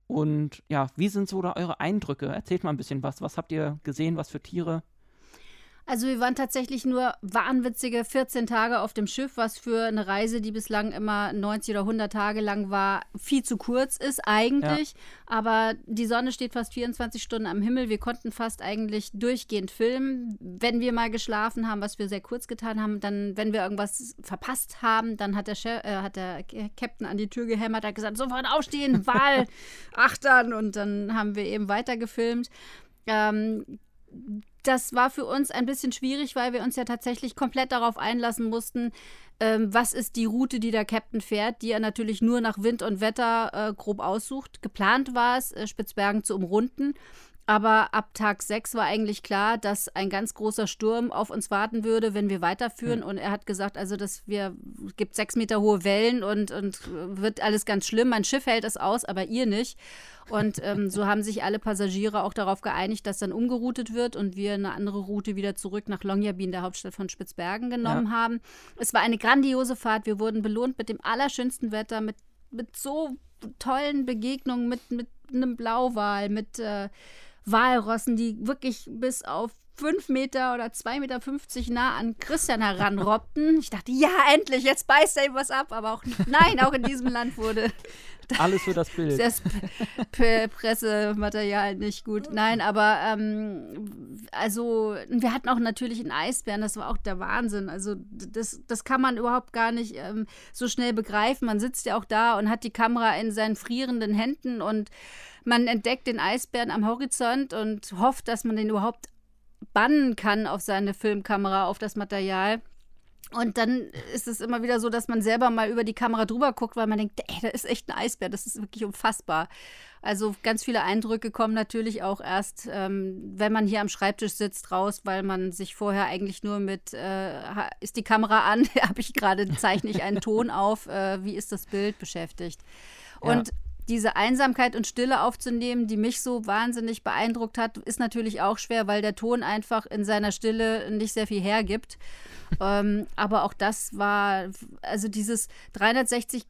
Und ja, wie sind so da eure Eindrücke? Erzählt mal ein bisschen was. Was habt ihr gesehen? Was für Tiere? Also wir waren tatsächlich nur wahnwitzige 14 Tage auf dem Schiff, was für eine Reise, die bislang immer 90 oder 100 Tage lang war, viel zu kurz ist eigentlich. Aber die Sonne steht fast 24 Stunden am Himmel. Wir konnten fast eigentlich durchgehend filmen. Wenn wir mal geschlafen haben, was wir sehr kurz getan haben, dann, wenn wir irgendwas verpasst haben, dann hat der, Chef, äh, hat der Captain an die Tür gehämmert, hat gesagt, sofort aufstehen, Wal, achtern. Und dann haben wir eben weiter gefilmt. Ähm, das war für uns ein bisschen schwierig, weil wir uns ja tatsächlich komplett darauf einlassen mussten, ähm, was ist die Route, die der Captain fährt, die er natürlich nur nach Wind und Wetter äh, grob aussucht. Geplant war es, äh, Spitzbergen zu umrunden. Aber ab Tag 6 war eigentlich klar, dass ein ganz großer Sturm auf uns warten würde, wenn wir weiterführen. Und er hat gesagt, also dass wir es gibt sechs Meter hohe Wellen und, und wird alles ganz schlimm. Mein Schiff hält es aus, aber ihr nicht. Und ähm, so haben sich alle Passagiere auch darauf geeinigt, dass dann umgeroutet wird und wir eine andere Route wieder zurück nach Longyearbyen, der Hauptstadt von Spitzbergen, genommen haben. Es war eine grandiose Fahrt. Wir wurden belohnt mit dem allerschönsten Wetter, mit, mit so tollen Begegnungen, mit, mit einem Blauwal, mit äh, Walrossen, die wirklich bis auf fünf Meter oder 2,50 Meter nah an Christian heranrobbten. Ich dachte, ja, endlich, jetzt beißt er ihm was ab. Aber auch, nein, auch in diesem Land wurde Alles für das Bild. das Pressematerial nicht gut. Nein, aber ähm, also wir hatten auch natürlich einen Eisbären, das war auch der Wahnsinn. Also das, das kann man überhaupt gar nicht ähm, so schnell begreifen. Man sitzt ja auch da und hat die Kamera in seinen frierenden Händen und man entdeckt den Eisbären am Horizont und hofft, dass man den überhaupt bannen kann auf seine Filmkamera, auf das Material. Und dann ist es immer wieder so, dass man selber mal über die Kamera drüber guckt, weil man denkt, ey, da ist echt ein Eisbär, das ist wirklich unfassbar. Also ganz viele Eindrücke kommen natürlich auch erst, ähm, wenn man hier am Schreibtisch sitzt, raus, weil man sich vorher eigentlich nur mit, äh, ist die Kamera an, habe ich gerade, zeichne ich einen Ton auf, äh, wie ist das Bild beschäftigt. Und diese Einsamkeit und Stille aufzunehmen, die mich so wahnsinnig beeindruckt hat, ist natürlich auch schwer, weil der Ton einfach in seiner Stille nicht sehr viel hergibt. ähm, aber auch das war, also dieses 360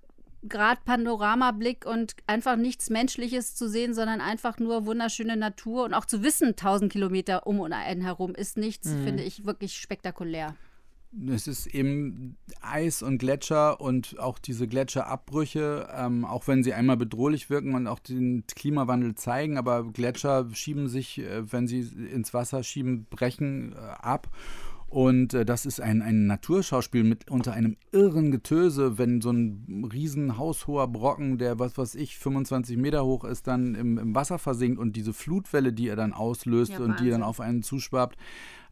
Grad Panoramablick und einfach nichts Menschliches zu sehen, sondern einfach nur wunderschöne Natur und auch zu wissen, 1000 Kilometer um und einen herum ist nichts, finde ich wirklich spektakulär. Es ist eben Eis und Gletscher und auch diese Gletscherabbrüche, ähm, auch wenn sie einmal bedrohlich wirken und auch den Klimawandel zeigen, aber Gletscher schieben sich, äh, wenn sie ins Wasser schieben, brechen äh, ab. Und äh, das ist ein, ein Naturschauspiel mit unter einem irren Getöse, wenn so ein riesen haushoher Brocken, der was weiß ich, 25 Meter hoch ist, dann im, im Wasser versinkt und diese Flutwelle, die er dann auslöst Ja, und die dann Wahnsinn. auf einen zuschwappt.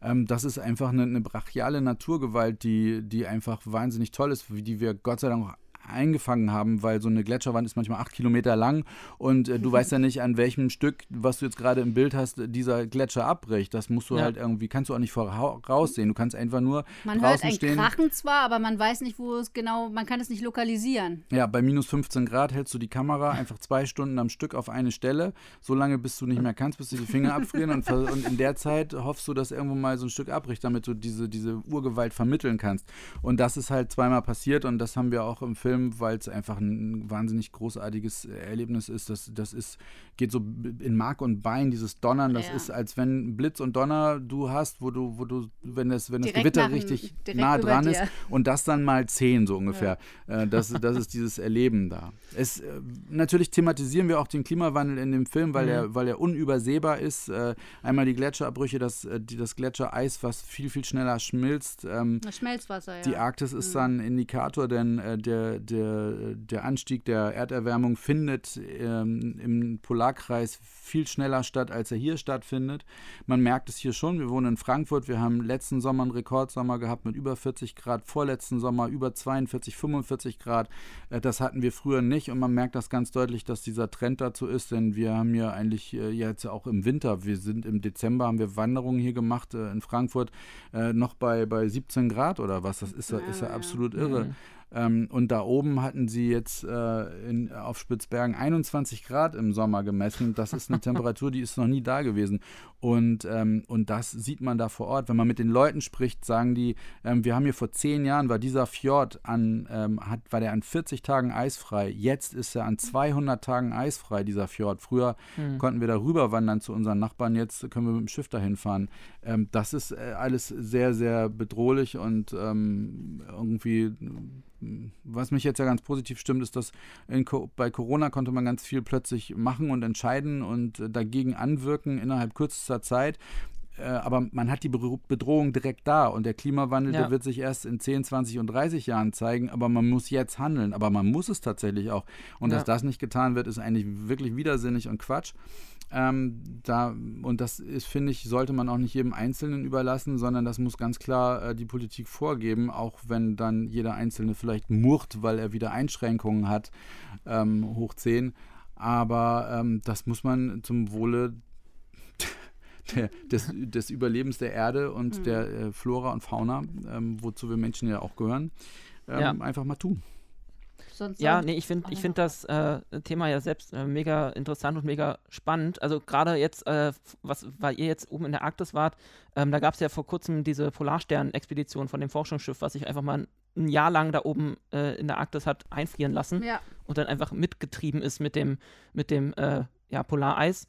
Ähm, das ist einfach eine, eine brachiale Naturgewalt, die, die einfach wahnsinnig toll ist, wie die wir Gott sei Dank auch eingefangen haben, weil so eine Gletscherwand ist manchmal acht Kilometer lang und äh, du weißt ja nicht, an welchem Stück, was du jetzt gerade im Bild hast, dieser Gletscher abbricht. Das musst du Ja. halt irgendwie, kannst du auch nicht voraussehen. Du kannst einfach nur Man hört draußen ein stehen. Krachen zwar, aber man weiß nicht, wo es genau, man kann es nicht lokalisieren. Ja, bei minus 15 Grad hältst du die Kamera einfach zwei Stunden am Stück auf eine Stelle, so lange bis du nicht mehr kannst, bis dir die Finger abfrieren und, und in der Zeit hoffst du, dass irgendwo mal so ein Stück abbricht, damit du diese, diese Urgewalt vermitteln kannst. Und das ist halt zweimal passiert und das haben wir auch im Film Film, weil es einfach ein wahnsinnig großartiges Erlebnis ist. Das, das ist, geht so in Mark und Bein, dieses Donnern, das ja. ist, als wenn Blitz und Donner du hast, wo du, wo du, wenn das, wenn das Gewitter nach, richtig nah dran ist und das dann mal zehn so ungefähr. Ja. Äh, das, das ist dieses Erleben da. Es, äh, natürlich thematisieren wir auch den Klimawandel in dem Film, weil, mhm. er, weil er unübersehbar ist. Äh, einmal die Gletscherabbrüche, das, die, das Gletschereis, was viel, viel schneller schmilzt. Ähm, das Schmelzwasser, ja. Die Arktis ist mhm. dann ein Indikator, denn äh, der, der, der Anstieg der Erderwärmung findet ähm, im Polarkreis viel schneller statt, als er hier stattfindet. Man merkt es hier schon. Wir wohnen in Frankfurt. Wir haben letzten Sommer einen Rekordsommer gehabt mit über 40 Grad, vorletzten Sommer über 42, 45 Grad. Äh, das hatten wir früher nicht und man merkt das ganz deutlich, dass dieser Trend dazu ist, denn wir haben ja eigentlich äh, jetzt auch im Winter, wir sind im Dezember, haben wir Wanderungen hier gemacht äh, in Frankfurt, noch bei, bei 17 Grad oder was. Das ist, ist ja absolut irre. Mhm. Ähm, und da oben hatten sie jetzt äh, in, auf Spitzbergen 21 Grad im Sommer gemessen. Das ist eine Temperatur, die ist noch nie da gewesen. Und, ähm, und das sieht man da vor Ort. Wenn man mit den Leuten spricht, sagen die, ähm, wir haben hier vor zehn Jahren, war dieser Fjord an, ähm, hat, war der an 40 Tagen eisfrei. Jetzt ist er an 200 Tagen eisfrei, dieser Fjord. Früher mhm. konnten wir da rüber wandern zu unseren Nachbarn, jetzt können wir mit dem Schiff dahin fahren. Ähm, das ist äh, alles sehr, sehr bedrohlich und ähm, irgendwie was mich jetzt ja ganz positiv stimmt, ist, dass in, bei Corona konnte man ganz viel plötzlich machen und entscheiden und äh, dagegen anwirken innerhalb kürzester Zeit. Äh, aber man hat die Bedrohung direkt da und der Klimawandel, ja. der wird sich erst in 10, 20 und 30 Jahren zeigen, aber man muss jetzt handeln, aber man muss es tatsächlich auch. Und ja. dass das nicht getan wird, ist eigentlich wirklich widersinnig und Quatsch. Ähm, da, und das ist, finde ich, sollte man auch nicht jedem Einzelnen überlassen, sondern das muss ganz klar äh, die Politik vorgeben, auch wenn dann jeder Einzelne vielleicht murrt, weil er wieder Einschränkungen hat, ähm, hoch 10. Aber ähm, das muss man zum Wohle der, des, des, Überlebens der Erde und mhm. der äh, Flora und Fauna, ähm, wozu wir Menschen ja auch gehören, ähm, ja. einfach mal tun. Sonst ja, nee, ich finde ich find das äh, Thema ja selbst äh, mega interessant und mega spannend. Also gerade jetzt, äh, was, weil ihr jetzt oben in der Arktis wart, ähm, da gab es ja vor kurzem diese Polarstern-Expedition von dem Forschungsschiff, was sich einfach mal ein Jahr lang da oben äh, in der Arktis hat einfrieren lassen ja. und dann einfach mitgetrieben ist mit dem, mit dem äh, ja, Polareis.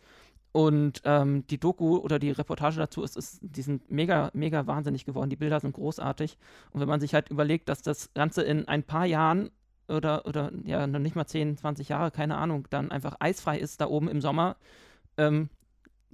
Und ähm, die Doku oder die Reportage dazu ist, ist, die sind mega, mega wahnsinnig geworden. Die Bilder sind großartig. Und wenn man sich halt überlegt, dass das Ganze in ein paar Jahren oder, oder ja, noch nicht mal 10, 20 Jahre, keine Ahnung, dann einfach eisfrei ist da oben im Sommer, ähm,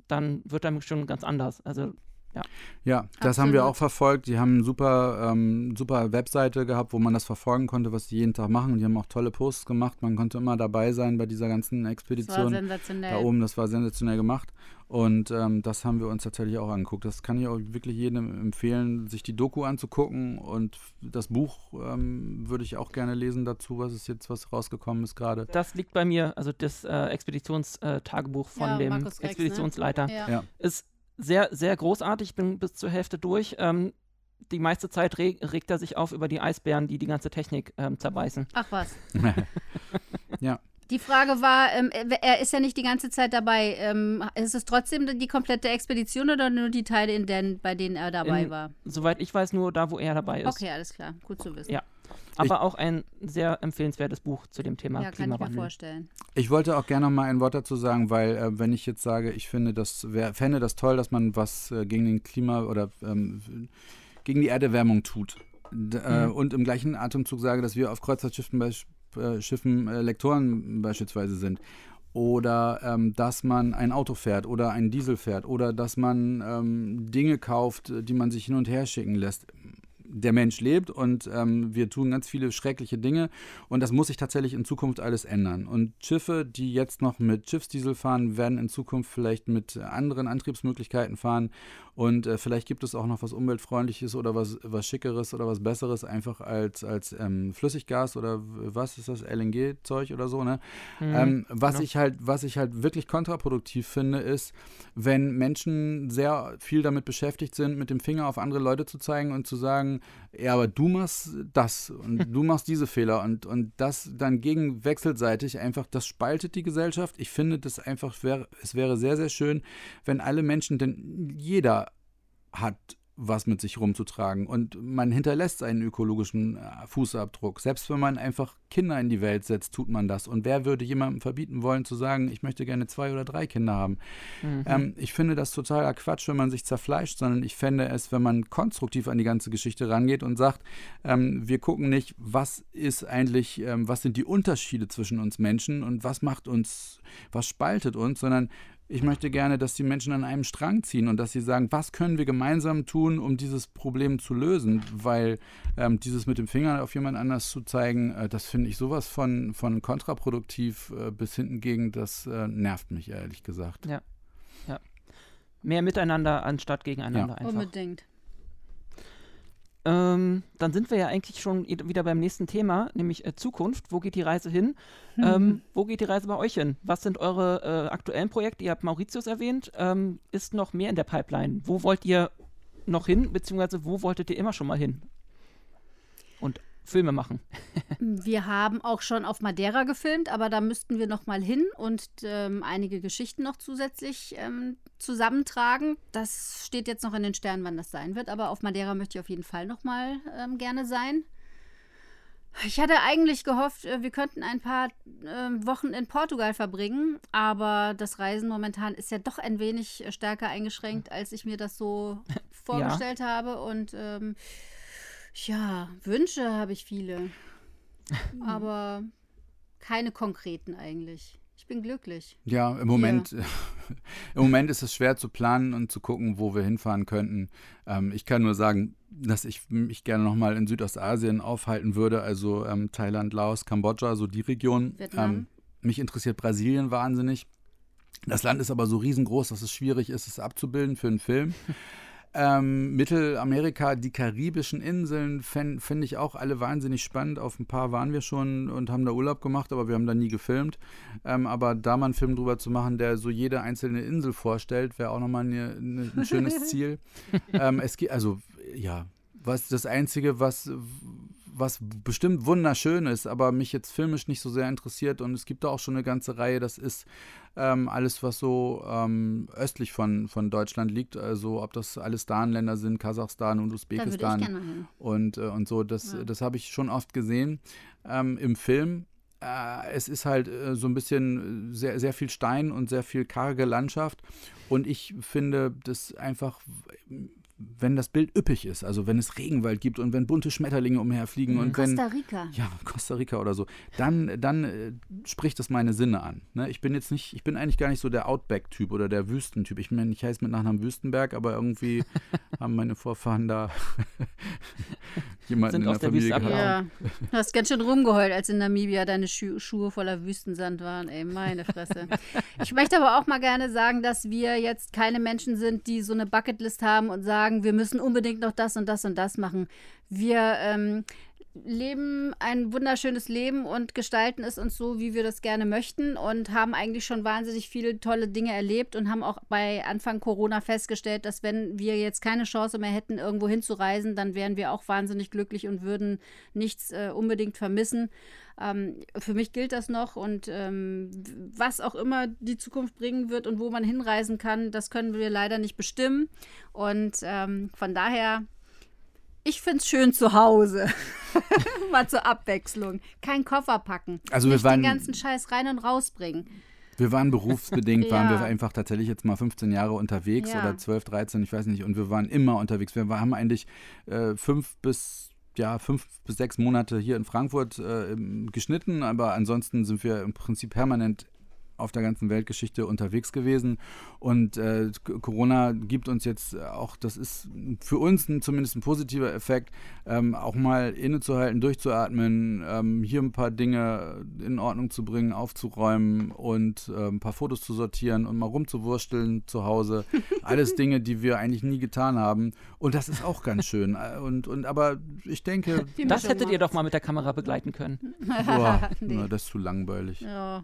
dann wird dann schon ganz anders. Also ja, ja das Absolut. haben wir auch verfolgt. Die haben eine super, ähm, super Webseite gehabt, wo man das verfolgen konnte, was die jeden Tag machen. Die haben auch tolle Posts gemacht. Man konnte immer dabei sein bei dieser ganzen Expedition. Das war sensationell. Da oben, das war sensationell gemacht. Und ähm, das haben wir uns tatsächlich auch angeguckt. Das kann ich auch wirklich jedem empfehlen, sich die Doku anzugucken. Und das Buch ähm, würde ich auch gerne lesen dazu, was ist jetzt, was rausgekommen ist gerade. Das liegt bei mir, also das äh, Expeditionstagebuch von ja, dem Markus ne? Expeditionsleiter. Ne? Ja. Ist sehr, sehr großartig. Ich bin bis zur Hälfte durch. Ähm, die meiste Zeit reg regt er sich auf über die Eisbären, die die ganze Technik ähm, zerbeißen. Ach was. ja. Die Frage war, ähm, er ist ja nicht die ganze Zeit dabei. Ähm, ist es trotzdem die komplette Expedition oder nur die Teile, in denen, bei denen er dabei in, war? Soweit ich weiß, nur da, wo er dabei ist. Okay, alles klar. Gut zu wissen. Ja. Aber ich, auch ein sehr empfehlenswertes Buch zu dem Thema ja, Klimawandel. Kann ich mir vorstellen. Ich wollte auch gerne noch mal ein Wort dazu sagen, weil äh, wenn ich jetzt sage, ich finde das, wär, fände das toll, dass man was äh, gegen den Klima oder ähm, gegen die Erderwärmung tut. D äh, mhm. und im gleichen Atemzug sage, dass wir auf Kreuzfahrtschiffen äh, Schiffen äh, Lektoren beispielsweise sind. Oder ähm, dass man ein Auto fährt oder ein Diesel fährt oder dass man ähm, Dinge kauft, die man sich hin und her schicken lässt der Mensch lebt und ähm, wir tun ganz viele schreckliche Dinge und das muss sich tatsächlich in Zukunft alles ändern. Und Schiffe, die jetzt noch mit Schiffsdiesel fahren, werden in Zukunft vielleicht mit anderen Antriebsmöglichkeiten fahren und äh, vielleicht gibt es auch noch was Umweltfreundliches oder was, was Schickeres oder was Besseres, einfach als, als ähm, Flüssiggas oder was ist das, LNG-Zeug oder so, ne? Mhm, ähm, was, genau. ich halt, was ich halt wirklich kontraproduktiv finde, ist, wenn Menschen sehr viel damit beschäftigt sind, mit dem Finger auf andere Leute zu zeigen und zu sagen, ja, aber du machst das und du machst diese Fehler und, und das dann gegen wechselseitig einfach, das spaltet die Gesellschaft. Ich finde das einfach, wär, es wäre sehr, sehr schön, wenn alle Menschen, denn jeder hat was mit sich rumzutragen und man hinterlässt einen ökologischen äh, Fußabdruck. Selbst wenn man einfach Kinder in die Welt setzt, tut man das. Und wer würde jemandem verbieten wollen zu sagen, ich möchte gerne zwei oder drei Kinder haben? Mhm. Ähm, ich finde das totaler Quatsch, wenn man sich zerfleischt, sondern ich fände es, wenn man konstruktiv an die ganze Geschichte rangeht und sagt, ähm, wir gucken nicht, was ist eigentlich, ähm, was sind die Unterschiede zwischen uns Menschen und was macht uns, was spaltet uns, sondern ich möchte gerne, dass die Menschen an einem Strang ziehen und dass sie sagen, was können wir gemeinsam tun, um dieses Problem zu lösen? Weil ähm, dieses mit dem Finger auf jemand anders zu zeigen, äh, das finde ich sowas von, von kontraproduktiv äh, bis hinten gegen, das äh, nervt mich ehrlich gesagt. Ja. ja. Mehr miteinander anstatt gegeneinander ja. einfach. Unbedingt. Ähm, dann sind wir ja eigentlich schon wieder beim nächsten Thema, nämlich äh, Zukunft. Wo geht die Reise hin? Mhm. Ähm, wo geht die Reise bei euch hin? Was sind eure äh, aktuellen Projekte? Ihr habt Mauritius erwähnt. Ähm, ist noch mehr in der Pipeline? Wo wollt ihr noch hin, beziehungsweise wo wolltet ihr immer schon mal hin? Filme machen. wir haben auch schon auf Madeira gefilmt, aber da müssten wir noch mal hin und ähm, einige Geschichten noch zusätzlich ähm, zusammentragen. Das steht jetzt noch in den Sternen, wann das sein wird, aber auf Madeira möchte ich auf jeden Fall noch mal ähm, gerne sein. Ich hatte eigentlich gehofft, äh, wir könnten ein paar äh, Wochen in Portugal verbringen, aber das Reisen momentan ist ja doch ein wenig stärker eingeschränkt, als ich mir das so vorgestellt ja. habe und ähm, ja, Wünsche habe ich viele. aber keine konkreten eigentlich. Ich bin glücklich. Ja, im Moment, ja. im Moment ist es schwer zu planen und zu gucken, wo wir hinfahren könnten. Ähm, ich kann nur sagen, dass ich mich gerne nochmal in Südostasien aufhalten würde, also ähm, Thailand, Laos, Kambodscha, so die Region. Ähm, mich interessiert Brasilien wahnsinnig. Das Land ist aber so riesengroß, dass es schwierig ist, es abzubilden für einen Film. Ähm, Mittelamerika, die karibischen Inseln finde ich auch alle wahnsinnig spannend. Auf ein paar waren wir schon und haben da Urlaub gemacht, aber wir haben da nie gefilmt. Ähm, aber da mal einen Film drüber zu machen, der so jede einzelne Insel vorstellt, wäre auch nochmal eine, eine, ein schönes Ziel. ähm, es geht, also ja, was das Einzige, was was bestimmt wunderschön ist, aber mich jetzt filmisch nicht so sehr interessiert. Und es gibt da auch schon eine ganze Reihe, das ist ähm, alles, was so ähm, östlich von, von Deutschland liegt. Also ob das alles Dan-Länder sind, Kasachstan und Usbekistan. Und, äh, und so, das, ja. das habe ich schon oft gesehen ähm, im Film. Äh, es ist halt äh, so ein bisschen sehr, sehr viel Stein und sehr viel karge Landschaft. Und ich finde das einfach wenn das Bild üppig ist, also wenn es Regenwald gibt und wenn bunte Schmetterlinge umherfliegen mhm. und wenn Costa Rica. Ja, Costa Rica oder so, dann dann äh, spricht das meine Sinne an. Ne? Ich bin jetzt nicht, ich bin eigentlich gar nicht so der Outback-Typ oder der Wüstentyp. Ich meine, ich heiße mit Nachnamen Wüstenberg, aber irgendwie haben meine Vorfahren da jemanden Sind in der, der Familie gehabt. Ja, du hast ganz schön rumgeheult, als in Namibia deine Schu Schuhe voller Wüstensand waren. Ey, meine Fresse. ich möchte aber auch mal gerne sagen, dass wir jetzt keine Menschen sind, die so eine Bucketlist haben und sagen sagen, wir müssen unbedingt noch das und das und das machen. Wir ähm, leben ein wunderschönes Leben und gestalten es uns so, wie wir das gerne möchten und haben eigentlich schon wahnsinnig viele tolle Dinge erlebt und haben auch bei Anfang Corona festgestellt, dass wenn wir jetzt keine Chance mehr hätten, irgendwo hinzureisen, dann wären wir auch wahnsinnig glücklich und würden nichts äh, unbedingt vermissen. Ähm, für mich gilt das noch und ähm, was auch immer die Zukunft bringen wird und wo man hinreisen kann, das können wir leider nicht bestimmen. Und ähm, von daher, ich finde es schön zu Hause. Mal zur Abwechslung. Kein Koffer packen. Also nicht wir waren, den ganzen Scheiß rein und rausbringen. Wir waren berufsbedingt, waren ja. wir einfach tatsächlich jetzt mal 15 Jahre unterwegs ja. oder 12, 13, ich weiß nicht. Und wir waren immer unterwegs. Wir haben eigentlich äh, fünf bis ja, fünf bis sechs Monate hier in Frankfurt äh, geschnitten, aber ansonsten sind wir im Prinzip permanent auf der ganzen Weltgeschichte unterwegs gewesen. Und äh, Corona gibt uns jetzt auch, das ist für uns ein, zumindest ein positiver Effekt, ähm, auch mal innezuhalten, durchzuatmen, ähm, hier ein paar Dinge in Ordnung zu bringen, aufzuräumen und äh, ein paar Fotos zu sortieren und mal rumzuwursteln zu Hause. Alles Dinge, die wir eigentlich nie getan haben. Und das ist auch ganz schön. Äh, und, und aber ich denke. Das hättet ihr doch mal mit der Kamera begleiten können. Boah, nee. das ist zu langweilig. Ja.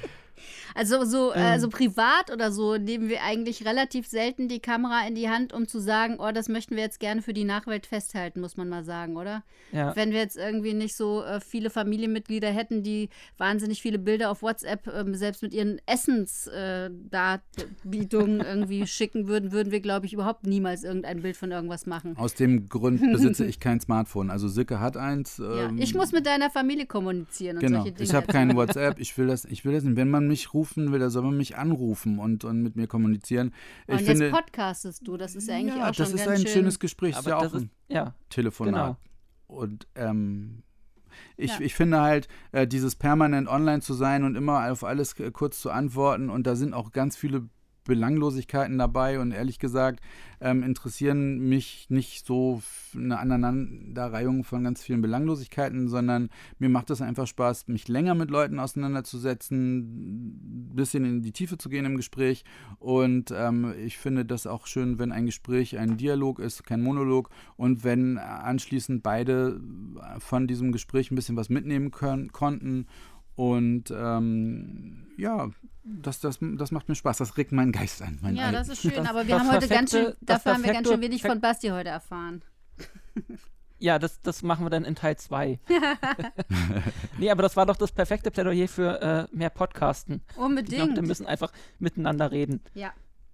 Also so ähm. also privat oder so nehmen wir eigentlich relativ selten die Kamera in die Hand, um zu sagen, oh, das möchten wir jetzt gerne für die Nachwelt festhalten, muss man mal sagen, oder? Ja. Wenn wir jetzt irgendwie nicht so äh, viele Familienmitglieder hätten, die wahnsinnig viele Bilder auf WhatsApp äh, selbst mit ihren Essensdarbietungen äh, irgendwie schicken würden, würden wir, glaube ich, überhaupt niemals irgendein Bild von irgendwas machen. Aus dem Grund besitze ich kein Smartphone. Also Silke hat eins. Ähm, ja, ich muss mit deiner Familie kommunizieren und genau. solche Dinge. Ich habe kein WhatsApp. Ich will das, ich will das nicht. Wenn man mich rufen will, dann soll man mich anrufen und, und mit mir kommunizieren. Ich und finde, jetzt podcastest du. Das ist ja eigentlich ja, auch schon das ist ein schön, schönes Gespräch. Aber ist ja auch ein ja, Telefonat. Genau. Und ähm, ich, ja. ich finde halt, äh, dieses permanent online zu sein und immer auf alles kurz zu antworten und da sind auch ganz viele Belanglosigkeiten dabei und ehrlich gesagt ähm, interessieren mich nicht so eine Aneinanderreihung von ganz vielen Belanglosigkeiten, sondern mir macht es einfach Spaß, mich länger mit Leuten auseinanderzusetzen, ein bisschen in die Tiefe zu gehen im Gespräch. Und ähm, ich finde das auch schön, wenn ein Gespräch ein Dialog ist, kein Monolog und wenn anschließend beide von diesem Gespräch ein bisschen was mitnehmen können, konnten und ähm, ja, das, das, das macht mir Spaß. Das regt meinen Geist an. Mein ja, All. das ist schön. Das, aber wir haben heute ganz schön, dafür haben wir ganz schön wenig von Basti heute erfahren. Ja, das, das machen wir dann in Teil 2. nee, aber das war doch das perfekte Plädoyer für äh, mehr Podcasten. Unbedingt. Die Leute müssen einfach miteinander reden. Ja.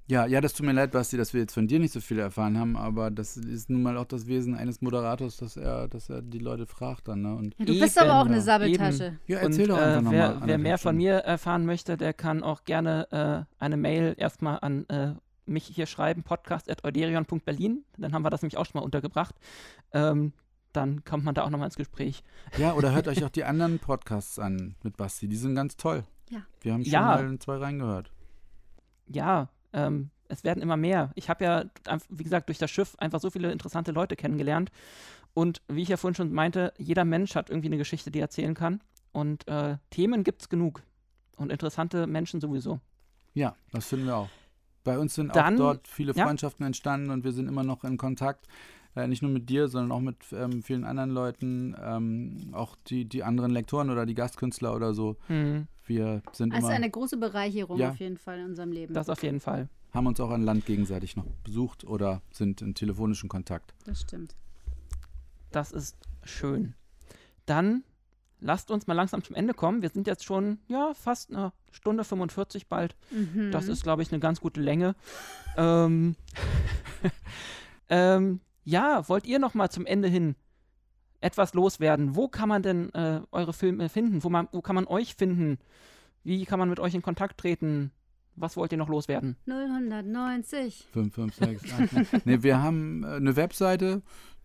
Ja, ja, das tut mir leid, Basti, dass wir jetzt von dir nicht so viel erfahren haben, aber das ist nun mal auch das Wesen eines Moderators, dass er, dass er die Leute fragt dann. Ne? Und ja, du bist aber auch eine Sabbeltasche. Ja, erzähl Und, doch einfach äh, nochmal. Wer, wer mehr von mir erfahren möchte, der kann auch gerne äh, eine Mail erstmal an äh, mich hier schreiben, podcast.euderion.berlin. Dann haben wir das nämlich auch schon mal untergebracht. Ähm, dann kommt man da auch nochmal ins Gespräch. Ja, oder hört euch auch die anderen Podcasts an mit Basti. Die sind ganz toll. Ja. Wir haben schon ja. mal in zwei reingehört. Ja, ähm, es werden immer mehr. Ich habe ja, wie gesagt, durch das Schiff einfach so viele interessante Leute kennengelernt. Und wie ich ja vorhin schon meinte, jeder Mensch hat irgendwie eine Geschichte, die er erzählen kann. Und äh, Themen gibt es genug. Und interessante Menschen sowieso. Ja, das finden wir auch. Bei uns sind Dann, auch dort viele Freundschaften ja. entstanden und wir sind immer noch in Kontakt. Äh, nicht nur mit dir, sondern auch mit ähm, vielen anderen Leuten, ähm, auch die, die anderen Lektoren oder die Gastkünstler oder so. Mhm. Wir sind also immer. eine große Bereicherung ja. auf jeden Fall in unserem Leben. Das auf jeden Fall haben uns auch an Land gegenseitig noch besucht oder sind in telefonischen Kontakt. Das stimmt. Das ist schön. Dann lasst uns mal langsam zum Ende kommen. Wir sind jetzt schon, ja, fast eine Stunde 45 bald. Mhm. Das ist, glaube ich, eine ganz gute Länge. ähm, ähm, ja, wollt ihr noch mal zum Ende hin etwas loswerden? Wo kann man denn äh, eure Filme finden? Wo, man, wo kann man euch finden? Wie kann man mit euch in Kontakt treten? Was wollt ihr noch loswerden? 090. 556. nee, wir haben äh, eine Webseite,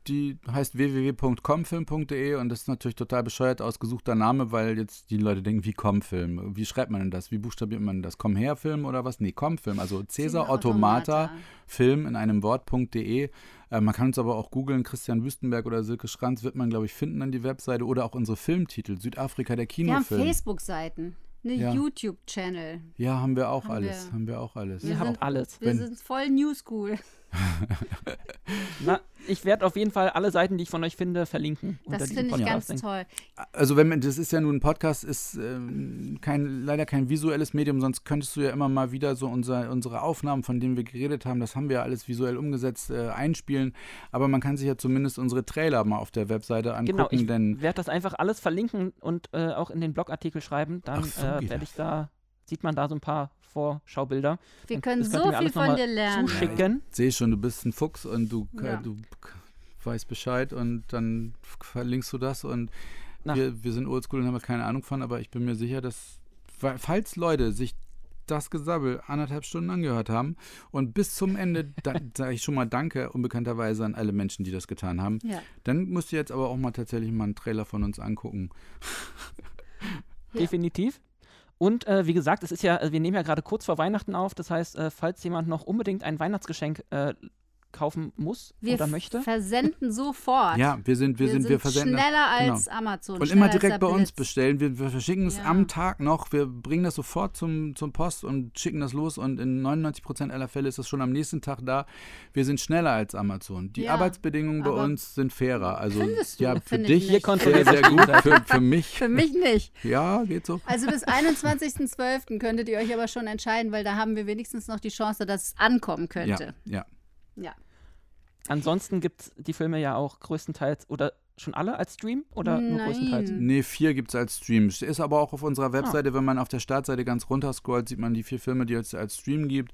die heißt www.comfilm.de und das ist natürlich total bescheuert ausgesuchter Name, weil jetzt die Leute denken, wie Comfilm? Wie schreibt man denn das? Wie buchstabiert man das? Komm her Film oder was? Nee, Comfilm. Also Cäsar Automata Film in einem Wort.de. Äh, man kann uns aber auch googeln, Christian Wüstenberg oder Silke Schranz wird man, glaube ich, finden an die Webseite oder auch unsere Filmtitel, Südafrika der Kinofilm. Wir haben Facebook-Seiten. Eine ja. YouTube-Channel. Ja, haben wir auch haben alles. Wir. Haben wir auch alles. Wir, wir haben alles. Wir Wenn, sind voll New School. Na, ich werde auf jeden Fall alle Seiten, die ich von euch finde, verlinken. Das finde ich ganz toll. Also wenn man, das ist ja nun ein Podcast, ist äh, kein, leider kein visuelles Medium, sonst könntest du ja immer mal wieder so unser, unsere Aufnahmen, von denen wir geredet haben, das haben wir ja alles visuell umgesetzt, äh, einspielen. Aber man kann sich ja zumindest unsere Trailer mal auf der Webseite angucken. Genau, ich werde das einfach alles verlinken und äh, auch in den Blogartikel schreiben. Dann so, äh, werde ich da, sieht man da so ein paar Vorschaubilder. Wir können so viel von dir lernen. Zuschicken. Ja, sehe schon, du bist ein Fuchs und du, ja. du weißt Bescheid und dann verlinkst du das und wir, wir sind oldschool und haben keine Ahnung von, aber ich bin mir sicher, dass falls Leute sich das Gesabbel anderthalb Stunden angehört haben und bis zum Ende, dann sage ich schon mal Danke unbekannterweise an alle Menschen, die das getan haben. Ja. Dann musst du jetzt aber auch mal tatsächlich mal einen Trailer von uns angucken. Definitiv. Und äh, wie gesagt, es ist ja, wir nehmen ja gerade kurz vor Weihnachten auf. Das heißt, äh, falls jemand noch unbedingt ein Weihnachtsgeschenk äh, kaufen muss Wir oder möchte. versenden sofort. Ja, wir sind, wir, sind, wir versenden. schneller genau. als Amazon. Und immer direkt bei uns bestellen. Wir, wir verschicken es Ja. am Tag noch. Wir bringen das sofort zum, zum Post und schicken das los. Und in 99% aller Fälle ist es schon am nächsten Tag da. Wir sind schneller als Amazon. Die Ja, Arbeitsbedingungen bei uns sind fairer. Also Findest du? ja, für Finde ich dich sehr, sehr gut. Für, für mich, Für mich nicht. ja, geht so. Also bis 21.12. könntet ihr euch aber schon entscheiden, weil da haben wir wenigstens noch die Chance, dass es ankommen Ja, könnte. ja. Ja. Ansonsten gibt es die Filme ja auch größtenteils oder schon alle als Stream oder nur Nein. größtenteils? Nee, vier gibt es als Stream. Ist aber auch auf Ah. unserer Webseite, wenn man auf der Startseite ganz runter scrollt, sieht man die vier Filme, die es als Stream gibt.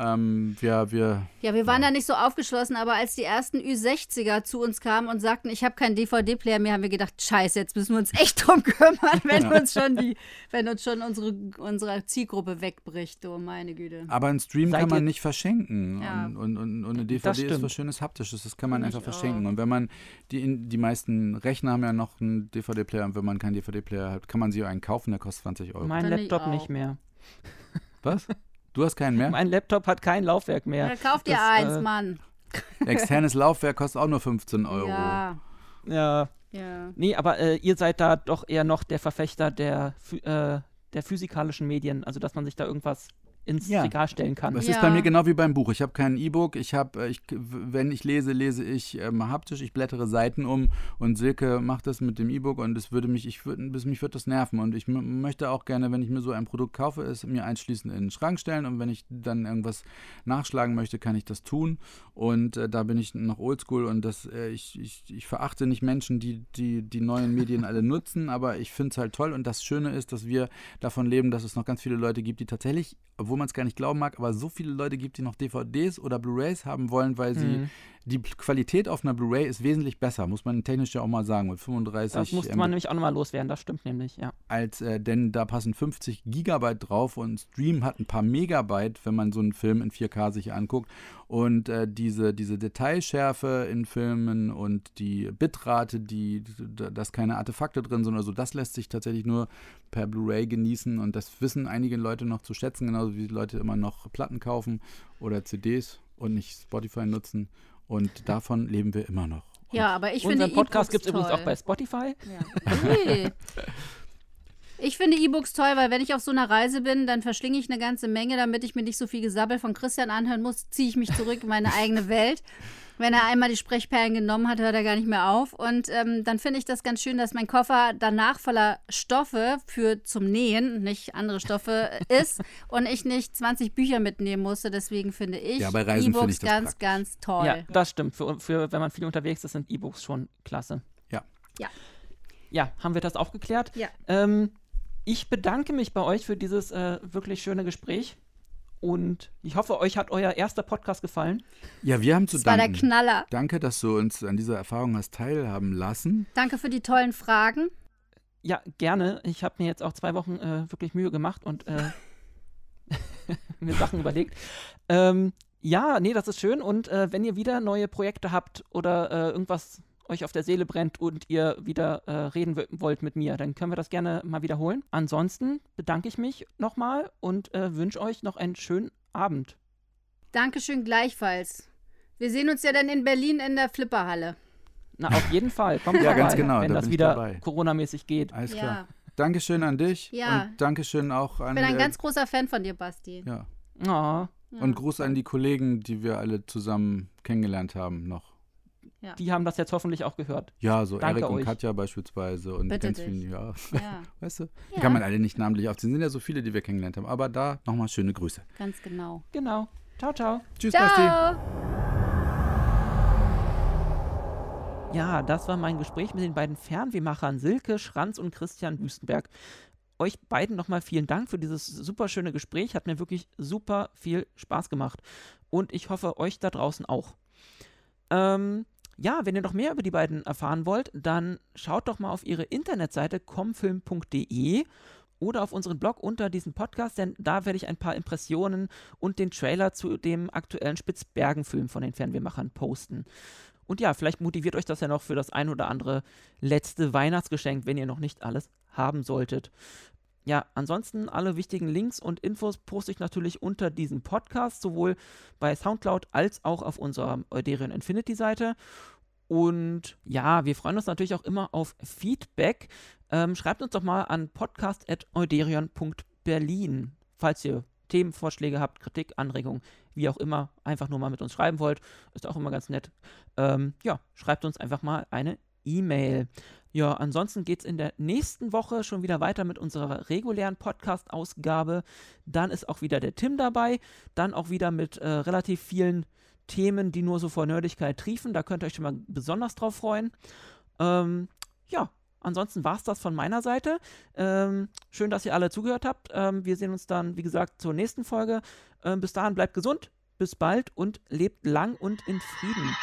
Ähm, wir, wir, Ja, wir waren da nicht so aufgeschlossen, aber als die ersten Ü60er zu uns kamen und sagten, ich habe keinen DVD-Player mehr, haben wir gedacht, scheiße, jetzt müssen wir uns echt drum kümmern, wenn uns schon die, wenn uns schon unsere, unsere Zielgruppe wegbricht. Oh meine Güte. aber einen Stream Seid kann man ihr- nicht verschenken. Ja. Und, und, und, und eine DVD ist was Schönes Haptisches, das kann man einfach verschenken. auch. Und wenn man, die, die meisten Rechner haben ja noch einen DVD-Player und wenn man keinen DVD-Player hat, kann man auch einen kaufen, der kostet 20 Euro. Mein Laptop nicht mehr. Was? Du hast keinen mehr? Mein Laptop hat kein Laufwerk mehr. Ja, kauft ihr Das, eins, äh, Mann. Externes Laufwerk kostet auch nur 15 Euro. Ja, Ja, ja. nee, aber äh, ihr seid da doch eher noch der Verfechter der, äh, der physikalischen Medien, also dass man sich da irgendwas ins Ja. Regal stellen kann. Es Ja. ist bei mir genau wie beim Buch. Ich habe kein E-Book. Ich habe, ich, wenn ich lese, lese ich ähm, haptisch. Ich blättere Seiten um und Silke macht das mit dem E-Book und es würde mich, ich würde, bis mich würde das nerven und ich möchte auch gerne, wenn ich mir so ein Produkt kaufe, es mir einschließend in den Schrank stellen und wenn ich dann irgendwas nachschlagen möchte, kann ich das tun und äh, da bin ich noch Oldschool und das, äh, ich, ich, ich verachte nicht Menschen, die die, die neuen Medien alle nutzen, aber ich finde es halt toll und das Schöne ist, dass wir davon leben, dass es noch ganz viele Leute gibt, die tatsächlich, obwohl man es gar nicht glauben mag, aber so viele Leute gibt, die noch DVDs oder Blu-rays haben wollen, weil sie Mhm. Die Qualität auf einer Blu-ray ist wesentlich besser, muss man technisch ja auch mal sagen, mit 35 Das musste man nämlich auch nochmal loswerden, das stimmt nämlich, ja. als äh, denn da passen 50 Gigabyte drauf und Stream hat ein paar Megabyte, wenn man so einen Film in 4K sich anguckt. Und äh, diese, diese Detailschärfe in Filmen und die Bitrate, die, dass keine Artefakte drin sind oder so, das lässt sich tatsächlich nur per Blu-ray genießen und das wissen einige Leute noch zu schätzen, genauso wie die Leute immer noch Platten kaufen oder CDs und nicht Spotify nutzen. Und davon leben wir immer noch. Und Ja, aber ich finde Unseren Podcast gibt es übrigens auch bei Spotify. Ja. Hey. Ich finde E-Books toll, weil wenn ich auf so einer Reise bin, dann verschlinge ich eine ganze Menge, damit ich mir nicht so viel Gesabbel von Christian anhören muss, ziehe ich mich zurück in meine eigene Welt. Wenn er einmal die Sprechperlen genommen hat, hört er gar nicht mehr auf. Und ähm, dann finde ich das ganz schön, dass mein Koffer danach voller Stoffe für zum Nähen, nicht andere Stoffe, ist und ich nicht 20 Bücher mitnehmen musste. Deswegen finde ich Ja, E-Books ich ganz, praktisch. ganz toll. Ja, das stimmt. Für, für wenn man viel unterwegs ist, sind E-Books schon klasse. Ja. Ja. Ja, haben wir das auch geklärt? Ja. Ähm, ich bedanke mich bei euch für dieses äh, wirklich schöne Gespräch. Und ich hoffe, euch hat euer erster Podcast gefallen. Ja, wir haben zu Das war der danken. Knaller. Danke, dass du uns an dieser Erfahrung hast teilhaben lassen. Danke für die tollen Fragen. Ja, gerne. Ich habe mir jetzt auch zwei Wochen äh, wirklich Mühe gemacht und äh, mir Sachen überlegt. Ähm, ja, nee, das ist schön. Und äh, wenn ihr wieder neue Projekte habt oder äh, irgendwas euch auf der Seele brennt und ihr wieder äh, reden wollt mit mir, dann können wir das gerne mal wiederholen. Ansonsten bedanke ich mich nochmal und äh, wünsche euch noch einen schönen Abend. Dankeschön gleichfalls. Wir sehen uns ja dann in Berlin in der Flipperhalle. Na, auf jeden Fall. Kommt Ja, vorbei, ganz genau, wenn da das wieder. Corona-mäßig geht. Alles Ja. klar. Dankeschön an dich. Ja. Und Dankeschön auch an Ich bin ein äh, ganz großer Fan von dir, Basti. ja. Oh, Ja. Und Gruß an die Kollegen, die wir alle zusammen kennengelernt haben noch. Die haben das jetzt hoffentlich auch gehört. Ja, so Danke Erik und euch. Katja beispielsweise und Bitte ganz dich. viele, ja. Ja, Weißt du? Die Ja. kann man alle nicht namentlich aufziehen. Sind ja so viele, die wir kennengelernt haben. Aber da nochmal schöne Grüße. ganz genau. Genau. Ciao, ciao. Tschüss, Basti. Ciao. Ja, das war mein Gespräch mit den beiden Fernwehmachern Silke Schranz und Christian Wüstenberg. Euch beiden nochmal vielen Dank für dieses super schöne Gespräch. Hat mir wirklich super viel Spaß gemacht. Und ich hoffe, euch da draußen auch. Ähm, ja, wenn ihr noch mehr über die beiden erfahren wollt, dann schaut doch mal auf ihre Internetseite comfilm.de oder auf unseren Blog unter diesem Podcast, denn da werde ich ein paar Impressionen und den Trailer zu dem aktuellen Spitzbergen-Film von den Fernwehmachern posten. Und ja, vielleicht motiviert euch das ja noch für das ein oder andere letzte Weihnachtsgeschenk, wenn ihr noch nicht alles haben solltet. Ja, ansonsten alle wichtigen Links und Infos poste ich natürlich unter diesem Podcast, sowohl bei Soundcloud als auch auf unserer Euderion Infinity Seite. Und ja, wir freuen uns natürlich auch immer auf Feedback. Ähm, schreibt uns doch mal an podcast.euderion.berlin, falls ihr Themenvorschläge habt, Kritik, Anregungen, wie auch immer, einfach nur mal mit uns schreiben wollt. Ist auch immer ganz nett. Ähm, ja, schreibt uns einfach mal eine E-Mail. Ja, ansonsten geht es in der nächsten Woche schon wieder weiter mit unserer regulären Podcast-Ausgabe. Dann ist auch wieder der Tim dabei. Dann auch wieder mit äh, relativ vielen Themen, die nur so vor Nerdigkeit triefen. Da könnt ihr euch schon mal besonders drauf freuen. Ähm, ja, ansonsten war es das von meiner Seite. Ähm, schön, dass ihr alle zugehört habt. Ähm, wir sehen uns dann, wie gesagt, zur nächsten Folge. Ähm, bis dahin bleibt gesund, bis bald und lebt lang und in Frieden.